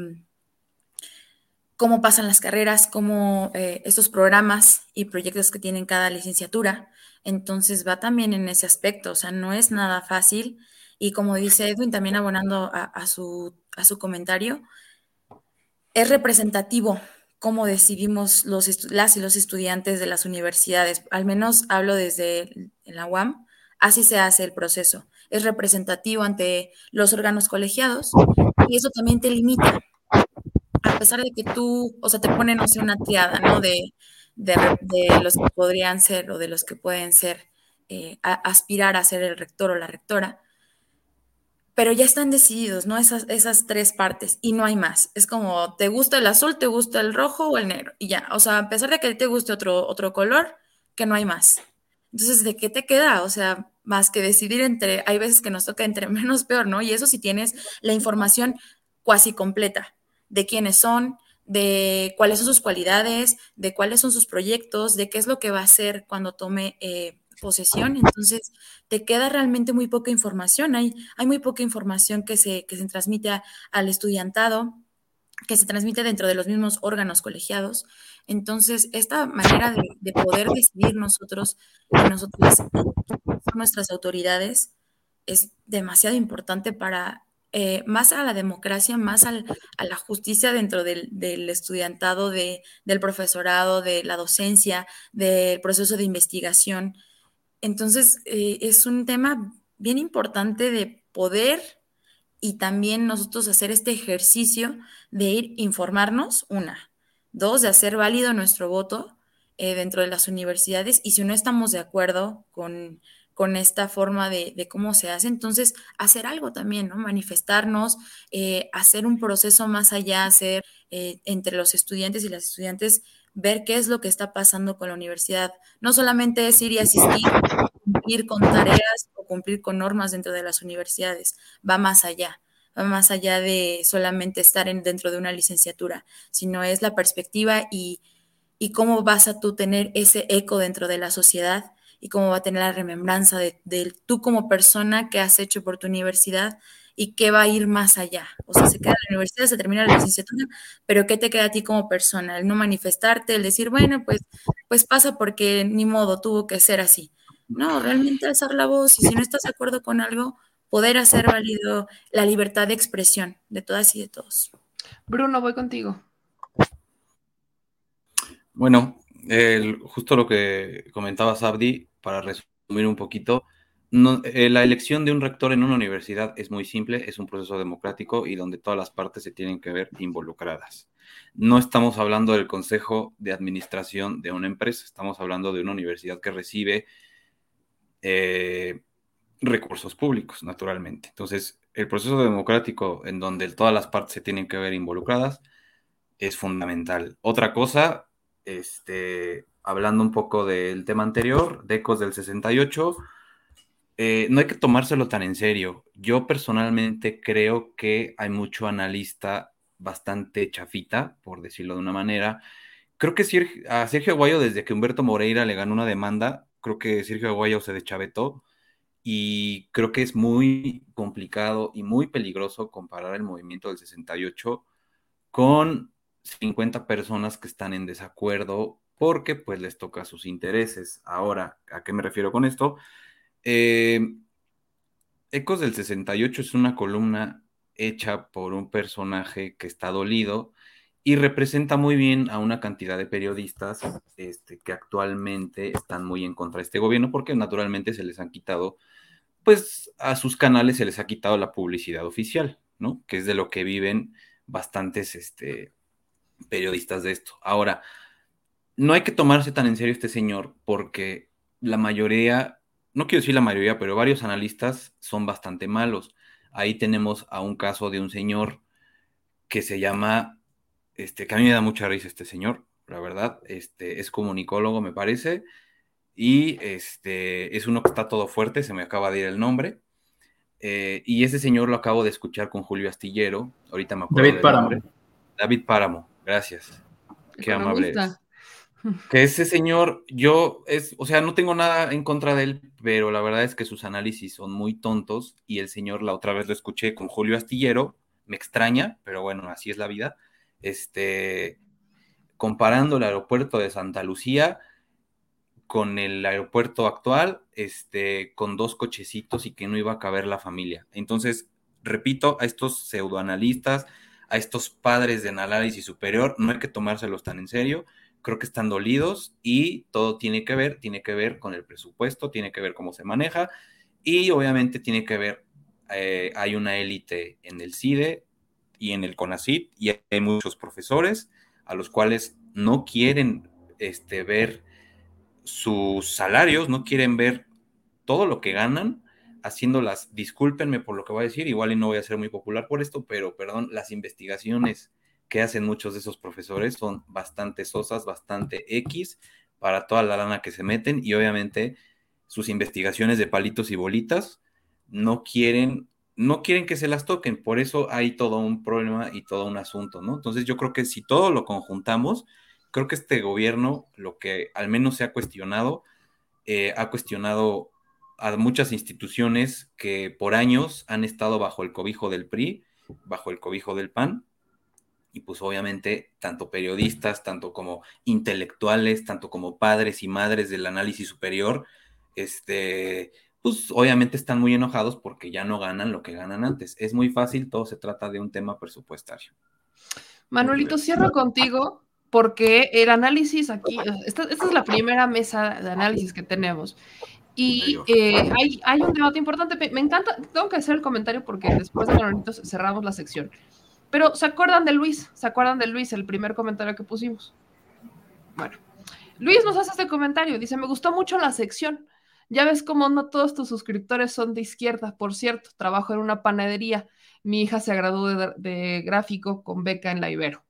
cómo pasan las carreras, cómo eh, estos programas y proyectos que tienen cada licenciatura. Entonces va también en ese aspecto, o sea, no es nada fácil. Y como dice Edwin, también abonando a su, a su comentario, es representativo cómo decidimos los las y los estudiantes de las universidades. Al menos hablo desde la UAM, así se hace el proceso. Es representativo ante los órganos colegiados y eso también te limita. A pesar de que tú, o sea, te ponen, no sé, una triada, ¿no? De, de, los que podrían ser o de los que pueden ser, eh, aspirar a ser el rector o la rectora pero ya están decididos, ¿no? Esas, esas tres partes y no hay más. Es como, ¿te gusta el azul, te gusta el rojo o el negro? Y ya, o sea, a pesar de que te guste otro, otro color, que no hay más. Entonces, ¿de qué te queda? O sea, más que decidir entre, hay veces que nos toca entre *laughs* menos peor, ¿no? Y eso si tienes la información cuasi completa de quiénes son, de cuáles son sus cualidades, de cuáles son sus proyectos, de qué es lo que va a hacer cuando tome eh, posesión, entonces te queda realmente muy poca información, hay, hay muy poca información que se, que se transmite a, al estudiantado, que se transmite dentro de los mismos órganos colegiados. Entonces, esta manera de, de poder decidir nosotros, nosotros, nuestras autoridades, es demasiado importante para eh, más a la democracia, más al, a la justicia dentro del, del estudiantado, de, del profesorado, de la docencia, del proceso de investigación. Entonces, eh, es un tema bien importante de poder y también nosotros hacer este ejercicio de ir informarnos, una, dos, de hacer válido nuestro voto eh, dentro de las universidades y si no estamos de acuerdo con, con esta forma de, cómo se hace, entonces hacer algo también, ¿no? Manifestarnos, eh, hacer un proceso más allá, hacer entre los estudiantes y las estudiantes ver qué es lo que está pasando con la universidad. No solamente es ir y asistir, cumplir con tareas o cumplir con normas dentro de las universidades, va más allá, va más allá de solamente estar en, dentro de una licenciatura, sino es la perspectiva y, y cómo vas a tú tener ese eco dentro de la sociedad y cómo va a tener la remembranza de, de tú como persona que has hecho por tu universidad y qué va a ir más allá. O sea, se queda en la universidad, se termina la licenciatura, pero ¿qué te queda a ti como persona? El no manifestarte, el decir, bueno, pues, pues pasa porque ni modo, tuvo que ser así. No, realmente alzar la voz y si no estás de acuerdo con algo, poder hacer válido la libertad de expresión de todas y de todos. Bruno, voy contigo. Bueno, el, justo lo que comentaba Sabdi, para resumir un poquito, no, eh, la elección de un rector en una universidad es muy simple, es un proceso democrático y donde todas las partes se tienen que ver involucradas. No estamos hablando del consejo de administración de una empresa, estamos hablando de una universidad que recibe eh, recursos públicos, naturalmente. Entonces, el proceso democrático en donde todas las partes se tienen que ver involucradas es fundamental. Otra cosa, este, hablando un poco del tema anterior, de Ecos del 68, eh, no hay que tomárselo tan en serio. Yo personalmente creo que hay mucho analista bastante chafita, por decirlo de una manera. Creo que a Sergio Aguayo, desde que Humberto Moreira le ganó una demanda, creo que Sergio Aguayo se deschavetó y creo que es muy complicado y muy peligroso comparar el movimiento del 68 con 50 personas que están en desacuerdo porque pues les toca sus intereses. Ahora, ¿a qué me refiero con esto? Eh, Ecos del 68 es una columna hecha por un personaje que está dolido y representa muy bien a una cantidad de periodistas este, que actualmente están muy en contra de este gobierno porque naturalmente se les han quitado, pues a sus canales se les ha quitado la publicidad oficial, ¿no? Que es de lo que viven bastantes este, periodistas de esto. Ahora, no hay que tomarse tan en serio este señor porque la mayoría, no quiero decir la mayoría, pero varios analistas son bastante malos. Ahí tenemos a un caso de un señor que se llama, este, que a mí me da mucha risa este señor, la verdad, este, es comunicólogo, me parece, y este, es uno que está todo fuerte, se me acaba de ir el nombre, eh, y ese señor lo acabo de escuchar con Julio Astillero, ahorita me acuerdo. David Páramo. David Páramo, gracias. Qué amable Que ese señor, yo, es, o sea, no tengo nada en contra de él, pero la verdad es que sus análisis son muy tontos y el señor, la otra vez lo escuché con Julio Astillero, me extraña, pero bueno, así es la vida, este, comparando el aeropuerto de Santa Lucía con el aeropuerto actual, este, con dos cochecitos y que no iba a caber la familia. Entonces, repito, a estos pseudoanalistas, a estos padres de análisis superior, no hay que tomárselos tan en serio creo que están dolidos y todo tiene que ver, tiene que ver con el presupuesto, tiene que ver cómo se maneja y obviamente tiene que ver, eh, hay una élite en el CIDE y en el CONACIT y hay muchos profesores a los cuales no quieren este, ver sus salarios, no quieren ver todo lo que ganan haciéndolas, discúlpenme por lo que voy a decir, igual y no voy a ser muy popular por esto, pero perdón, las investigaciones que hacen muchos de esos profesores son bastante sosas, bastante X para toda la lana que se meten y obviamente sus investigaciones de palitos y bolitas no quieren no quieren que se las toquen, por eso hay todo un problema y todo un asunto, ¿no? Entonces yo creo que si todo lo conjuntamos, creo que este gobierno, lo que al menos se ha cuestionado, eh, ha cuestionado a muchas instituciones que por años han estado bajo el cobijo del PRI, bajo el cobijo del PAN, y pues obviamente tanto periodistas, tanto como intelectuales, tanto como padres y madres del análisis superior, este, pues obviamente están muy enojados porque ya no ganan lo que ganan antes. Es muy fácil, todo se trata de un tema presupuestario. Manuelito, cierro contigo porque el análisis aquí, esta, esta es la primera mesa de análisis que tenemos. Y eh, hay, hay, un debate importante. Me encanta, tengo que hacer el comentario porque después de Manolito cerramos la sección. Pero ¿se acuerdan de Luis? ¿Se acuerdan de Luis, el primer comentario que pusimos? Bueno, Luis nos hace este comentario. Dice, me gustó mucho la sección. Ya ves cómo no todos tus suscriptores son de izquierda. Por cierto, trabajo en una panadería. Mi hija se graduó de, de gráfico con beca en la Ibero.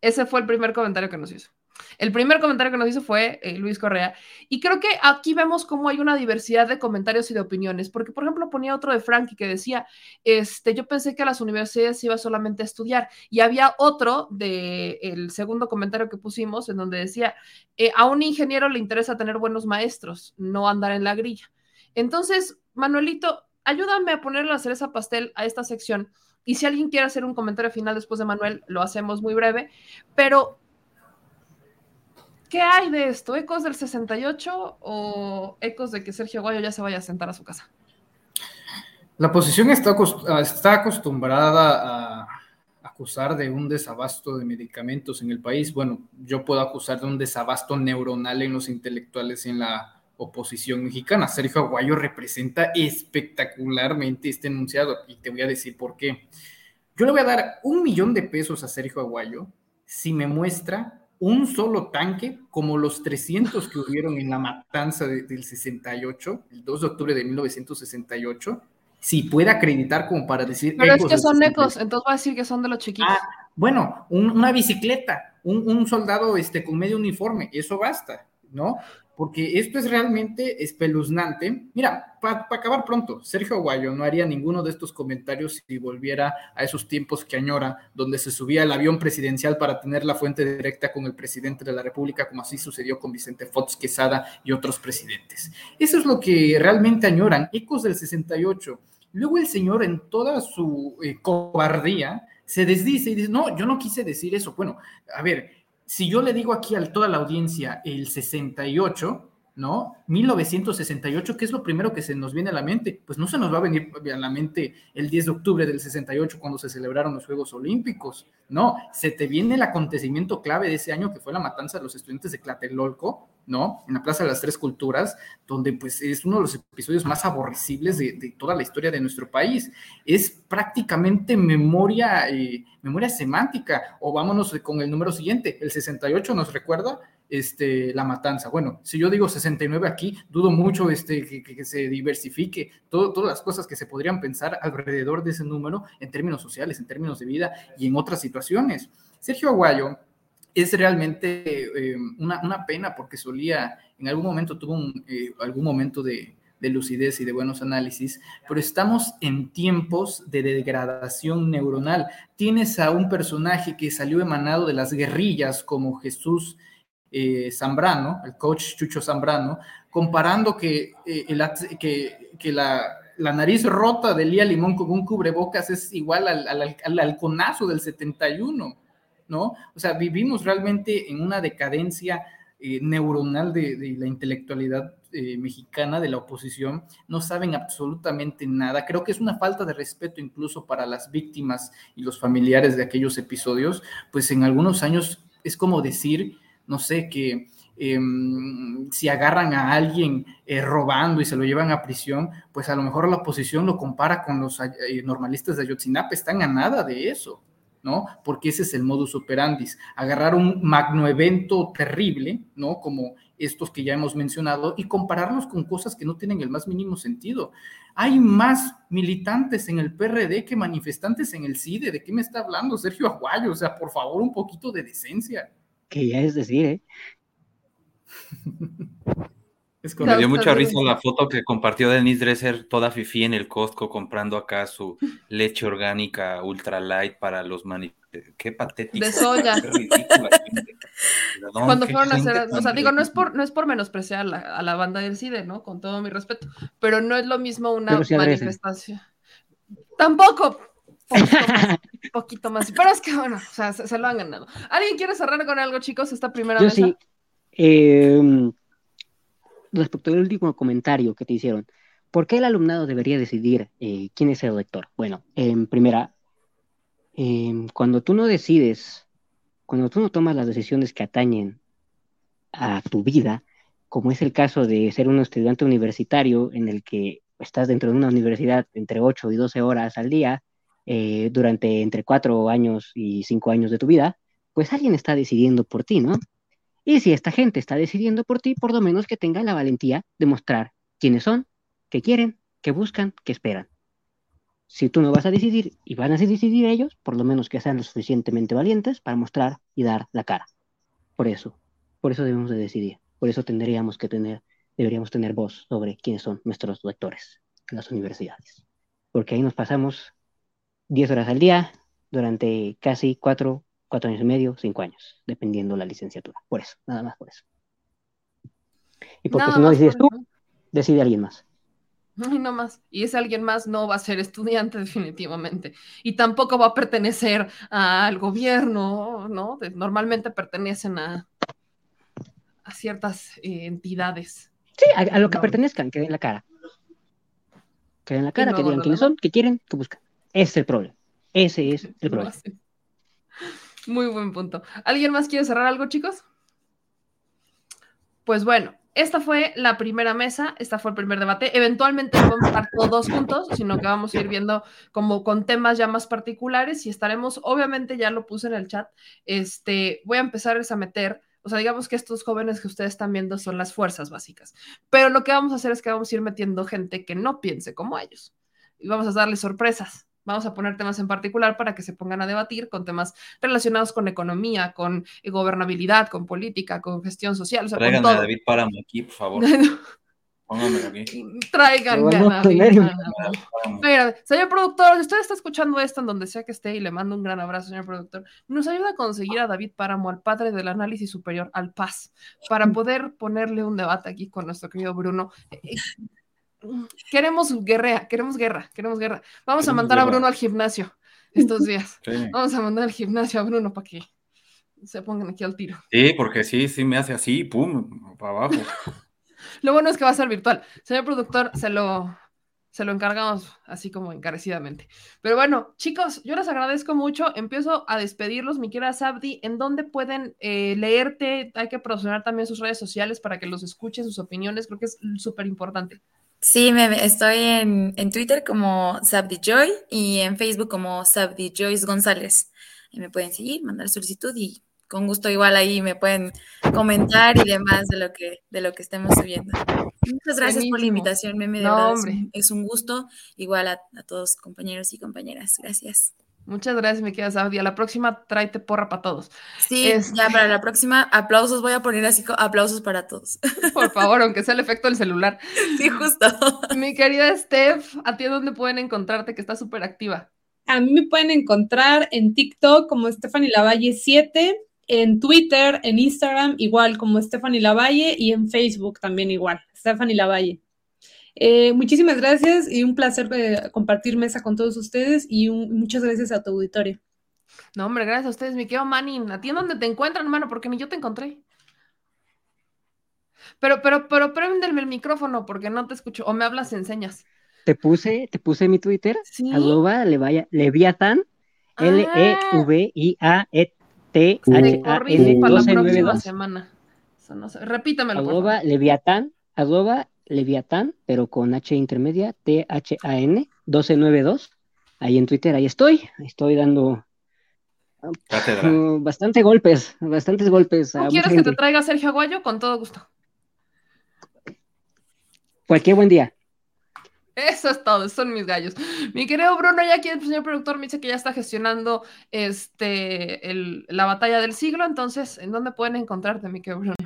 Ese fue el primer comentario que nos hizo. El primer comentario que nos hizo fue eh, Luis Correa. Y creo que aquí vemos cómo hay una diversidad de comentarios y de opiniones. Porque, por ejemplo, ponía otro de Frankie que decía, este, yo pensé que a las universidades iba solamente a estudiar. Y había otro de el segundo comentario que pusimos en donde decía, eh, a un ingeniero le interesa tener buenos maestros, no andar en la grilla. Entonces, Manuelito, ayúdame a ponerle la cereza pastel a esta sección. Y si alguien quiere hacer un comentario final después de Manuel, lo hacemos muy breve. Pero ¿Qué hay de esto? ¿Ecos del 68 o ecos de que Sergio Guayo ya se vaya a sentar a su casa? La oposición está, está acostumbrada a acusar de un desabasto de medicamentos en el país. Bueno, yo puedo acusar de un desabasto neuronal en los intelectuales en la oposición mexicana. Sergio Aguayo representa espectacularmente este enunciado y te voy a decir por qué. Yo le voy a dar un millón de pesos a Sergio Aguayo si me muestra un solo tanque como los 300 que hubieron en la matanza de- del 68, el 2 de octubre de 1968, si puede acreditar como para decir... Pero es que son 68. ecos, entonces va a decir que son de los chiquitos. Ah, bueno, un- una bicicleta, un, un soldado este, con medio uniforme, eso basta, ¿no? Porque esto es realmente espeluznante. Mira, para acabar pronto, Sergio Aguayo no haría ninguno de estos comentarios si volviera a esos tiempos que añora, donde se subía al avión presidencial para tener la fuente directa con el presidente de la República, como así sucedió con Vicente Fox Quesada y otros presidentes. Eso es lo que realmente añoran, ecos del 68. Luego el señor en toda su eh, cobardía se desdice y dice, no, yo no quise decir eso. Bueno, a ver, si yo le digo aquí a toda la audiencia el 68, ¿no? 1968, ¿qué es lo primero que se nos viene a la mente? Pues no se nos va a venir a la mente el 10 de octubre del 68 cuando se celebraron los Juegos Olímpicos, no, se te viene el acontecimiento clave de ese año que fue la matanza de los estudiantes de Tlatelolco, ¿no? En la Plaza de las Tres Culturas, donde pues es uno de los episodios más aborrecibles de, de toda la historia de nuestro país. Es prácticamente memoria, eh, memoria semántica. O vámonos con el número siguiente, el 68 nos recuerda este, la matanza. Bueno, si yo digo 69 aquí, dudo mucho este, que, que- que se diversifique todo- todas las cosas que se podrían pensar alrededor de ese número en términos sociales, en términos de vida y en otras situaciones. Sergio Aguayo es realmente eh, una, una pena porque solía, en algún momento tuvo un, eh, algún momento de, de lucidez y de buenos análisis, pero estamos en tiempos de degradación neuronal. Tienes a un personaje que salió emanado de las guerrillas como Jesús eh, Zambrano, el coach Chucho Zambrano, comparando que, eh, el que la, la nariz rota de Lía Limón con un cubrebocas es igual al, al, al halconazo del 71, ¿no? O sea, vivimos realmente en una decadencia eh, neuronal de, de la intelectualidad eh, mexicana, de la oposición, no saben absolutamente nada. Creo que es una falta de respeto incluso para las víctimas y los familiares de aquellos episodios, pues en algunos años es como decir, no sé, que eh, si agarran a alguien eh, robando y se lo llevan a prisión, pues a lo mejor la oposición lo compara con los eh, normalistas de Ayotzinapa, están a nada de eso. ¿no? Porque ese es el modus operandis, agarrar un magnoevento terrible, ¿no? Como estos que ya hemos mencionado y compararlos con cosas que no tienen el más mínimo sentido. Hay más militantes en el PRD que manifestantes en el CIDE. ¿De qué me está hablando Sergio Aguayo? O sea, por favor, un poquito de decencia. Que ya es decir, ¿eh? *laughs* Es Me dio mucha risa la foto que compartió Denise Dresser, toda fifi en el Costco, comprando acá su leche orgánica ultra light para los mani... Qué patético. De soya. Perdón, *laughs* Cuando fueron a hacer, o sea, digo, no es por, no es por menospreciar a la, a la banda del CIDE, ¿no? Con todo mi respeto, pero no es lo mismo una sí manifestación. Tampoco, *laughs* poquito más, pero es que bueno, o sea, se, se lo han ganado. ¿Alguien quiere cerrar con algo, chicos? Esta primera Yo mesa. sí. eh, respecto al último comentario que te hicieron, ¿por qué el alumnado debería decidir eh, quién es el lector? Bueno, en primera, eh, cuando tú no decides, cuando tú no tomas las decisiones que atañen a tu vida, como es el caso de ser un estudiante universitario en el que estás dentro de una universidad entre 8 y 12 horas al día, eh, durante entre 4 años y 5 años de tu vida, pues alguien está decidiendo por ti, ¿no? Y si esta gente está decidiendo por ti, por lo menos que tengan la valentía de mostrar quiénes son, qué quieren, qué buscan, qué esperan. Si tú no vas a decidir y van a decidir ellos, por lo menos que sean lo suficientemente valientes para mostrar y dar la cara. Por eso, por eso debemos de decidir. Por eso tendríamos que tener, deberíamos tener voz sobre quiénes son nuestros lectores en las universidades. Porque ahí nos pasamos 10 horas al día durante casi 4, cuatro años y medio, 5 años, dependiendo la licenciatura. Por eso, nada más por eso. Y porque Nada si no decides tú, decide alguien más. Ay, no más. Y ese alguien más no va a ser estudiante *laughs* definitivamente. Y tampoco va a pertenecer al gobierno, ¿no? De- normalmente pertenecen a, a ciertas eh, entidades. Sí, a, a lo que No. pertenezcan, que den la cara. Que den la cara, no que digan quiénes son, qué quieren, qué buscan. Ese es el problema. Ese es el problema. Muy buen punto. ¿Alguien más quiere cerrar algo, chicos? Pues bueno, esta fue la primera mesa, esta fue el primer debate. Eventualmente no vamos a estar todos juntos, sino que vamos a ir viendo como con temas ya más particulares y estaremos, obviamente ya lo puse en el chat, este, voy a empezar a meter, o sea, digamos que estos jóvenes que ustedes están viendo son las fuerzas básicas, pero lo que vamos a hacer es que vamos a ir metiendo gente que no piense como ellos y vamos a darles sorpresas. Vamos a poner temas en particular para que se pongan a debatir con temas relacionados con economía, con gobernabilidad, con política, con gestión social. O sea, con Tráiganme a todo. David Páramo aquí, por favor. *laughs* Pónganmelo aquí. Tráiganme a David Páramo. Mira, señor productor, si usted está escuchando esto en donde sea que esté y le mando un gran abrazo, señor productor, nos ayuda a conseguir a David Páramo, al padre del análisis superior, al Paz, para *laughs* poder ponerle un debate aquí con nuestro querido Bruno. Queremos guerra, queremos guerra, queremos guerra. Vamos a mandar a. Bruno al gimnasio estos días. Sí. Vamos a mandar al gimnasio a Bruno para que se pongan aquí al tiro. Sí, porque sí, sí me hace así, pum, para abajo. *laughs* Lo bueno es que va a ser virtual. Señor productor, se lo, se lo encargamos así como encarecidamente. Pero bueno, chicos, yo les agradezco mucho. Empiezo a despedirlos. Mi querida Sabdi, ¿en dónde pueden eh, leerte? Hay que promocionar también sus redes sociales para que los escuchen, sus opiniones. Creo que es súper importante. Sí, me, estoy en, en Twitter como Sabdi Joy y en Facebook como Sabdi Joyce González. Y me pueden seguir, mandar solicitud y con gusto igual ahí me pueden comentar y demás de lo que, de lo que estemos subiendo. Muchas gracias por la invitación, Meme, de No, verdad es un, es un gusto. Igual a, a todos compañeros y compañeras. Gracias. Muchas gracias, mi querida Sabdi. A la próxima, tráete porra para todos. Sí, Este- ya para la próxima, aplausos, voy a poner así, aplausos para todos. *laughs* Por favor, aunque sea el efecto del celular. Sí, justo. Mi querida Steph, ¿a ti dónde pueden encontrarte? Que está súper activa. A mí me pueden encontrar en TikTok como Stephanie Lavalle 7, en Twitter, en Instagram igual como Stephanie Lavalle y en Facebook también igual, Stephanie Lavalle. Eh, muchísimas gracias y un placer eh, compartir mesa con todos ustedes y un- muchas gracias a tu auditorio. No, hombre, gracias a ustedes, mi querido Manning. ¿A ti en dónde te encuentran, hermano? Porque ni yo te encontré. Pero, pero, pero préndeme el micrófono porque no te escucho. O me hablas en señas. Te puse, te puse mi Twitter, Sí. arroba levaya- Leviatán, Ah. E Te L-E-V-I-A-T-H-A-N corrijo para la próxima 1292, semana. Repítamelo, arroba. Leviatán, arroba Leviatán, pero con H intermedia, T-H-A-N 1292. Ahí en Twitter, ahí estoy, estoy dando Cátedra. uh, bastante golpes, bastantes golpes a ¿No mucha quieres que te traiga Sergio Aguayo? Con todo gusto. Cualquier buen día. Eso es todo, son mis gallos. Mi querido Bruno, ya aquí el señor productor me dice que ya está gestionando este, el- la batalla del siglo, entonces, ¿en dónde pueden encontrarte, mi querido Bruno?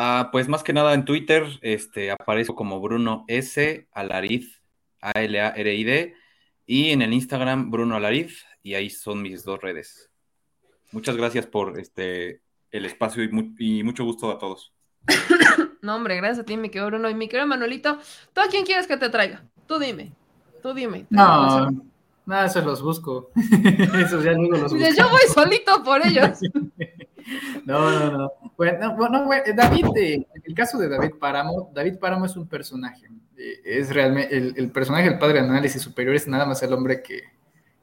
Ah, pues más que nada en Twitter este, aparezco como Bruno S. Alariz, A-L-A-R-I-D, y en el Instagram Bruno Alariz, y ahí son mis dos redes. Muchas gracias por este, el espacio y, mu- y mucho gusto a todos. *coughs* No, hombre, gracias a ti, mi querido Bruno. Y mi querido Manuelito, ¿tú a quién quieres que te traiga? Tú dime, tú dime. No, nada, se los busco. *laughs* Esos ya luego los busco. yo voy solito por ellos. *laughs* No, no, no. Bueno, bueno, David, eh, en el caso de David Páramo, David Páramo es un personaje. eh, es realmente, el, personaje del padre de análisis superior es nada más el hombre que,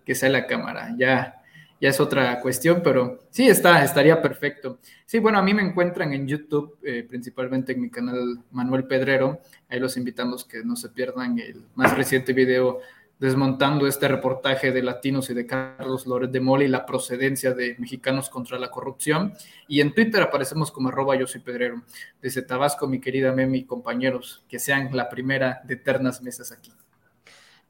que sale la cámara. Ya, ya es otra cuestión, pero sí está, estaría perfecto. Sí, bueno, a mí me encuentran en YouTube, eh, principalmente en mi canal Manuel Pedrero. Ahí los invitamos que no se pierdan el más reciente video desmontando este reportaje de Latinos y de Carlos Loret de Mola y la procedencia de Mexicanos contra la Corrupción. Y en Twitter aparecemos como arroba yo soy Pedrero. Desde Tabasco, mi querida Memi, compañeros, que sean la primera de eternas mesas aquí.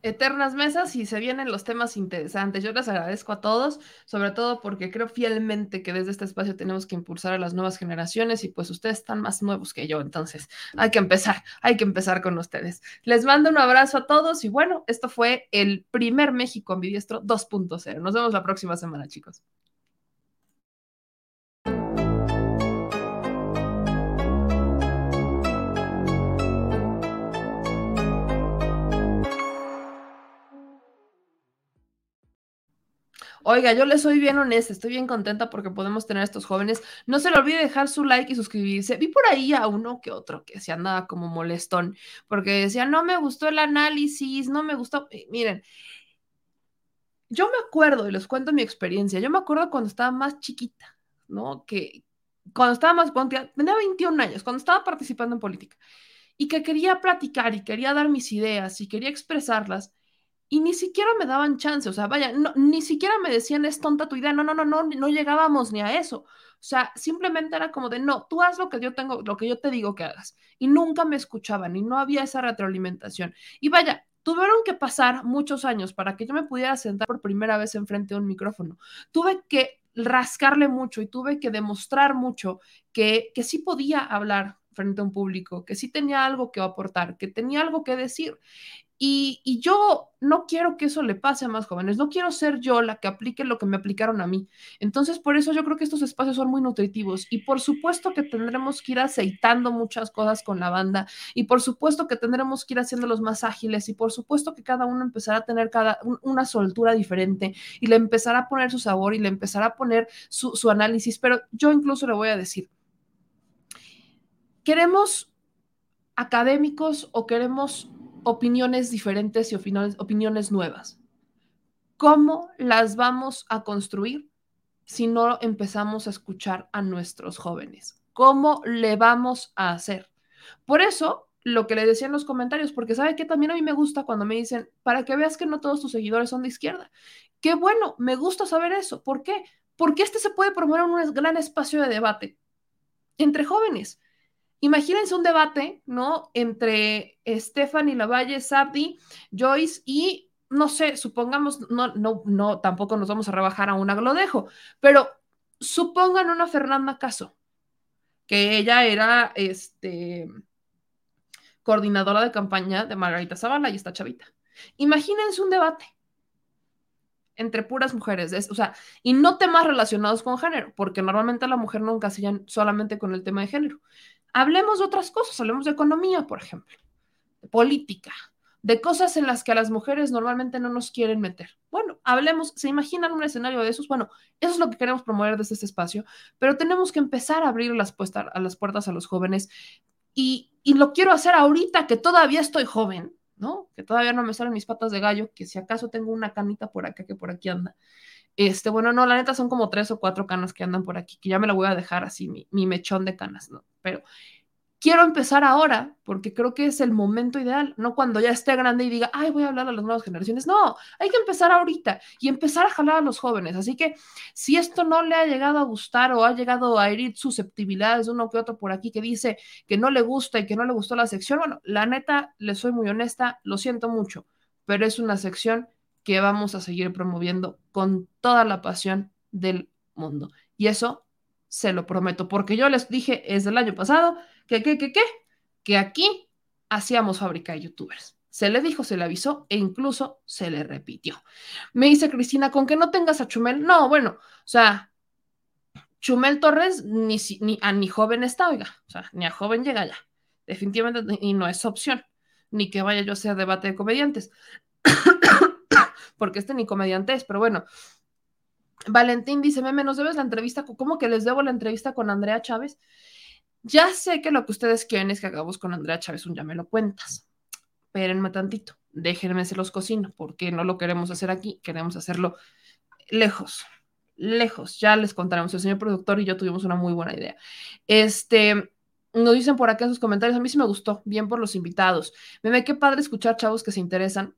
Eternas mesas y se vienen los temas interesantes. Yo les agradezco a todos, sobre todo porque creo fielmente que desde este espacio tenemos que impulsar a las nuevas generaciones y pues ustedes están más nuevos que yo, entonces hay que empezar, hay que empezar con ustedes. Les mando un abrazo a todos y bueno, esto fue el primer México ambidiestro 2.0. Nos vemos la próxima semana, chicos. Oiga, yo les soy bien honesta, estoy bien contenta porque podemos tener a estos jóvenes. No se le olvide dejar su like y suscribirse. Vi por ahí a uno que otro que se andaba como molestón porque decía, no me gustó el análisis, no me gustó. Eh, miren, yo me acuerdo y les cuento mi experiencia. Yo me acuerdo cuando estaba más chiquita, ¿no? Que, cuando estaba más, cuando tenía 21 años, cuando estaba participando en política, y que quería platicar y quería dar mis ideas y quería expresarlas, y ni siquiera me daban chance, o sea, vaya, no, ni siquiera me decían es tonta tu idea, no, no, no, no, no llegábamos ni a eso. O sea, simplemente era como de, no, tú haz lo que yo tengo, lo que yo te digo que hagas. Y nunca me escuchaban y no había esa retroalimentación. Y vaya, tuvieron que pasar muchos años para que yo me pudiera sentar por primera vez enfrente de un micrófono. Tuve que rascarle mucho y tuve que demostrar mucho que, que sí podía hablar frente a un público, que sí tenía algo que aportar, que tenía algo que decir. Y, yo no quiero que eso le pase a más jóvenes, no quiero ser yo la que aplique lo que me aplicaron a mí. Entonces, por eso yo creo que estos espacios son muy nutritivos y por supuesto que tendremos que ir aceitando muchas cosas con la banda y por supuesto que tendremos que ir haciéndolos más ágiles y por supuesto que cada uno empezará a tener cada una soltura diferente y le empezará a poner su sabor y le empezará a poner su, su análisis, pero yo incluso le voy a decir, ¿queremos académicos o queremos opiniones diferentes y opiniones, nuevas. ¿Cómo las vamos a construir si no empezamos a escuchar a nuestros jóvenes? ¿Cómo le vamos a hacer? Por eso, lo que le decía en los comentarios, porque sabe que también a mí me gusta cuando me dicen, para que veas que no todos tus seguidores son de izquierda. Qué bueno, me gusta saber eso. ¿Por qué? Porque este se puede promover en un gran espacio de debate entre jóvenes. Imagínense un debate, ¿no? Entre Stephanie Lavalle, Sabdi, Joyce y, no sé, supongamos, no, no, no, tampoco nos vamos a rebajar a una Glodejo, pero supongan una Fernanda Caso, que ella era, este, coordinadora de campaña de Margarita Zavala y esta chavita. Imagínense un debate entre puras mujeres, o sea, y no temas relacionados con género, porque normalmente la mujer no encasillan solamente con el tema de género. Hablemos de otras cosas, hablemos de economía, por ejemplo, de política, de cosas en las que a las mujeres normalmente no nos quieren meter. Bueno, hablemos, ¿se imaginan un escenario de esos? Bueno, eso es lo que queremos promover desde este espacio, pero tenemos que empezar a abrir las, las puertas a los jóvenes y, y lo quiero hacer ahorita que todavía estoy joven, ¿no? Que todavía no me salen mis patas de gallo, que si acaso tengo una canita por acá que por aquí anda. Este, bueno, no, la neta son como tres o cuatro canas que andan por aquí, que ya me la voy a dejar así, mi, mi mechón de canas, ¿no? Pero quiero empezar ahora porque creo que es el momento ideal, no cuando ya esté grande y diga, ay, voy a hablar a las nuevas generaciones. No, hay que empezar ahorita y empezar a jalar a los jóvenes. Así que si esto no le ha llegado a gustar o ha llegado a herir susceptibilidades de uno que otro por aquí que dice que no le gusta y que no le gustó la sección, bueno, la neta, le soy muy honesta, lo siento mucho, pero es una sección que vamos a seguir promoviendo con toda la pasión del mundo. Y eso se lo prometo, porque yo les dije desde el año pasado que, que, que, que, que aquí hacíamos fábrica de youtubers. Se le dijo, se le avisó e incluso se le repitió. Me dice Cristina, con que no tengas a Chumel. No, bueno, o sea, Chumel Torres ni, ni a ni joven está, oiga, o sea, ni a joven llega ya. Definitivamente, y no es opción, ni que vaya yo a hacer debate de comediantes porque este ni comediante es, pero bueno. Valentín dice, meme, nos debes la entrevista, ¿cómo que les debo la entrevista con Andrea Chávez? Ya sé que lo que ustedes quieren es que hagamos con Andrea Chávez un ya me lo cuentas. Espérenme tantito, déjenme se los cocino, porque no lo queremos hacer aquí, queremos hacerlo lejos, lejos. Ya les contaremos, el señor productor y yo tuvimos una muy buena idea. Este, nos dicen por acá en sus comentarios, a mí sí me gustó, bien por los invitados. Meme, qué padre escuchar chavos que se interesan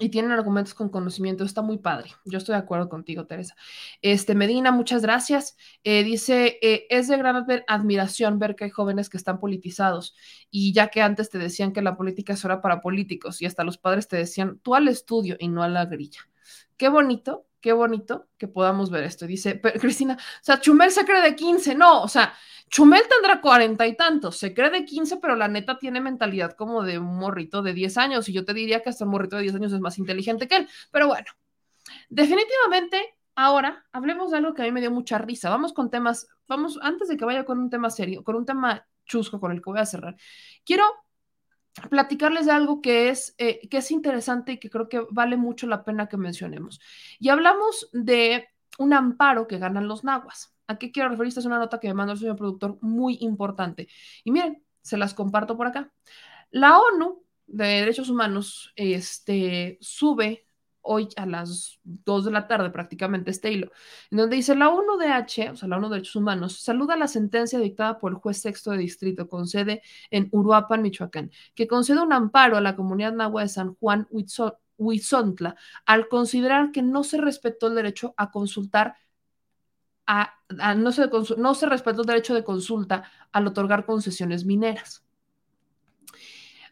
y tienen argumentos con conocimiento. Está muy padre. Yo estoy de acuerdo contigo, Teresa. Este, Medina, muchas gracias. Eh, dice, eh, es de gran admiración ver que hay jóvenes que están politizados y ya que antes te decían que la política es hora para políticos y hasta los padres te decían, tú al estudio y no a la grilla. Qué bonito, qué bonito que podamos ver esto. Dice, Cristina, o sea, Chumel se cree de 15. No, o sea, Chumel tendrá cuarenta y tantos, se cree de 15, pero la neta tiene mentalidad como de un morrito de 10 años y yo te diría que hasta un morrito de 10 años es más inteligente que él. Pero bueno, definitivamente ahora hablemos de algo que a mí me dio mucha risa. Vamos con temas, vamos, antes de que vaya con un tema serio, con un tema chusco con el que voy a cerrar, quiero platicarles de algo que es, eh, que es interesante y que creo que vale mucho la pena que mencionemos. Y hablamos de un amparo que ganan los nahuas. ¿A qué quiero referirse? Es una nota que me mandó el señor productor muy importante. Y miren, se las comparto por acá. La ONU de Derechos Humanos este, sube hoy a las 2 de la tarde prácticamente este hilo, en donde dice la ONU-DH, o sea, la ONU de Derechos Humanos, saluda la sentencia dictada por el juez sexto de distrito con sede en Uruapan, Michoacán, que concede un amparo a la comunidad nahua de San Juan Huizontla al considerar que no se respetó el derecho a consultar a, no, se, no se respetó el derecho de consulta al otorgar concesiones mineras.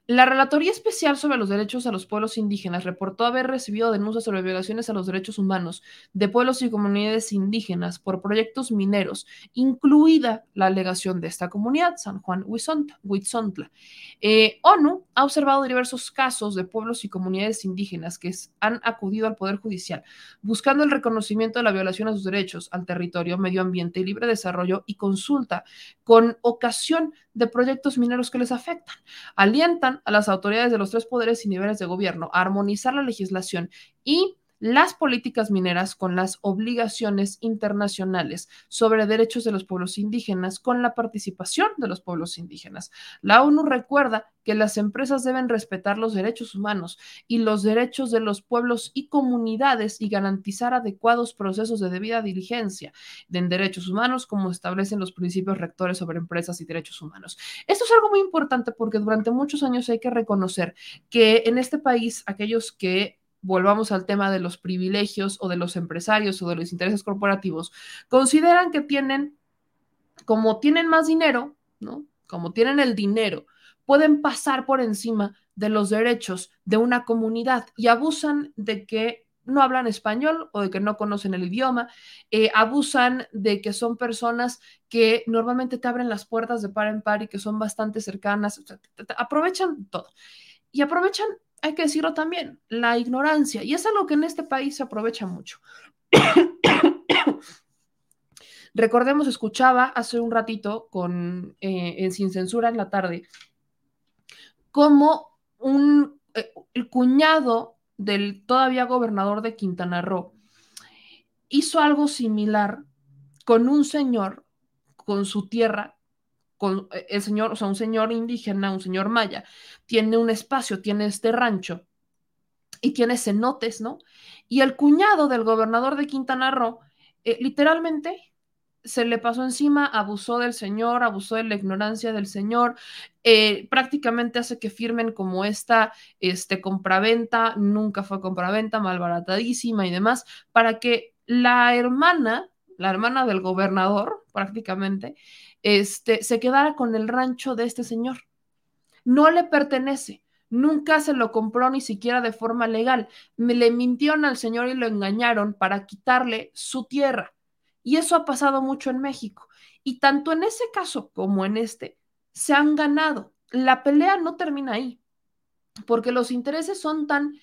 La Relatoría Especial sobre los Derechos a los Pueblos Indígenas reportó haber recibido denuncias sobre violaciones a los derechos humanos de pueblos y comunidades indígenas por proyectos mineros, incluida la alegación de esta comunidad, San Juan Huitzontla. Eh, ONU ha observado diversos casos de pueblos y comunidades indígenas que han acudido al Poder Judicial buscando el reconocimiento de la violación a sus derechos al territorio, medio ambiente y libre desarrollo y consulta con ocasión de proyectos mineros que les afectan. Alientan a las autoridades de los tres poderes y niveles de gobierno a armonizar la legislación y las políticas mineras con las obligaciones internacionales sobre derechos de los pueblos indígenas con la participación de los pueblos indígenas. La ONU recuerda que las empresas deben respetar los derechos humanos y los derechos de los pueblos y comunidades y garantizar adecuados procesos de debida diligencia en derechos humanos como establecen los principios rectores sobre empresas y derechos humanos. Esto es algo muy importante porque durante muchos años hay que reconocer que en este país aquellos que volvamos al tema de los privilegios o de los empresarios o de los intereses corporativos, consideran que tienen, como tienen más dinero, ¿no? Como tienen el dinero, pueden pasar por encima de los derechos de una comunidad y abusan de que no hablan español o de que no conocen el idioma, eh, abusan de que son personas que normalmente te abren las puertas de par en par y que son bastante cercanas, aprovechan todo. Y aprovechan hay que decirlo también, la ignorancia. Y es algo que en este país se aprovecha mucho. *coughs* Recordemos, escuchaba hace un ratito con eh, en Sin Censura en la tarde, como un, eh, el cuñado del todavía gobernador de Quintana Roo hizo algo similar con un señor con su tierra con eh, el señor, o sea, un señor indígena, un señor maya, tiene un espacio, tiene este rancho y tiene cenotes, ¿no? Y el cuñado del gobernador de Quintana Roo, eh, literalmente se le pasó encima, abusó del señor, abusó de la ignorancia del señor, eh, prácticamente hace que firmen como esta este, compraventa, nunca fue compraventa, malbaratadísima y demás, para que la hermana, la hermana del gobernador, prácticamente, este, se quedara con el rancho de este señor. No le pertenece. Nunca se lo compró ni siquiera de forma legal. Le mintieron al señor y lo engañaron para quitarle su tierra. Y eso ha pasado mucho en México. Y tanto en ese caso como en este, se han ganado. La pelea no termina ahí, porque los intereses son tan,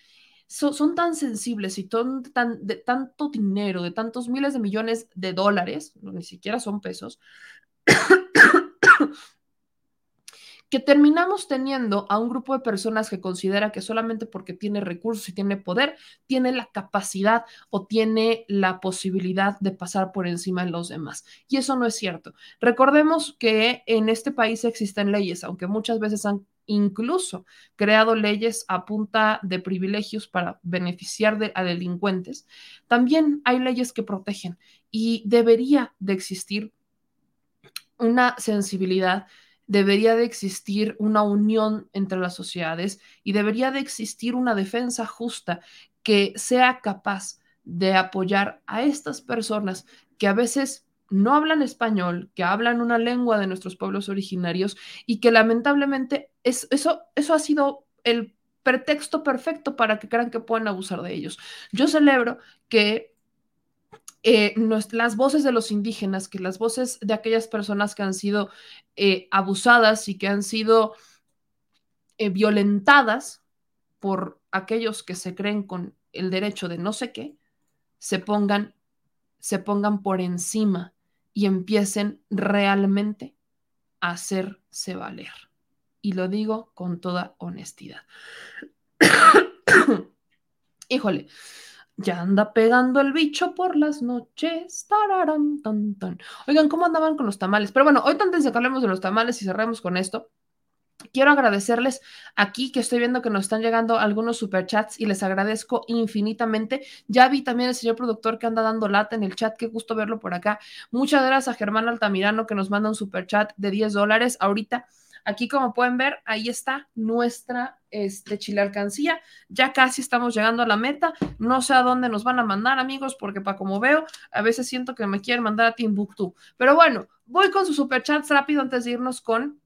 son, tan sensibles y tan, de tanto dinero, de tantos miles de millones de dólares, ni siquiera son pesos, *coughs* que terminamos teniendo a un grupo de personas que considera que solamente porque tiene recursos y tiene poder, tiene la capacidad o tiene la posibilidad de pasar por encima de los demás. Y eso no es cierto. Recordemos que en este país existen leyes, aunque muchas veces han incluso creado leyes a punta de privilegios para beneficiar de, a delincuentes, también hay leyes que protegen y debería de existir una sensibilidad, debería de existir una unión entre las sociedades y debería de existir una defensa justa que sea capaz de apoyar a estas personas que a veces no hablan español, que hablan una lengua de nuestros pueblos originarios y que lamentablemente es, eso, eso ha sido el pretexto perfecto para que crean que pueden abusar de ellos. Yo celebro que eh, las voces de los indígenas, que las voces de aquellas personas que han sido eh, abusadas y que han sido eh, violentadas por aquellos que se creen con el derecho de no sé qué, se pongan, se pongan por encima y empiecen realmente a hacerse valer. Y lo digo con toda honestidad. *coughs* Híjole, ya anda pegando el bicho por las noches. Oigan, ¿cómo andaban con los tamales? Pero bueno, hoy antes de que hablemos de los tamales y cerremos con esto, quiero agradecerles aquí que estoy viendo que nos están llegando algunos superchats y les agradezco infinitamente. Ya vi también el señor productor que anda dando lata en el chat, qué gusto verlo por acá. Muchas gracias a Germán Altamirano que nos manda un superchat de 10 dólares. Ahorita, aquí como pueden ver, ahí está nuestra este, chile alcancía. Ya casi estamos llegando a la meta. No sé a dónde nos van a mandar, amigos, porque para como veo, a veces siento que me quieren mandar a Timbuktu. Pero bueno, voy con sus superchats rápido antes de irnos con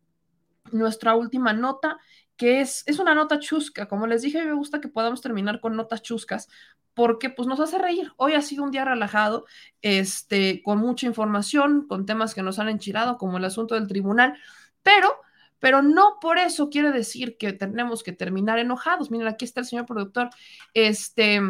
nuestra última nota, que es, es una nota chusca. Como les dije, me gusta que podamos terminar con notas chuscas porque pues nos hace reír. Hoy ha sido un día relajado, este, con mucha información, con temas que nos han enchilado, como el asunto del tribunal, pero, pero no por eso quiere decir que tenemos que terminar enojados. Miren, aquí está el señor productor, este,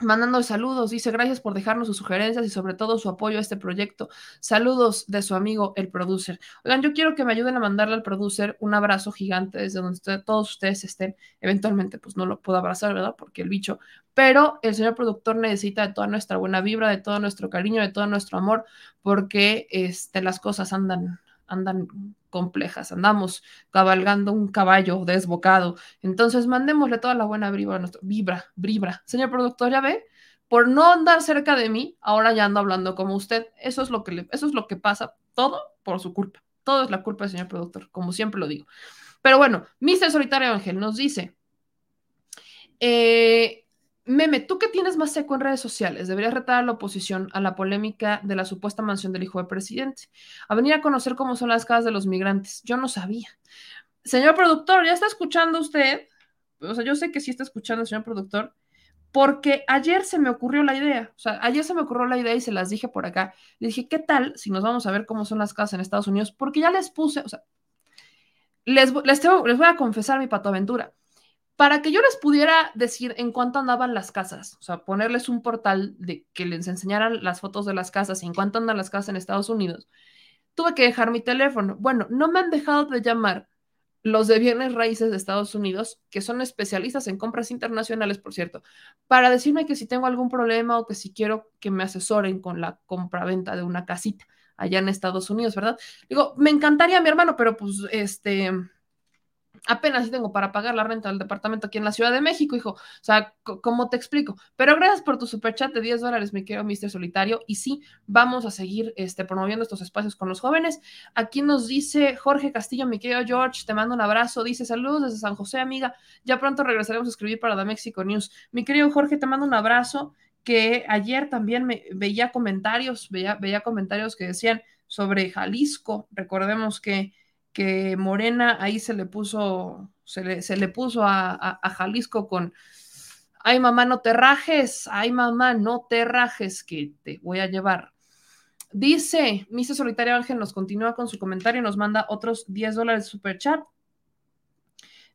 mandando saludos, dice gracias por dejarnos sus sugerencias y sobre todo su apoyo a este proyecto. Saludos de su amigo el producer. Oigan, yo quiero que me ayuden a mandarle al producer un abrazo gigante desde donde todos ustedes estén. Eventualmente, pues no lo puedo abrazar, ¿verdad? Porque el bicho, pero el señor productor necesita de toda nuestra buena vibra, de todo nuestro cariño, de todo nuestro amor, porque este, las cosas andan, andan complejas, andamos cabalgando un caballo desbocado. Entonces, mandémosle toda la buena vibra a nuestro vibra, vibra. Señor productor, ya ve, por no andar cerca de mí, ahora ya ando hablando como usted. Eso es lo que le, eso es lo que pasa, todo por su culpa. Todo es la culpa del señor productor, como siempre lo digo. Pero bueno, Mr. Solitario Ángel nos dice, eh, Meme, tú que tienes más seco en redes sociales, deberías retar a la oposición a la polémica de la supuesta mansión del hijo del presidente, a venir a conocer cómo son las casas de los migrantes. Yo no sabía. Señor productor, ¿ya está escuchando usted? O sea, yo sé que sí está escuchando, señor productor, porque ayer se me ocurrió la idea. O sea, ayer se me ocurrió la idea y se las dije por acá. Le dije, ¿qué tal si nos vamos a ver cómo son las casas en Estados Unidos? Porque ya les puse, o sea, les, les, les voy a confesar mi patoaventura para que yo les pudiera decir en cuánto andaban las casas, o sea, ponerles un portal de que les enseñaran las fotos de las casas y en cuánto andan las casas en Estados Unidos, tuve que dejar mi teléfono. Bueno, no me han dejado de llamar los de bienes raíces de Estados Unidos, que son especialistas en compras internacionales, por cierto, para decirme que si tengo algún problema o que si quiero que me asesoren con la compra-venta de una casita allá en Estados Unidos, ¿verdad? Digo, me encantaría mi hermano, pero pues este apenas tengo para pagar la renta del departamento aquí en la Ciudad de México, hijo. O sea, ¿cómo te explico? Pero gracias por tu superchat de 10 dólares, mi querido Mister Solitario. Y sí, vamos a seguir este, promoviendo estos espacios con los jóvenes. Aquí nos dice Jorge Castillo, mi querido George, te mando un abrazo. Dice saludos desde San José, amiga. Ya pronto regresaremos a escribir para The Mexico News. Mi querido Jorge, te mando un abrazo. Que ayer también me veía comentarios, veía, veía comentarios que decían sobre Jalisco. Recordemos que que Morena ahí se le puso, se le, se le puso a, Jalisco con, ay mamá, no te rajes, ay mamá, no te rajes, que te voy a llevar. Dice, Misa Solitario Ángel nos continúa con su comentario y nos manda otros 10 dólares super chat.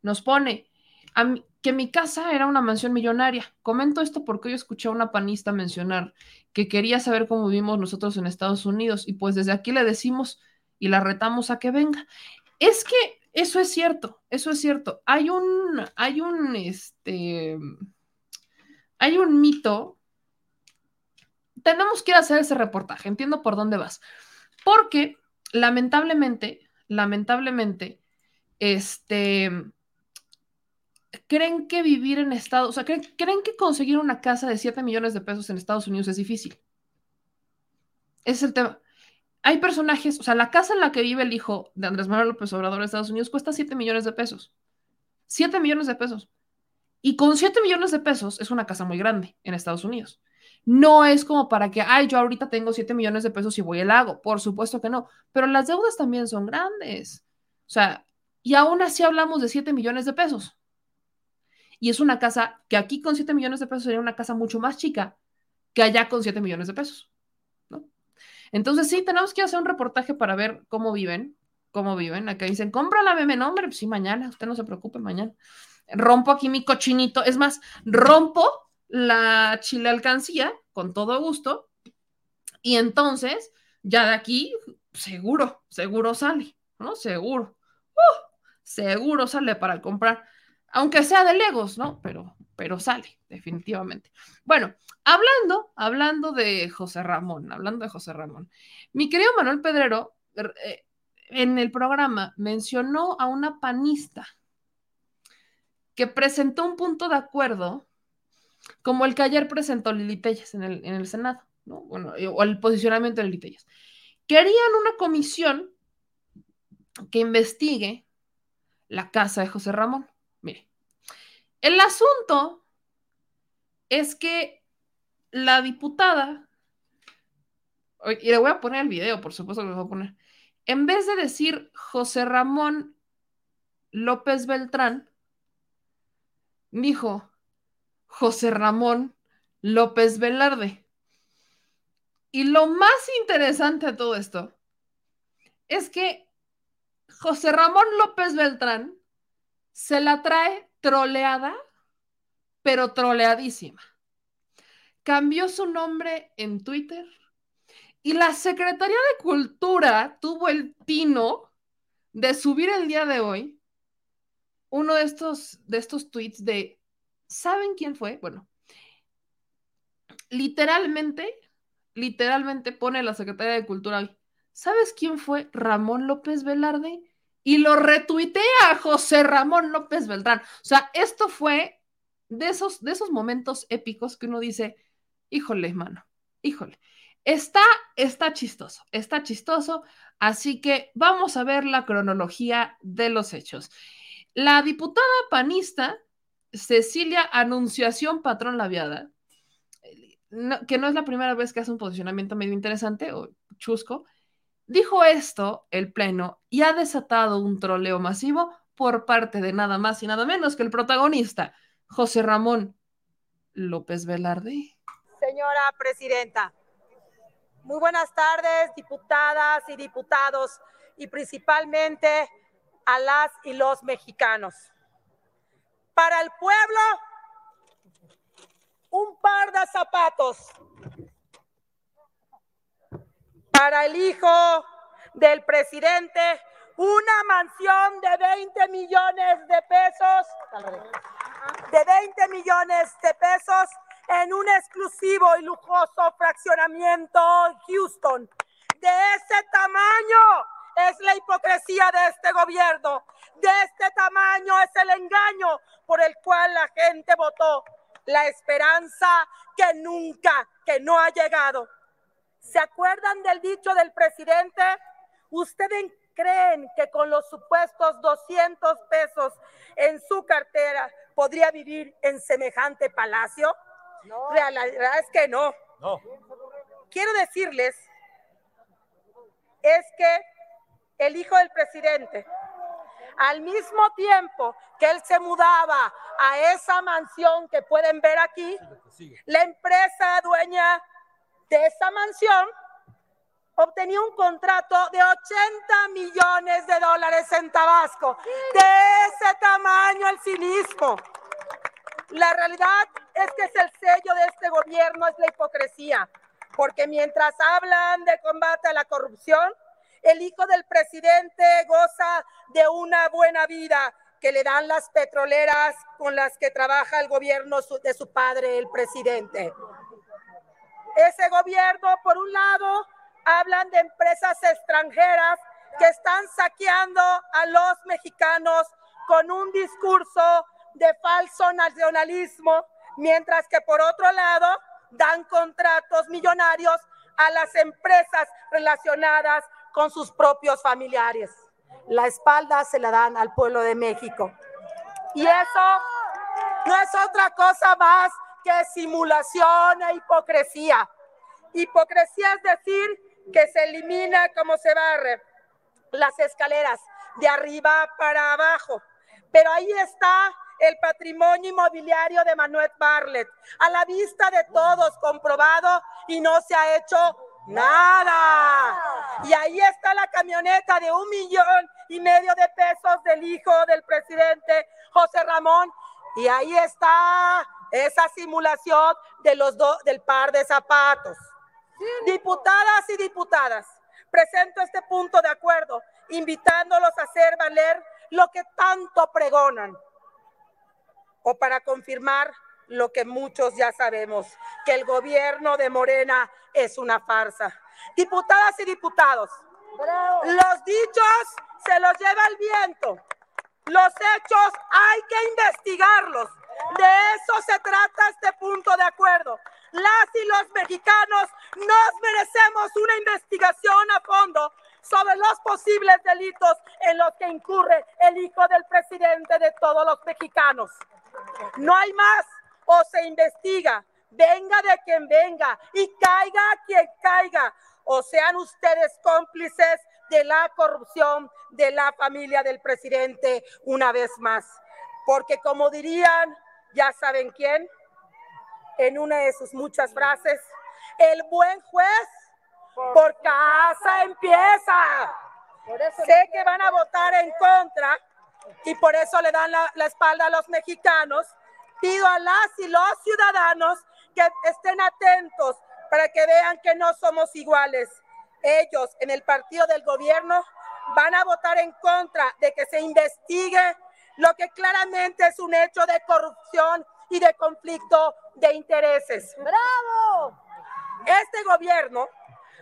Nos pone que mi casa era una mansión millonaria. Comento esto porque yo escuché a una panista mencionar que quería saber cómo vivimos nosotros en Estados Unidos y pues desde aquí le decimos y la retamos a que venga. Es que eso es cierto, eso es cierto. Hay un, hay un, este, hay un mito. Tenemos que ir a hacer ese reportaje, entiendo por dónde vas. Porque, lamentablemente, lamentablemente, este, creen que vivir en Estados, o sea, creen, que conseguir una casa de 7 millones de pesos en Estados Unidos es difícil. Es el tema hay personajes, o sea, la casa en la que vive el hijo de Andrés Manuel López Obrador de Estados Unidos cuesta 7 millones de pesos. 7 millones de pesos. Y con 7 millones de pesos es una casa muy grande en Estados Unidos. No es como para que, ay, yo ahorita tengo 7 millones de pesos y voy al lago. Por supuesto que no. Pero las deudas también son grandes. O sea, y aún así hablamos de 7 millones de pesos. Y es una casa que aquí con 7 millones de pesos sería una casa mucho más chica que allá con 7 millones de pesos. Entonces, sí, tenemos que hacer un reportaje para ver cómo viven, cómo viven. Acá dicen, compra la meme, no, hombre, pues sí, mañana, usted no se preocupe, mañana. Rompo aquí mi cochinito, es más, rompo la chile alcancía con todo gusto y entonces ya de aquí seguro, seguro sale, ¿no? Seguro. Uh, seguro sale para comprar, aunque sea de Legos, ¿no? Pero, pero sale, definitivamente. Bueno, Hablando, hablando de José Ramón, hablando de José Ramón, mi querido Manuel Pedrero, er, eh, en el programa mencionó a una panista que presentó un punto de acuerdo como el que ayer presentó Lili Telles en el, en el Senado, ¿no? Bueno, o el posicionamiento de Lili Telles. Querían una comisión que investigue la casa de José Ramón. El asunto es que la diputada, y le voy a poner el video, por supuesto que lo voy a poner, en vez de decir José Ramón López Beltrán, dijo José Ramón López Velarde. Y lo más interesante de todo esto es que José Ramón López Beltrán se la trae troleada, pero troleadísima. Cambió su nombre en Twitter y la Secretaría de Cultura tuvo el tino de subir el día de hoy uno de estos, de estos tweets de, ¿saben quién fue? Bueno, literalmente, literalmente pone la Secretaría de Cultura ¿Sabes quién fue Ramón López Velarde? Y lo retuitea a José Ramón López Beltrán. O sea, esto fue de esos, de esos momentos épicos que uno dice, híjole, mano, híjole. Está, está chistoso, está chistoso, así que vamos a ver la cronología de los hechos. La diputada panista Cecilia Anunciación Patrón Laviada, que no es la primera vez que hace un posicionamiento medio interesante o chusco, dijo esto el Pleno y ha desatado un troleo masivo por parte de nada más y nada menos que el protagonista, José Ramón López Velarde. Señora Presidenta, muy buenas tardes, diputadas y diputados, y principalmente a las y los mexicanos. Para el pueblo, un par de zapatos para el hijo del presidente una mansión de 20 millones de pesos, de 20 millones de pesos en un exclusivo y lujoso fraccionamiento en Houston. De ese tamaño es la hipocresía de este gobierno. De este tamaño es el engaño por el cual la gente votó. La esperanza que nunca, que no ha llegado. ¿Se acuerdan del dicho del presidente? ¿Ustedes creen que con los supuestos 200 pesos en su cartera podría vivir en semejante palacio? No. La verdad es que no. No. Quiero decirles, es que el hijo del presidente, al mismo tiempo que él se mudaba a esa mansión que pueden ver aquí, la empresa dueña de esa mansión obtenía un contrato de 80 millones de dólares en Tabasco. De ese tamaño el cinismo. La realidad es que es el sello de este gobierno, es la hipocresía, porque mientras hablan de combate a la corrupción, el hijo del presidente goza de una buena vida que le dan las petroleras con las que trabaja el gobierno de su padre, el presidente. Ese gobierno, por un lado, hablan de empresas extranjeras que están saqueando a los mexicanos con un discurso de falso nacionalismo, mientras que por otro lado dan contratos millonarios a las empresas relacionadas con sus propios familiares. La espalda se la dan al pueblo de México. Y eso no es otra cosa más que simulación e hipocresía. Hipocresía es decir que se elimina como se barre las escaleras de arriba para abajo. Pero ahí está el patrimonio inmobiliario de Manuel Barlet, a la vista de todos, comprobado y no se ha hecho nada. Y ahí está la camioneta de un millón y medio de pesos del hijo del presidente José Ramón. Y ahí está esa simulación de los dos del par de zapatos. Diputadas y diputadas, presento este punto de acuerdo, invitándolos a hacer valer lo que tanto pregonan o para confirmar lo que muchos ya sabemos, que el gobierno de Morena es una farsa. Diputadas y diputados, Los dichos se los lleva el viento. Los hechos hay que investigarlos. De eso se trata este punto de acuerdo. Las y los mexicanos nos merecemos una investigación a fondo sobre los posibles delitos en los que incurre el hijo del presidente de todos los mexicanos. No hay más o se investiga, venga de quien venga y caiga quien caiga, o sean ustedes cómplices de la corrupción de la familia del presidente una vez más. Porque como dirían, ya saben quién, en una de sus muchas frases, el buen juez por casa empieza. Sé que van a votar en contra y por eso le dan la, la, espalda a los mexicanos. Pido a las y los ciudadanos que estén atentos para que vean que no somos iguales. Ellos en el partido del gobierno van a votar en contra de que se investigue lo que claramente es un hecho de corrupción y de conflicto de intereses. ¡Bravo! Este gobierno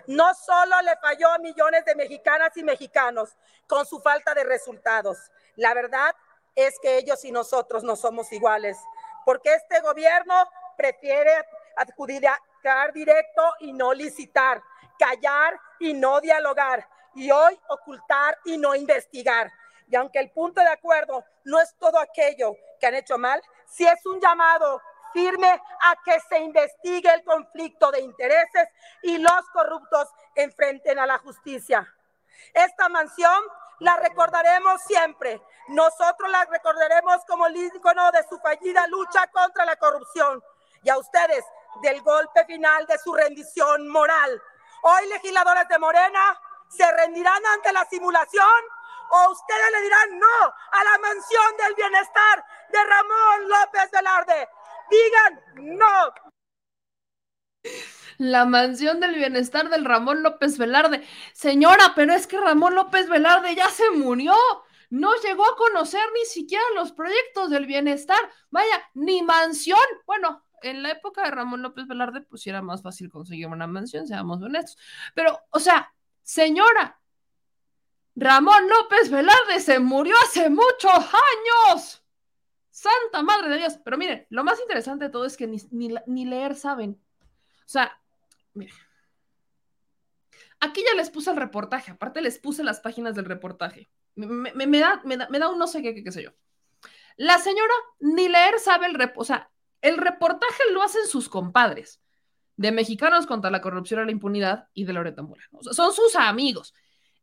no solo le falló a millones de mexicanas y mexicanos con su falta de resultados. La verdad es que ellos y nosotros no somos iguales, porque este gobierno prefiere adjudicar directo y no licitar, callar y no dialogar, y hoy ocultar y no investigar. Y aunque el punto de acuerdo no es todo aquello que han hecho mal, sí es un llamado firme a que se investigue el conflicto de intereses y los corruptos enfrenten a la justicia. Esta mansión la recordaremos siempre. Nosotros la recordaremos como el ícono de su fallida lucha contra la corrupción y a ustedes del golpe final de su rendición moral. Hoy legisladores de Morena se rendirán ante la simulación o ustedes le dirán no a la mansión del bienestar de Ramón López Velarde. Digan no. La mansión del bienestar del Ramón López Velarde. Señora, pero es que Ramón López Velarde ya se murió. No llegó a conocer ni siquiera los proyectos del bienestar. Vaya, ni mansión. Bueno, en la época de Ramón López Velarde, pues era más fácil conseguir una mansión, seamos honestos. Pero, o sea, señora, Ramón López Velarde se murió hace muchos años. Santa Madre de Dios. Pero miren, lo más interesante de todo es que ni, leer saben. O sea, miren. Aquí ya les puse el reportaje, aparte les puse las páginas del reportaje. Me, me, me da, me, da, un no sé qué, qué, sé yo. La señora ni leer sabe el reportaje, o sea, el reportaje lo hacen sus compadres de Mexicanos contra la corrupción y la impunidad y de Loreta sea, son sus amigos.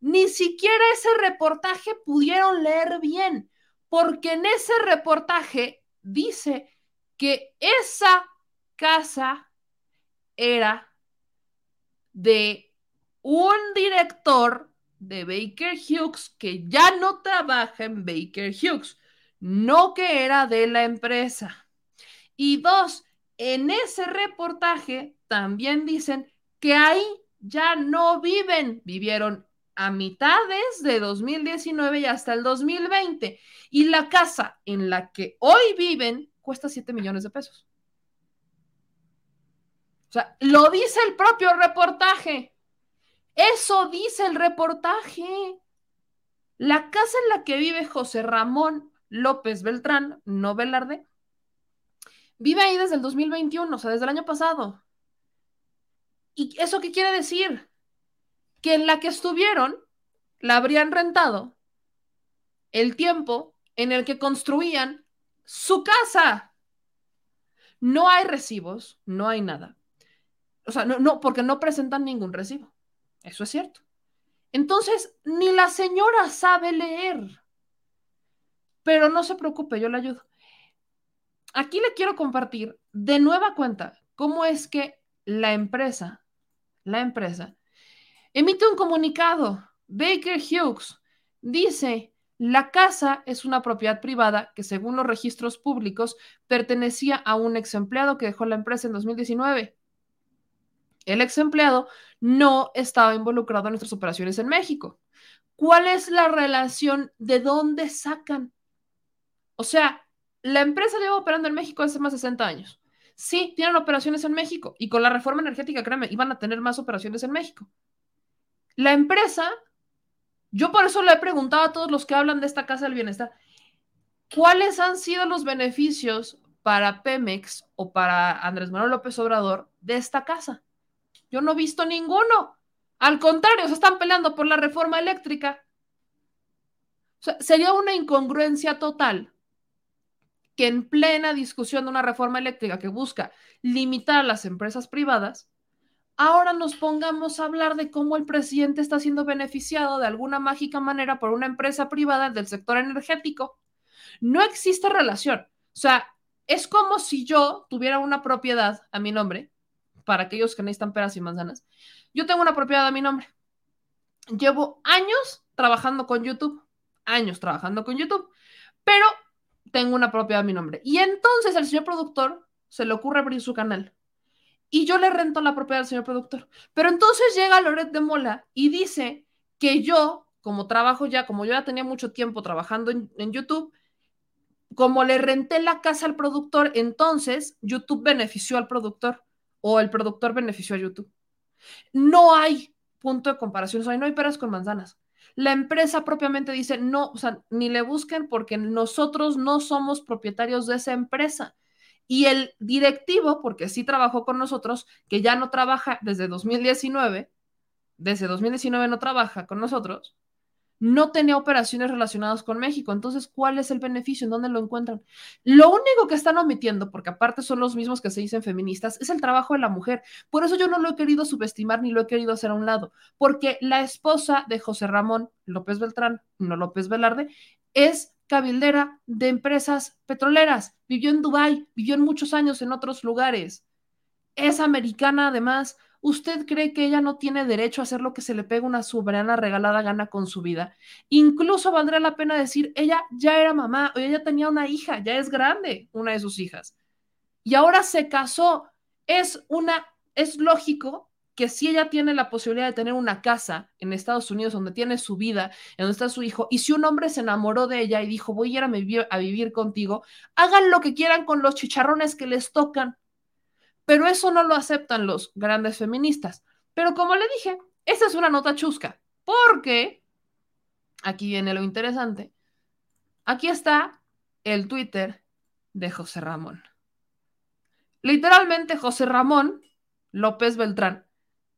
Ni siquiera ese reportaje pudieron leer bien, porque en ese reportaje dice que esa casa era de un director de Baker Hughes que ya no trabaja en Baker Hughes, no que era de la empresa. Y dos, en ese reportaje también dicen que ahí ya no viven, vivieron a mitades de 2019 y hasta el 2020. Y la casa en la que hoy viven cuesta 7 millones de pesos. O sea, lo dice el propio reportaje. Eso dice el reportaje. La casa en la que vive José Ramón López Beltrán, no Velarde, vive ahí desde el 2021, o sea, desde el año pasado. ¿Y eso qué quiere decir? Que en la que estuvieron la habrían rentado el tiempo en el que construían su casa. No hay recibos, no hay nada. O sea, no, no, porque no presentan ningún recibo. Eso es cierto. Entonces, ni la señora sabe leer. Pero no se preocupe, yo le ayudo. Aquí le quiero compartir de nueva cuenta cómo es que la empresa, la empresa, emite un comunicado. Baker Hughes dice, la casa es una propiedad privada que según los registros públicos pertenecía a un ex empleado que dejó la empresa en 2019. El ex empleado no estaba involucrado en nuestras operaciones en México. ¿Cuál es la relación? ¿De dónde sacan? O sea, la empresa lleva operando en México hace más de 60 años. Sí, tienen operaciones en México y con la reforma energética, créeme, iban a tener más operaciones en México. La empresa Yo por eso le he preguntado a todos los que hablan de esta casa del bienestar, ¿cuáles han sido los beneficios para Pemex o para Andrés Manuel López Obrador de esta casa? Yo no he visto ninguno. Al contrario, se están peleando por la reforma eléctrica. Sería una incongruencia total que en plena discusión de una reforma eléctrica que busca limitar a las empresas privadas, ahora nos pongamos a hablar de cómo el presidente está siendo beneficiado de alguna mágica manera por una empresa privada del sector energético. No existe relación. O sea, es como si yo tuviera una propiedad a mi nombre, para aquellos que necesitan peras y manzanas. Yo tengo una propiedad a mi nombre. Llevo años trabajando con YouTube, años trabajando con YouTube, pero tengo una propiedad a mi nombre. Y entonces al señor productor se le ocurre abrir su canal y yo le rento la propiedad al señor productor. Pero entonces llega Loret de Mola y dice que yo, como trabajo ya, como yo ya tenía mucho tiempo trabajando en, YouTube, como le renté la casa al productor, entonces YouTube benefició al productor o el productor benefició a YouTube. No hay punto de comparación, o sea, no hay peras con manzanas. La empresa propiamente dice, no, o sea, ni le busquen porque nosotros no somos propietarios de esa empresa. Y el directivo, porque sí trabajó con nosotros, que ya no trabaja desde 2019, desde 2019 no trabaja con nosotros, no tenía operaciones relacionadas con México. Entonces, ¿cuál es el beneficio? ¿En dónde lo encuentran? Lo único que están omitiendo, porque aparte son los mismos que se dicen feministas, es el trabajo de la mujer. Por eso yo no lo he querido subestimar ni lo he querido hacer a un lado, porque la esposa de José Ramón López Beltrán, no López Velarde, es cabildera de empresas petroleras, vivió en Dubái, vivió en muchos años en otros lugares. Es americana además. ¿Usted cree que ella no tiene derecho a hacer lo que se le pega una soberana regalada gana con su vida? Incluso valdría la pena decir, ella ya era mamá, o ella tenía una hija, ya es grande, una de sus hijas. Y ahora se casó. Es una, es lógico que si ella tiene la posibilidad de tener una casa en Estados Unidos donde tiene su vida, donde está su hijo, y si un hombre se enamoró de ella y dijo, voy a ir a vivir, a vivir contigo, hagan lo que quieran con los chicharrones que les tocan. Pero eso no lo aceptan los grandes feministas. Pero como le dije, esa es una nota chusca, porque aquí viene lo interesante. Aquí está el Twitter de José Ramón. Literalmente José Ramón López Beltrán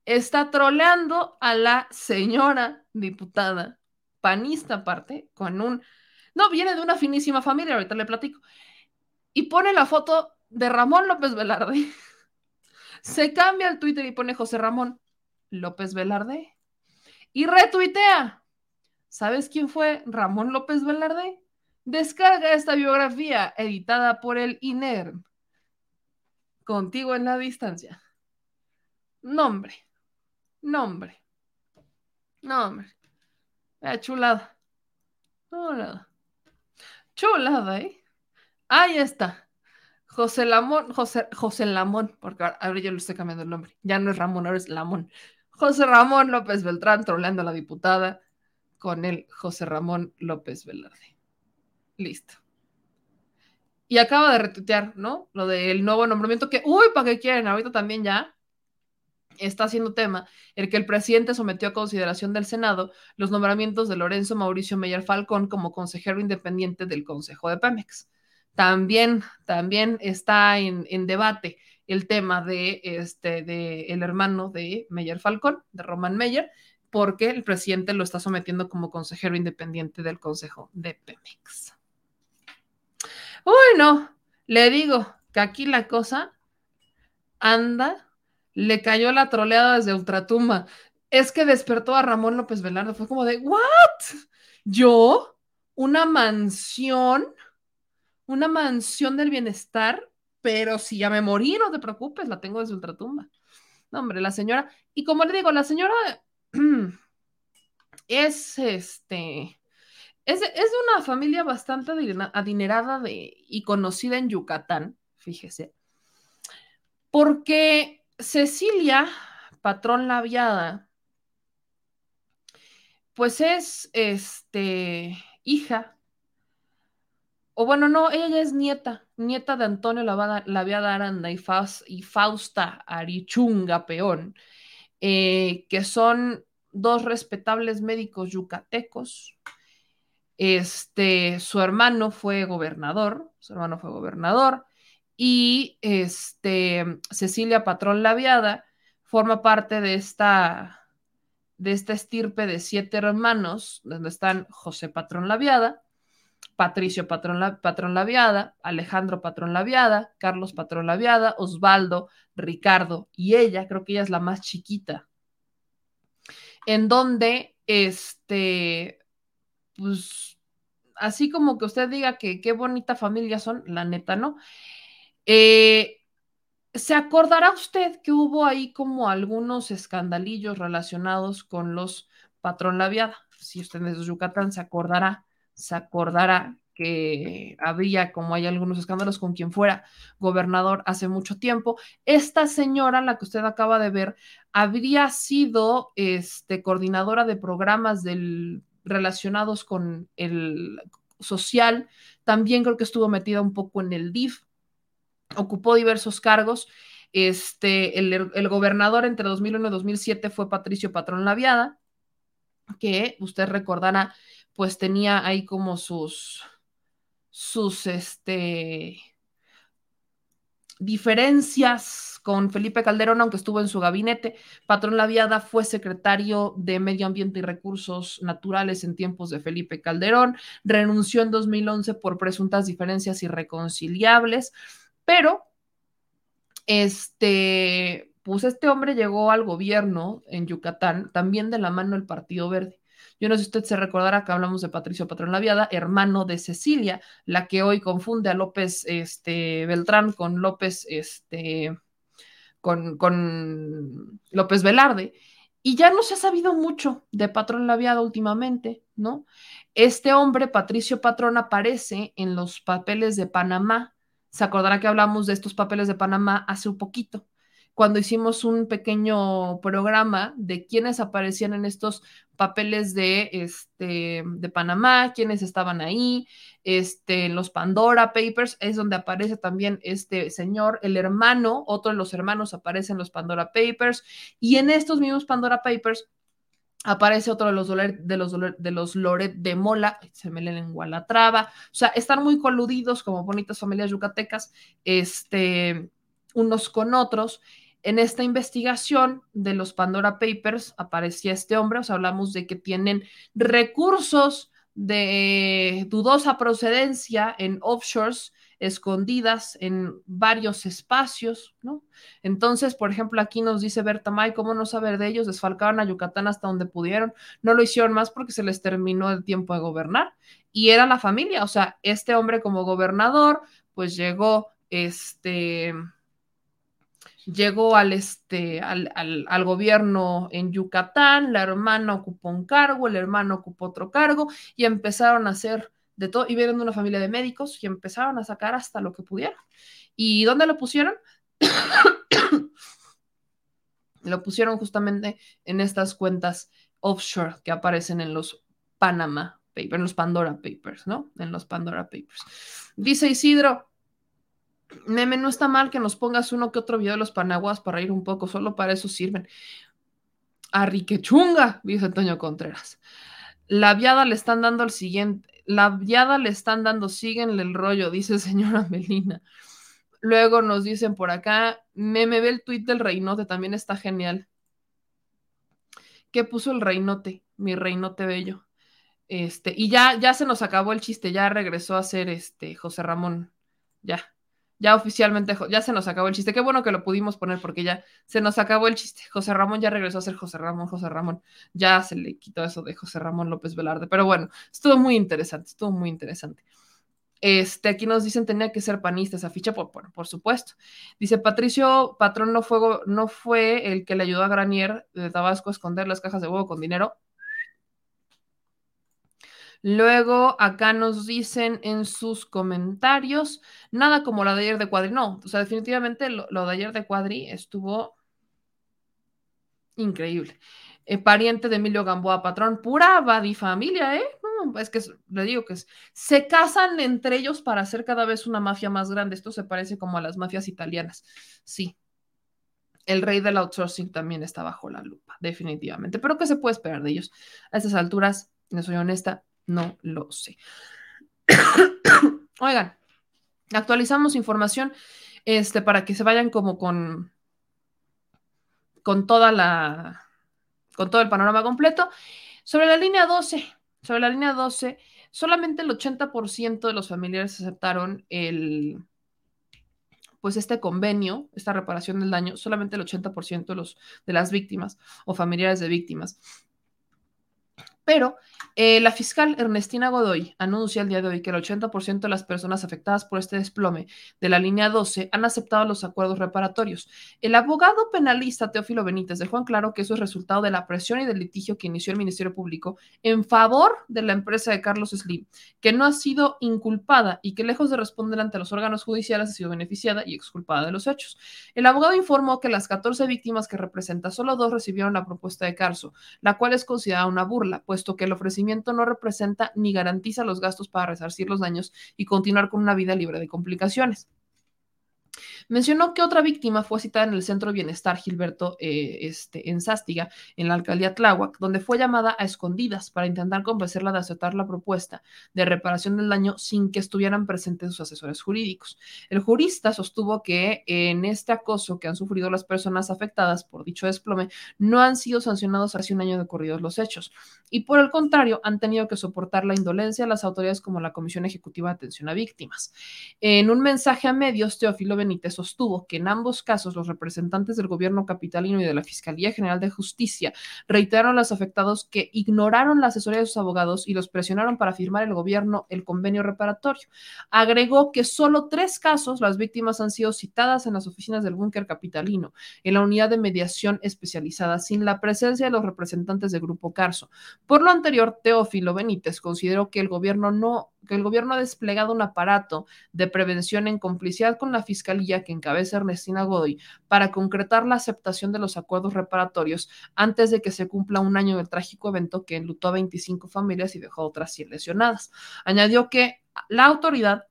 está troleando a la señora diputada, panista aparte, con un... No, viene de una finísima familia, ahorita le platico. Y pone la foto de Ramón López Velarde. *laughs* Se cambia el Twitter y pone José Ramón López Velarde. Y retuitea. ¿Sabes quién fue Ramón López Velarde? Descarga esta biografía editada por el INER. Contigo en la distancia. Nombre Nombre. Nombre. Eh, chulada. Chulada. Chulada, ¿eh? Ahí está. José Lamón, José, José Lamón, porque ahora yo le estoy cambiando el nombre. Ya no es Ramón, ahora es Lamón. José Ramón López Beltrán troleando a la diputada con el José Ramón López Velarde. Listo. Y acaba de retuitear, ¿no? Lo del nuevo nombramiento que, uy, ¿para qué quieren? Ahorita también ya está haciendo tema el que el presidente sometió a consideración del Senado los nombramientos de Lorenzo Mauricio Meyer Falcón como consejero independiente del Consejo de Pemex. También, también está en, debate el tema de este, de el hermano de Meyer Falcón, de Roman Meyer, porque el presidente lo está sometiendo como consejero independiente del Consejo de Pemex. Bueno, le digo que aquí la cosa anda le cayó la troleada desde Ultratumba. Es que despertó a Ramón López Velarde. Fue como de, ¿what? ¿Yo? ¿Una mansión? ¿Una mansión del bienestar? Pero si ya me morí, no te preocupes, la tengo desde Ultratumba. No, hombre, la señora. Y como le digo, la señora *clears throat* es este. Es de, es de una familia bastante adinerada y conocida en Yucatán, fíjese. Porque Cecilia, patrón labiada, pues es este hija, o bueno, no, ella es nieta, nieta de Antonio Laviada Aranda y, Fausta Arichunga Peón, eh, que son dos respetables médicos yucatecos. Este, su hermano fue gobernador, su hermano fue gobernador, y este, Cecilia Patrón Laviada forma parte de esta, de esta estirpe de siete hermanos, donde están José Patrón Laviada, Patricio Patrón, La, Patrón Alejandro Patrón Laviada, Carlos Patrón Laviada, Osvaldo, Ricardo y ella, creo que ella es la más chiquita, en donde, este, pues, así como que usted diga que qué bonita familia son, la neta, ¿no? Eh, ¿Se acordará usted que hubo ahí como algunos escandalillos relacionados con los patrón labiada? Si usted es de Yucatán, se acordará, se acordará que había, como hay algunos escándalos con quien fuera gobernador hace mucho tiempo. Esta señora, la que usted acaba de ver, habría sido este, coordinadora de programas relacionados con el social. También creo que estuvo metida un poco en el DIF ocupó diversos cargos. Este, el, el, gobernador entre 2001 y 2007 fue Patricio Patrón Laviada, que usted recordará, pues tenía ahí como sus, sus, este, diferencias con Felipe Calderón, aunque estuvo en su gabinete. Patrón Laviada fue secretario de Medio Ambiente y Recursos Naturales en tiempos de Felipe Calderón, renunció en 2011 por presuntas diferencias irreconciliables. Pero, este, pues este hombre llegó al gobierno en Yucatán también de la mano del Partido Verde. Yo no sé si usted se recordará que hablamos de Patricio Patrón Laviada, hermano de Cecilia, la que hoy confunde a López este, Beltrán con López, este, con, con López Velarde. Y ya no se ha sabido mucho de Patrón Laviada últimamente, ¿no? Este hombre, Patricio Patrón, aparece en los papeles de Panamá se acordará que hablamos de estos papeles de Panamá hace un poquito, cuando hicimos un pequeño programa de quiénes aparecían en estos papeles de, este, de Panamá, quiénes estaban ahí, este, los Pandora Papers, es donde aparece también este señor, el hermano, otro de los hermanos aparece en los Pandora Papers, y en estos mismos Pandora Papers aparece otro de los, de los, de los Loret de Mola, se me leen en la o sea, están muy coludidos como bonitas familias yucatecas, este, unos con otros. En esta investigación de los Pandora Papers aparecía este hombre, o sea, hablamos de que tienen recursos de dudosa procedencia en offshores escondidas en varios espacios, ¿no? Entonces, por ejemplo, aquí nos dice Berta May, ¿cómo no saber de ellos? Desfalcaron a Yucatán hasta donde pudieron, no lo hicieron más porque se les terminó el tiempo de gobernar y era la familia, o sea, este hombre como gobernador, pues llegó, este, llegó al, este, al, al, al, gobierno en Yucatán, la hermana ocupó un cargo, el hermano ocupó otro cargo y empezaron a hacer de todo, y vienen de una familia de médicos y empezaron a sacar hasta lo que pudieron. ¿Y dónde lo pusieron? *coughs* lo pusieron justamente en estas cuentas offshore que aparecen en los Panama Papers, en los Pandora Papers, ¿no? En los Pandora Papers. Dice Isidro, Meme, no está mal que nos pongas uno que otro video de los panaguas para ir un poco, solo para eso sirven. A Riquechunga, dice Antonio Contreras. La viada le están dando el siguiente, la viada le están dando, síguenle el rollo, dice señora *laughs* Melina. Luego nos dicen por acá, me, me ve el tweet del reinote, también está genial. ¿Qué puso el reinote? Mi reinote bello. Este, y ya, ya se nos acabó el chiste, ya regresó a ser este José Ramón. Ya, ya oficialmente, ya se nos acabó el chiste. Qué bueno que lo pudimos poner porque ya se nos acabó el chiste. José Ramón ya regresó a ser José Ramón, José Ramón. Ya se le quitó eso de José Ramón López Velarde. Pero bueno, estuvo muy interesante, estuvo muy interesante. Este, aquí nos dicen tenía que ser panista esa ficha, por, por, por, supuesto. Dice Patricio Patrón no fue, no fue el que le ayudó a Granier de Tabasco a esconder las cajas de huevo con dinero. Luego acá nos dicen en sus comentarios, nada como la de ayer de Cuadri. No, o sea, definitivamente lo, de ayer de Cuadri estuvo increíble. Eh, pariente de Emilio Gamboa Patrón, pura familia, ¿eh? Es que le digo que es, se casan entre ellos para hacer cada vez una mafia más grande. Esto se parece como a las mafias italianas. Sí, el rey del outsourcing también está bajo la lupa, definitivamente. Pero ¿qué se puede esperar de ellos? A estas alturas, no soy honesta, no lo sé. *coughs* Oigan, actualizamos información este, para que se vayan como con, con toda la, con todo el panorama completo. Sobre la línea 12, sobre la línea 12, solamente el 80% de los familiares aceptaron el, pues este convenio, esta reparación del daño, solamente el 80% de, de las víctimas o familiares de víctimas pero eh, la fiscal Ernestina Godoy anuncia el día de hoy que el 80% de las personas afectadas por este desplome de la línea 12 han aceptado los acuerdos reparatorios. El abogado penalista Teófilo Benítez dejó en claro que eso es resultado de la presión y del litigio que inició el Ministerio Público en favor de la empresa de Carlos Slim, que no ha sido inculpada y que lejos de responder ante los órganos judiciales ha sido beneficiada y exculpada de los hechos. El abogado informó que las 14 víctimas que representa, solo dos recibieron la propuesta de Carso, la cual es considerada una burla, pues puesto que el ofrecimiento no representa ni garantiza los gastos para resarcir los daños y continuar con una vida libre de complicaciones. Mencionó que otra víctima fue citada en el Centro de Bienestar Gilberto eh, este, en Sástiga, en la alcaldía Tláhuac, donde fue llamada a escondidas para intentar convencerla de aceptar la propuesta de reparación del daño sin que estuvieran presentes sus asesores jurídicos. El jurista sostuvo que en este acoso que han sufrido las personas afectadas por dicho desplome no han sido sancionados hace un año de corridos los hechos y por el contrario han tenido que soportar la indolencia de las autoridades como la Comisión Ejecutiva de Atención a Víctimas. En un mensaje a medios, Teófilo Benítez sostuvo que en ambos casos los representantes del gobierno capitalino y de la Fiscalía General de Justicia reiteraron a los afectados que ignoraron la asesoría de sus abogados y los presionaron para firmar el gobierno el convenio reparatorio. Agregó que solo tres casos las víctimas han sido citadas en las oficinas del búnker capitalino, en la unidad de mediación especializada, sin la presencia de los representantes del Grupo Carso. Por lo anterior, Teófilo Benítez consideró que el gobierno no que el gobierno ha desplegado un aparato de prevención en complicidad con la Fiscalía que encabeza Ernestina Godoy para concretar la aceptación de los acuerdos reparatorios antes de que se cumpla un año del trágico evento que enlutó a 25 familias y dejó otras 100 lesionadas. Añadió que la autoridad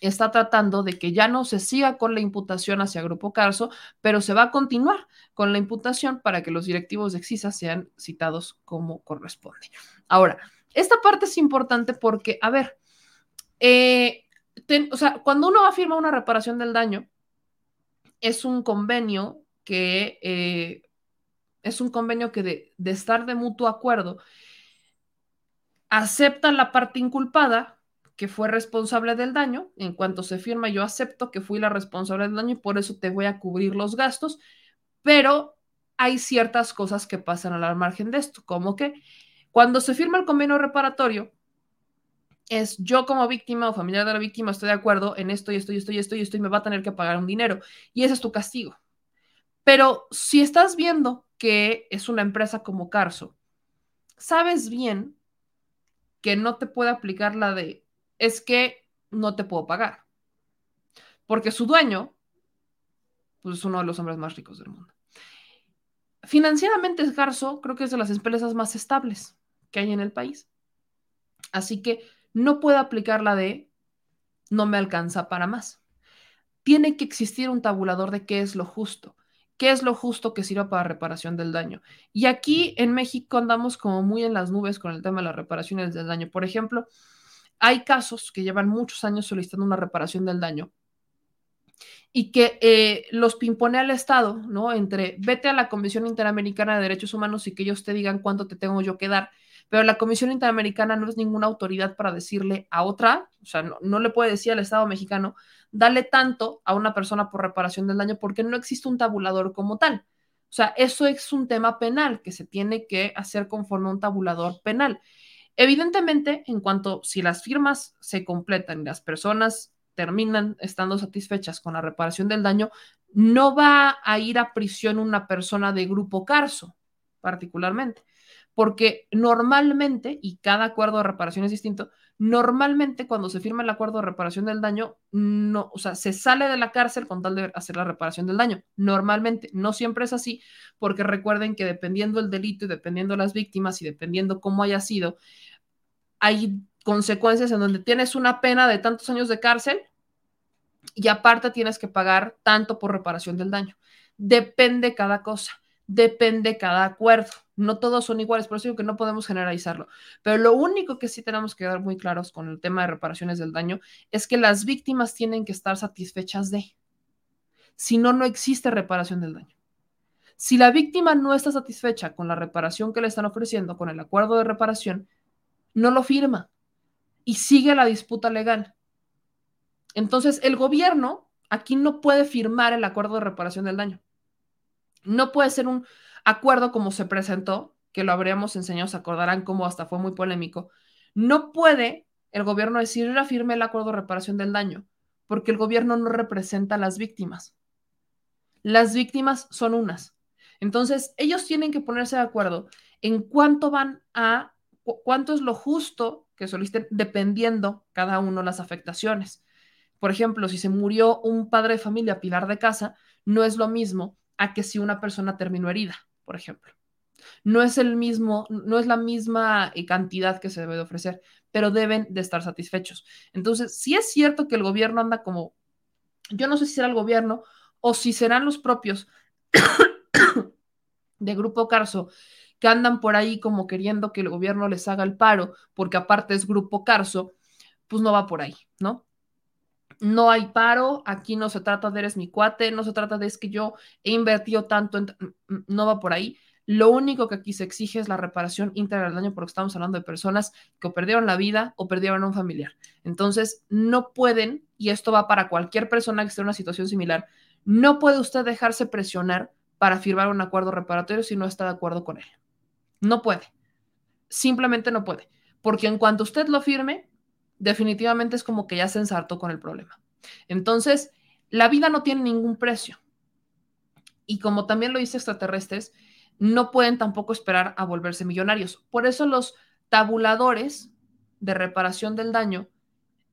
está tratando de que ya no se siga con la imputación hacia Grupo Carso, pero se va a continuar con la imputación para que los directivos de Exisa sean citados como corresponde. Ahora, esta parte es importante porque, a ver, eh, o sea, cuando uno va a firmar una reparación del daño, es un convenio que eh, es un convenio que de, de estar de mutuo acuerdo acepta la parte inculpada que fue responsable del daño. En cuanto se firma, yo acepto que fui la responsable del daño y por eso te voy a cubrir los gastos, pero hay ciertas cosas que pasan al margen de esto, como que cuando se firma el convenio reparatorio, es yo como víctima o familiar de la víctima estoy de acuerdo en esto y esto y esto y esto y esto y me va a tener que pagar un dinero. Y ese es tu castigo. Pero si estás viendo que es una empresa como Carso, sabes bien que no te puede aplicar la de es que no te puedo pagar. Porque su dueño pues, es uno de los hombres más ricos del mundo. Financieramente, Carso creo que es de las empresas más estables que hay en el país. Así que no puede aplicar la de no me alcanza para más. Tiene que existir un tabulador de qué es lo justo, qué es lo justo que sirva para reparación del daño. Y aquí en México andamos como muy en las nubes con el tema de las reparaciones del daño. Por ejemplo, hay casos que llevan muchos años solicitando una reparación del daño y que eh, los pimpone al Estado, ¿no? Entre vete a la Comisión Interamericana de Derechos Humanos y que ellos te digan cuánto te tengo yo que dar pero la Comisión Interamericana no es ninguna autoridad para decirle a otra, o sea, no, le puede decir al Estado mexicano, dale tanto a una persona por reparación del daño porque no existe un tabulador como tal. O sea, eso es un tema penal que se tiene que hacer conforme a un tabulador penal. Evidentemente, en cuanto si las firmas se completan y las personas terminan estando satisfechas con la reparación del daño, no va a ir a prisión una persona de grupo Carso, particularmente porque normalmente, y cada acuerdo de reparación es distinto, normalmente cuando se firma el acuerdo de reparación del daño, no, o sea, se sale de la cárcel con tal de hacer la reparación del daño. Normalmente, no siempre es así, porque recuerden que dependiendo el delito y dependiendo las víctimas y dependiendo cómo haya sido, hay consecuencias en donde tienes una pena de tantos años de cárcel y aparte tienes que pagar tanto por reparación del daño. Depende cada cosa, depende cada acuerdo. No todos son iguales, por eso digo que no podemos generalizarlo. Pero lo único que sí tenemos que dar muy claros con el tema de reparaciones del daño es que las víctimas tienen que estar satisfechas de. Si no, no existe reparación del daño. Si la víctima no está satisfecha con la reparación que le están ofreciendo, con el acuerdo de reparación, no lo firma y sigue la disputa legal. Entonces, el gobierno aquí no puede firmar el acuerdo de reparación del daño. No puede ser un acuerdo como se presentó, que lo habríamos enseñado, se acordarán cómo hasta fue muy polémico. No puede el gobierno decir, firme el acuerdo de reparación del daño, porque el gobierno no representa a las víctimas. Las víctimas son unas. Entonces, ellos tienen que ponerse de acuerdo en cuánto van a, cuánto es lo justo que soliciten, dependiendo cada uno las afectaciones. Por ejemplo, si se murió un padre de familia pilar de casa, no es lo mismo a que si una persona terminó herida, por ejemplo. No es el mismo, no es la misma eh, cantidad que se debe de ofrecer, pero deben de estar satisfechos. Entonces, si es cierto que el gobierno anda como, yo no sé si será el gobierno o si serán los propios *coughs* de Grupo Carso que andan por ahí como queriendo que el gobierno les haga el paro, porque aparte es Grupo Carso, pues no va por ahí, ¿no? No hay paro, aquí no se trata de eres mi cuate, no se trata de es que yo he invertido tanto, no va por ahí. Lo único que aquí se exige es la reparación íntegra del daño porque estamos hablando de personas que perdieron la vida o perdieron a un familiar. Entonces, no pueden, y esto va para cualquier persona que esté en una situación similar, no puede usted dejarse presionar para firmar un acuerdo reparatorio si no está de acuerdo con él. No puede. Simplemente no puede. Porque en cuanto usted lo firme, definitivamente es como que ya se ensartó con el problema. Entonces, la vida no tiene ningún precio. Y como también lo dice extraterrestres, no pueden tampoco esperar a volverse millonarios. Por eso los tabuladores de reparación del daño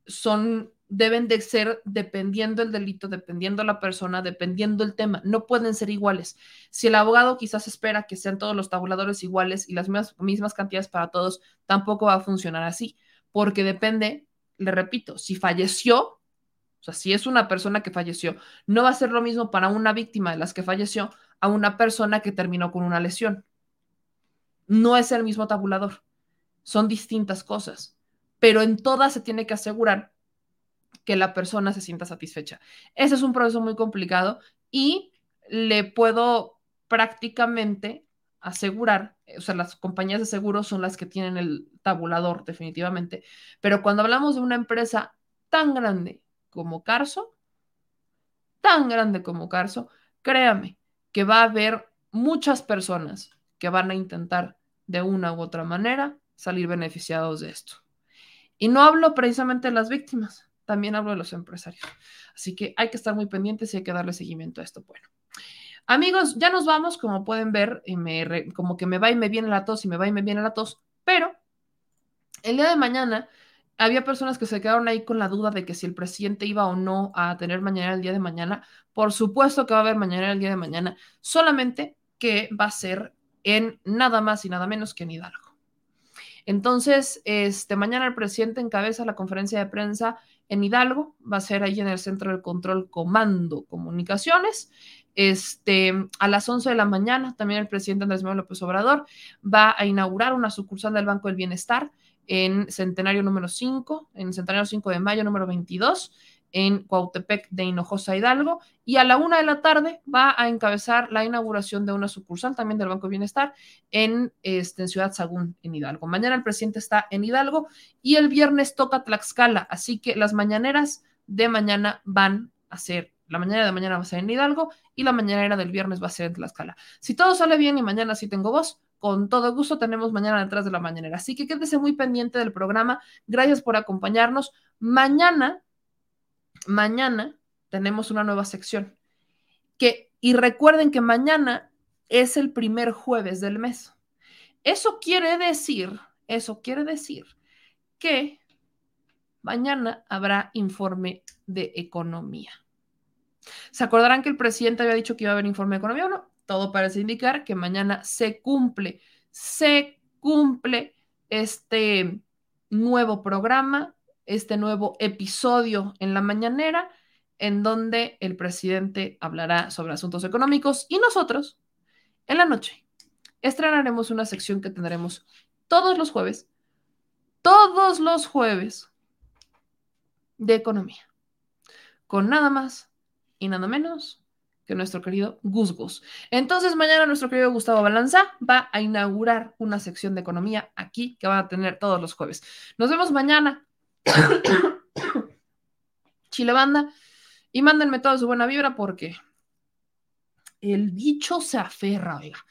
son deben de ser dependiendo el delito, dependiendo la persona, dependiendo el tema. No pueden ser iguales. Si el abogado quizás espera que sean todos los tabuladores iguales y las mismas, mismas cantidades para todos, tampoco va a funcionar así, porque depende, le repito, si falleció, o sea, si es una persona que falleció, no va a ser lo mismo para una víctima de las que falleció a una persona que terminó con una lesión. No es el mismo tabulador, son distintas cosas, pero en todas se tiene que asegurar que la persona se sienta satisfecha. Ese es un proceso muy complicado y le puedo prácticamente asegurar, o sea, las compañías de seguros son las que tienen el tabulador definitivamente, pero cuando hablamos de una empresa tan grande como Carso, tan grande como Carso, créame que va a haber muchas personas que van a intentar de una u otra manera salir beneficiados de esto. Y no hablo precisamente de las víctimas, también hablo de los empresarios. Así que hay que estar muy pendientes y hay que darle seguimiento a esto. Bueno, amigos, ya nos vamos, como pueden ver, y me como que me va y me viene la tos y me va y me viene la tos, pero el día de mañana había personas que se quedaron ahí con la duda de que si el presidente iba o no a tener mañana el día de mañana. Por supuesto que va a haber mañana el día de mañana, solamente que va a ser en nada más y nada menos que en Hidalgo. Entonces, este, mañana el presidente encabeza la conferencia de prensa en Hidalgo, va a ser ahí en el Centro de Control Comando Comunicaciones. Este, a las 11 de la mañana, también el presidente Andrés Manuel López Obrador va a inaugurar una sucursal del Banco del Bienestar en Centenario número 5, en Centenario 5 de mayo número 22 en Cuautepec de Hinojosa Hidalgo y a la una de la tarde va a encabezar la inauguración de una sucursal también del Banco de Bienestar en, este, en Ciudad Sagún, en Hidalgo. Mañana el presidente está en Hidalgo y el viernes toca Tlaxcala, así que las mañaneras de mañana van a ser, la mañana de mañana va a ser en Hidalgo y la mañanera del viernes va a ser en Tlaxcala. Si todo sale bien y mañana sí tengo voz, con todo gusto tenemos mañana detrás de la mañanera. Así que quédese muy pendiente del programa. Gracias por acompañarnos. Mañana mañana tenemos una nueva sección. Que, y recuerden que mañana es el primer jueves del mes. Eso quiere decir, eso quiere decir que mañana habrá informe de economía. ¿Se acordarán que el presidente había dicho que iba a haber informe de economía o no? Todo parece indicar que mañana se cumple, se cumple este nuevo programa este nuevo episodio en la mañanera en donde el presidente hablará sobre asuntos económicos y nosotros, en la noche, estrenaremos una sección que tendremos todos los jueves, todos los jueves de economía, con nada más y nada menos que nuestro querido Gus Gus. Entonces, mañana nuestro querido Gustavo Balanza va a inaugurar una sección de economía aquí que van a tener todos los jueves. Nos vemos mañana. *coughs* Chile Banda. Y mándenme toda su buena vibra porque el bicho se aferra, oiga.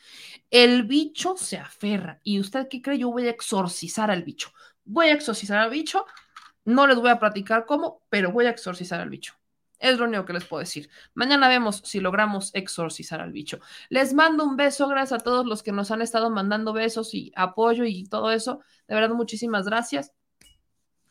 El bicho se aferra. ¿Y usted qué cree? Yo voy a exorcizar al bicho. Voy a exorcizar al bicho. No les voy a platicar cómo, pero voy a exorcizar al bicho. Es lo único que les puedo decir. Mañana vemos si logramos exorcizar al bicho. Les mando un beso, gracias a todos los que nos han estado mandando besos y apoyo y todo eso. De verdad, muchísimas gracias.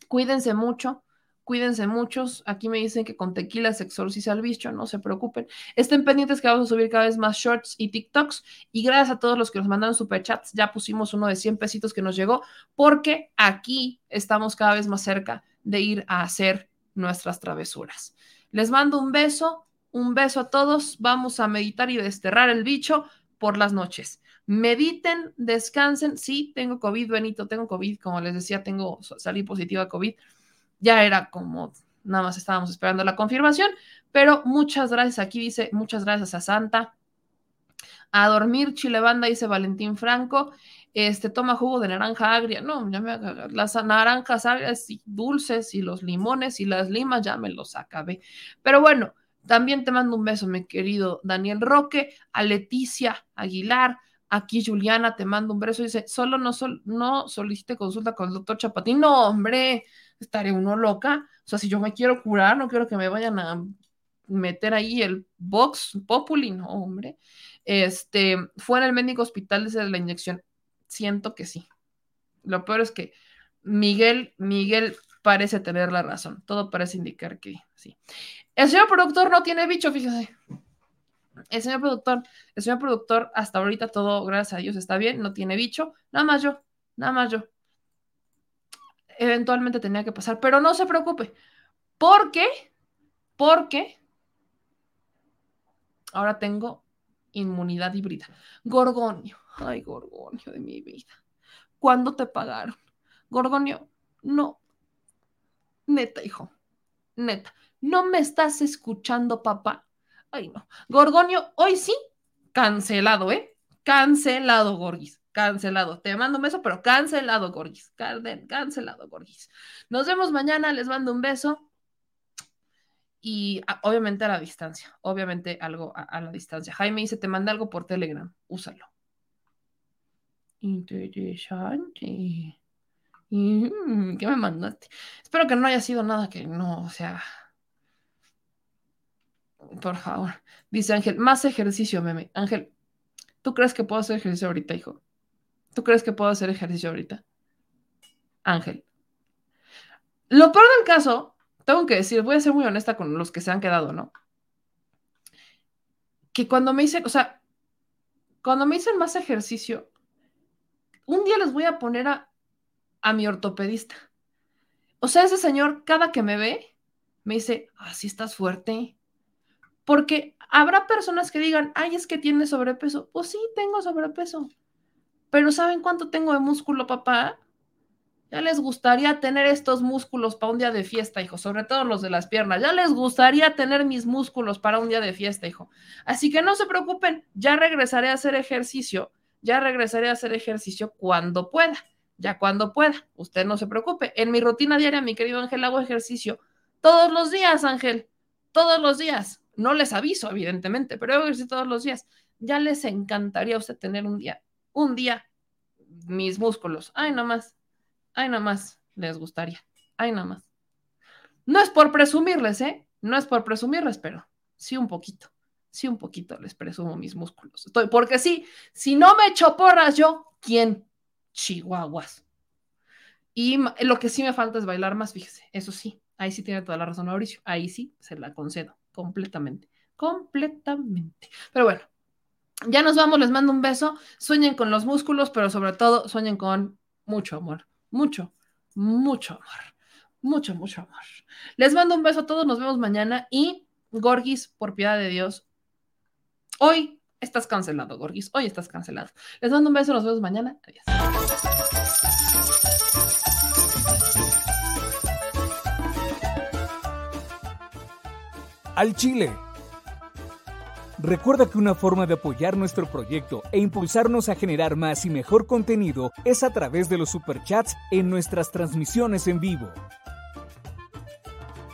Cuídense mucho. Cuídense muchos. Aquí me dicen que con tequila se exorciza al bicho, no se preocupen. Estén pendientes que vamos a subir cada vez más shorts y TikToks. Y gracias a todos los que nos mandaron superchats, ya pusimos uno de 100 pesitos que nos llegó, porque aquí estamos cada vez más cerca de ir a hacer nuestras travesuras. Les mando un beso, un beso a todos. Vamos a meditar y desterrar el bicho por las noches. Mediten, descansen. Sí, tengo COVID, Benito, tengo COVID. Como les decía, tengo salí positiva a COVID ya era como, nada más estábamos esperando la confirmación, pero muchas gracias, aquí dice, muchas gracias a Santa. A dormir, Chile Banda, dice Valentín Franco. Este, toma jugo de naranja agria. No, ya me las naranjas agrias y dulces y los limones y las limas ya me los acabé. Pero bueno, también te mando un beso, mi querido Daniel Roque, a Leticia Aguilar, aquí Juliana, te mando un beso. Dice, solo no, sol, no solicite consulta con el doctor Chapatín. No, hombre, estaré uno loca. O sea, si yo me quiero curar, no quiero que me vayan a meter ahí el box populi, no, hombre. Este, fue en el médico hospital desde la inyección. Siento que sí. Lo peor es que Miguel, Miguel parece tener la razón. Todo parece indicar que sí. El señor productor no tiene bicho, fíjese. El señor productor, el señor productor, hasta ahorita todo, gracias a Dios, está bien, no tiene bicho. Nada más yo, nada más yo eventualmente tenía que pasar, pero no se preocupe, porque, porque ahora tengo inmunidad híbrida. Gorgonio, ay, Gorgonio de mi vida. ¿Cuándo te pagaron? Gorgonio, no. Neta, hijo, neta, ¿no me estás escuchando, papá? Ay, no. Gorgonio, hoy sí, cancelado, ¿eh? Cancelado, Gorgis cancelado. Te mando un beso, pero cancelado, Gorgis. Cancelado, Gorgis. Nos vemos mañana, les mando un beso. Y ah, obviamente a la distancia, obviamente algo a, la distancia. Jaime dice, te mandé algo por Telegram, úsalo. Interesante. Mm, ¿Qué me mandaste? Espero que no haya sido nada que no, o sea... Por favor. Dice Ángel, más ejercicio, meme. Ángel, ¿tú crees que puedo hacer ejercicio ahorita, hijo? ¿Tú crees que puedo hacer ejercicio ahorita? Ángel. Lo peor del caso, tengo que decir, voy a ser muy honesta con los que se han quedado, ¿no? Que cuando me dicen, o sea, cuando me dicen más ejercicio, un día les voy a poner a, a mi ortopedista. O sea, ese señor, cada que me ve, me dice, así ah, estás fuerte. Porque habrá personas que digan, ay, es que tienes sobrepeso. Pues sí, tengo sobrepeso. Pero ¿saben cuánto tengo de músculo, papá? Ya les gustaría tener estos músculos para un día de fiesta, hijo, sobre todo los de las piernas. Ya les gustaría tener mis músculos para un día de fiesta, hijo. Así que no se preocupen, ya regresaré a hacer ejercicio, ya regresaré a hacer ejercicio cuando pueda, ya cuando pueda. Usted no se preocupe. En mi rutina diaria, mi querido Ángel, hago ejercicio todos los días, Ángel, todos los días. No les aviso, evidentemente, pero hago ejercicio todos los días. Ya les encantaría a usted tener un día un día mis músculos. Ay, más, Ay, más, les gustaría. Ay, más. No es por presumirles, ¿eh? No es por presumirles, pero sí un poquito. Sí un poquito les presumo mis músculos. Estoy, porque sí, si no me echo porras yo, ¿quién? Chihuahuas. Y lo que sí me falta es bailar más, fíjese. Eso sí, ahí sí tiene toda la razón Mauricio. Ahí sí se la concedo completamente. Completamente. Pero bueno, ya nos vamos, les mando un beso. Sueñen con los músculos, pero sobre todo sueñen con mucho amor. Mucho, mucho amor. Mucho, mucho amor. Les mando un beso a todos, nos vemos mañana y Gorgis, por piedad de Dios, hoy estás cancelado, Gorgis. Hoy estás cancelado. Les mando un beso, nos vemos mañana. Adiós. Al Chile. Recuerda que una forma de apoyar nuestro proyecto e impulsarnos a generar más y mejor contenido es a través de los superchats en nuestras transmisiones en vivo.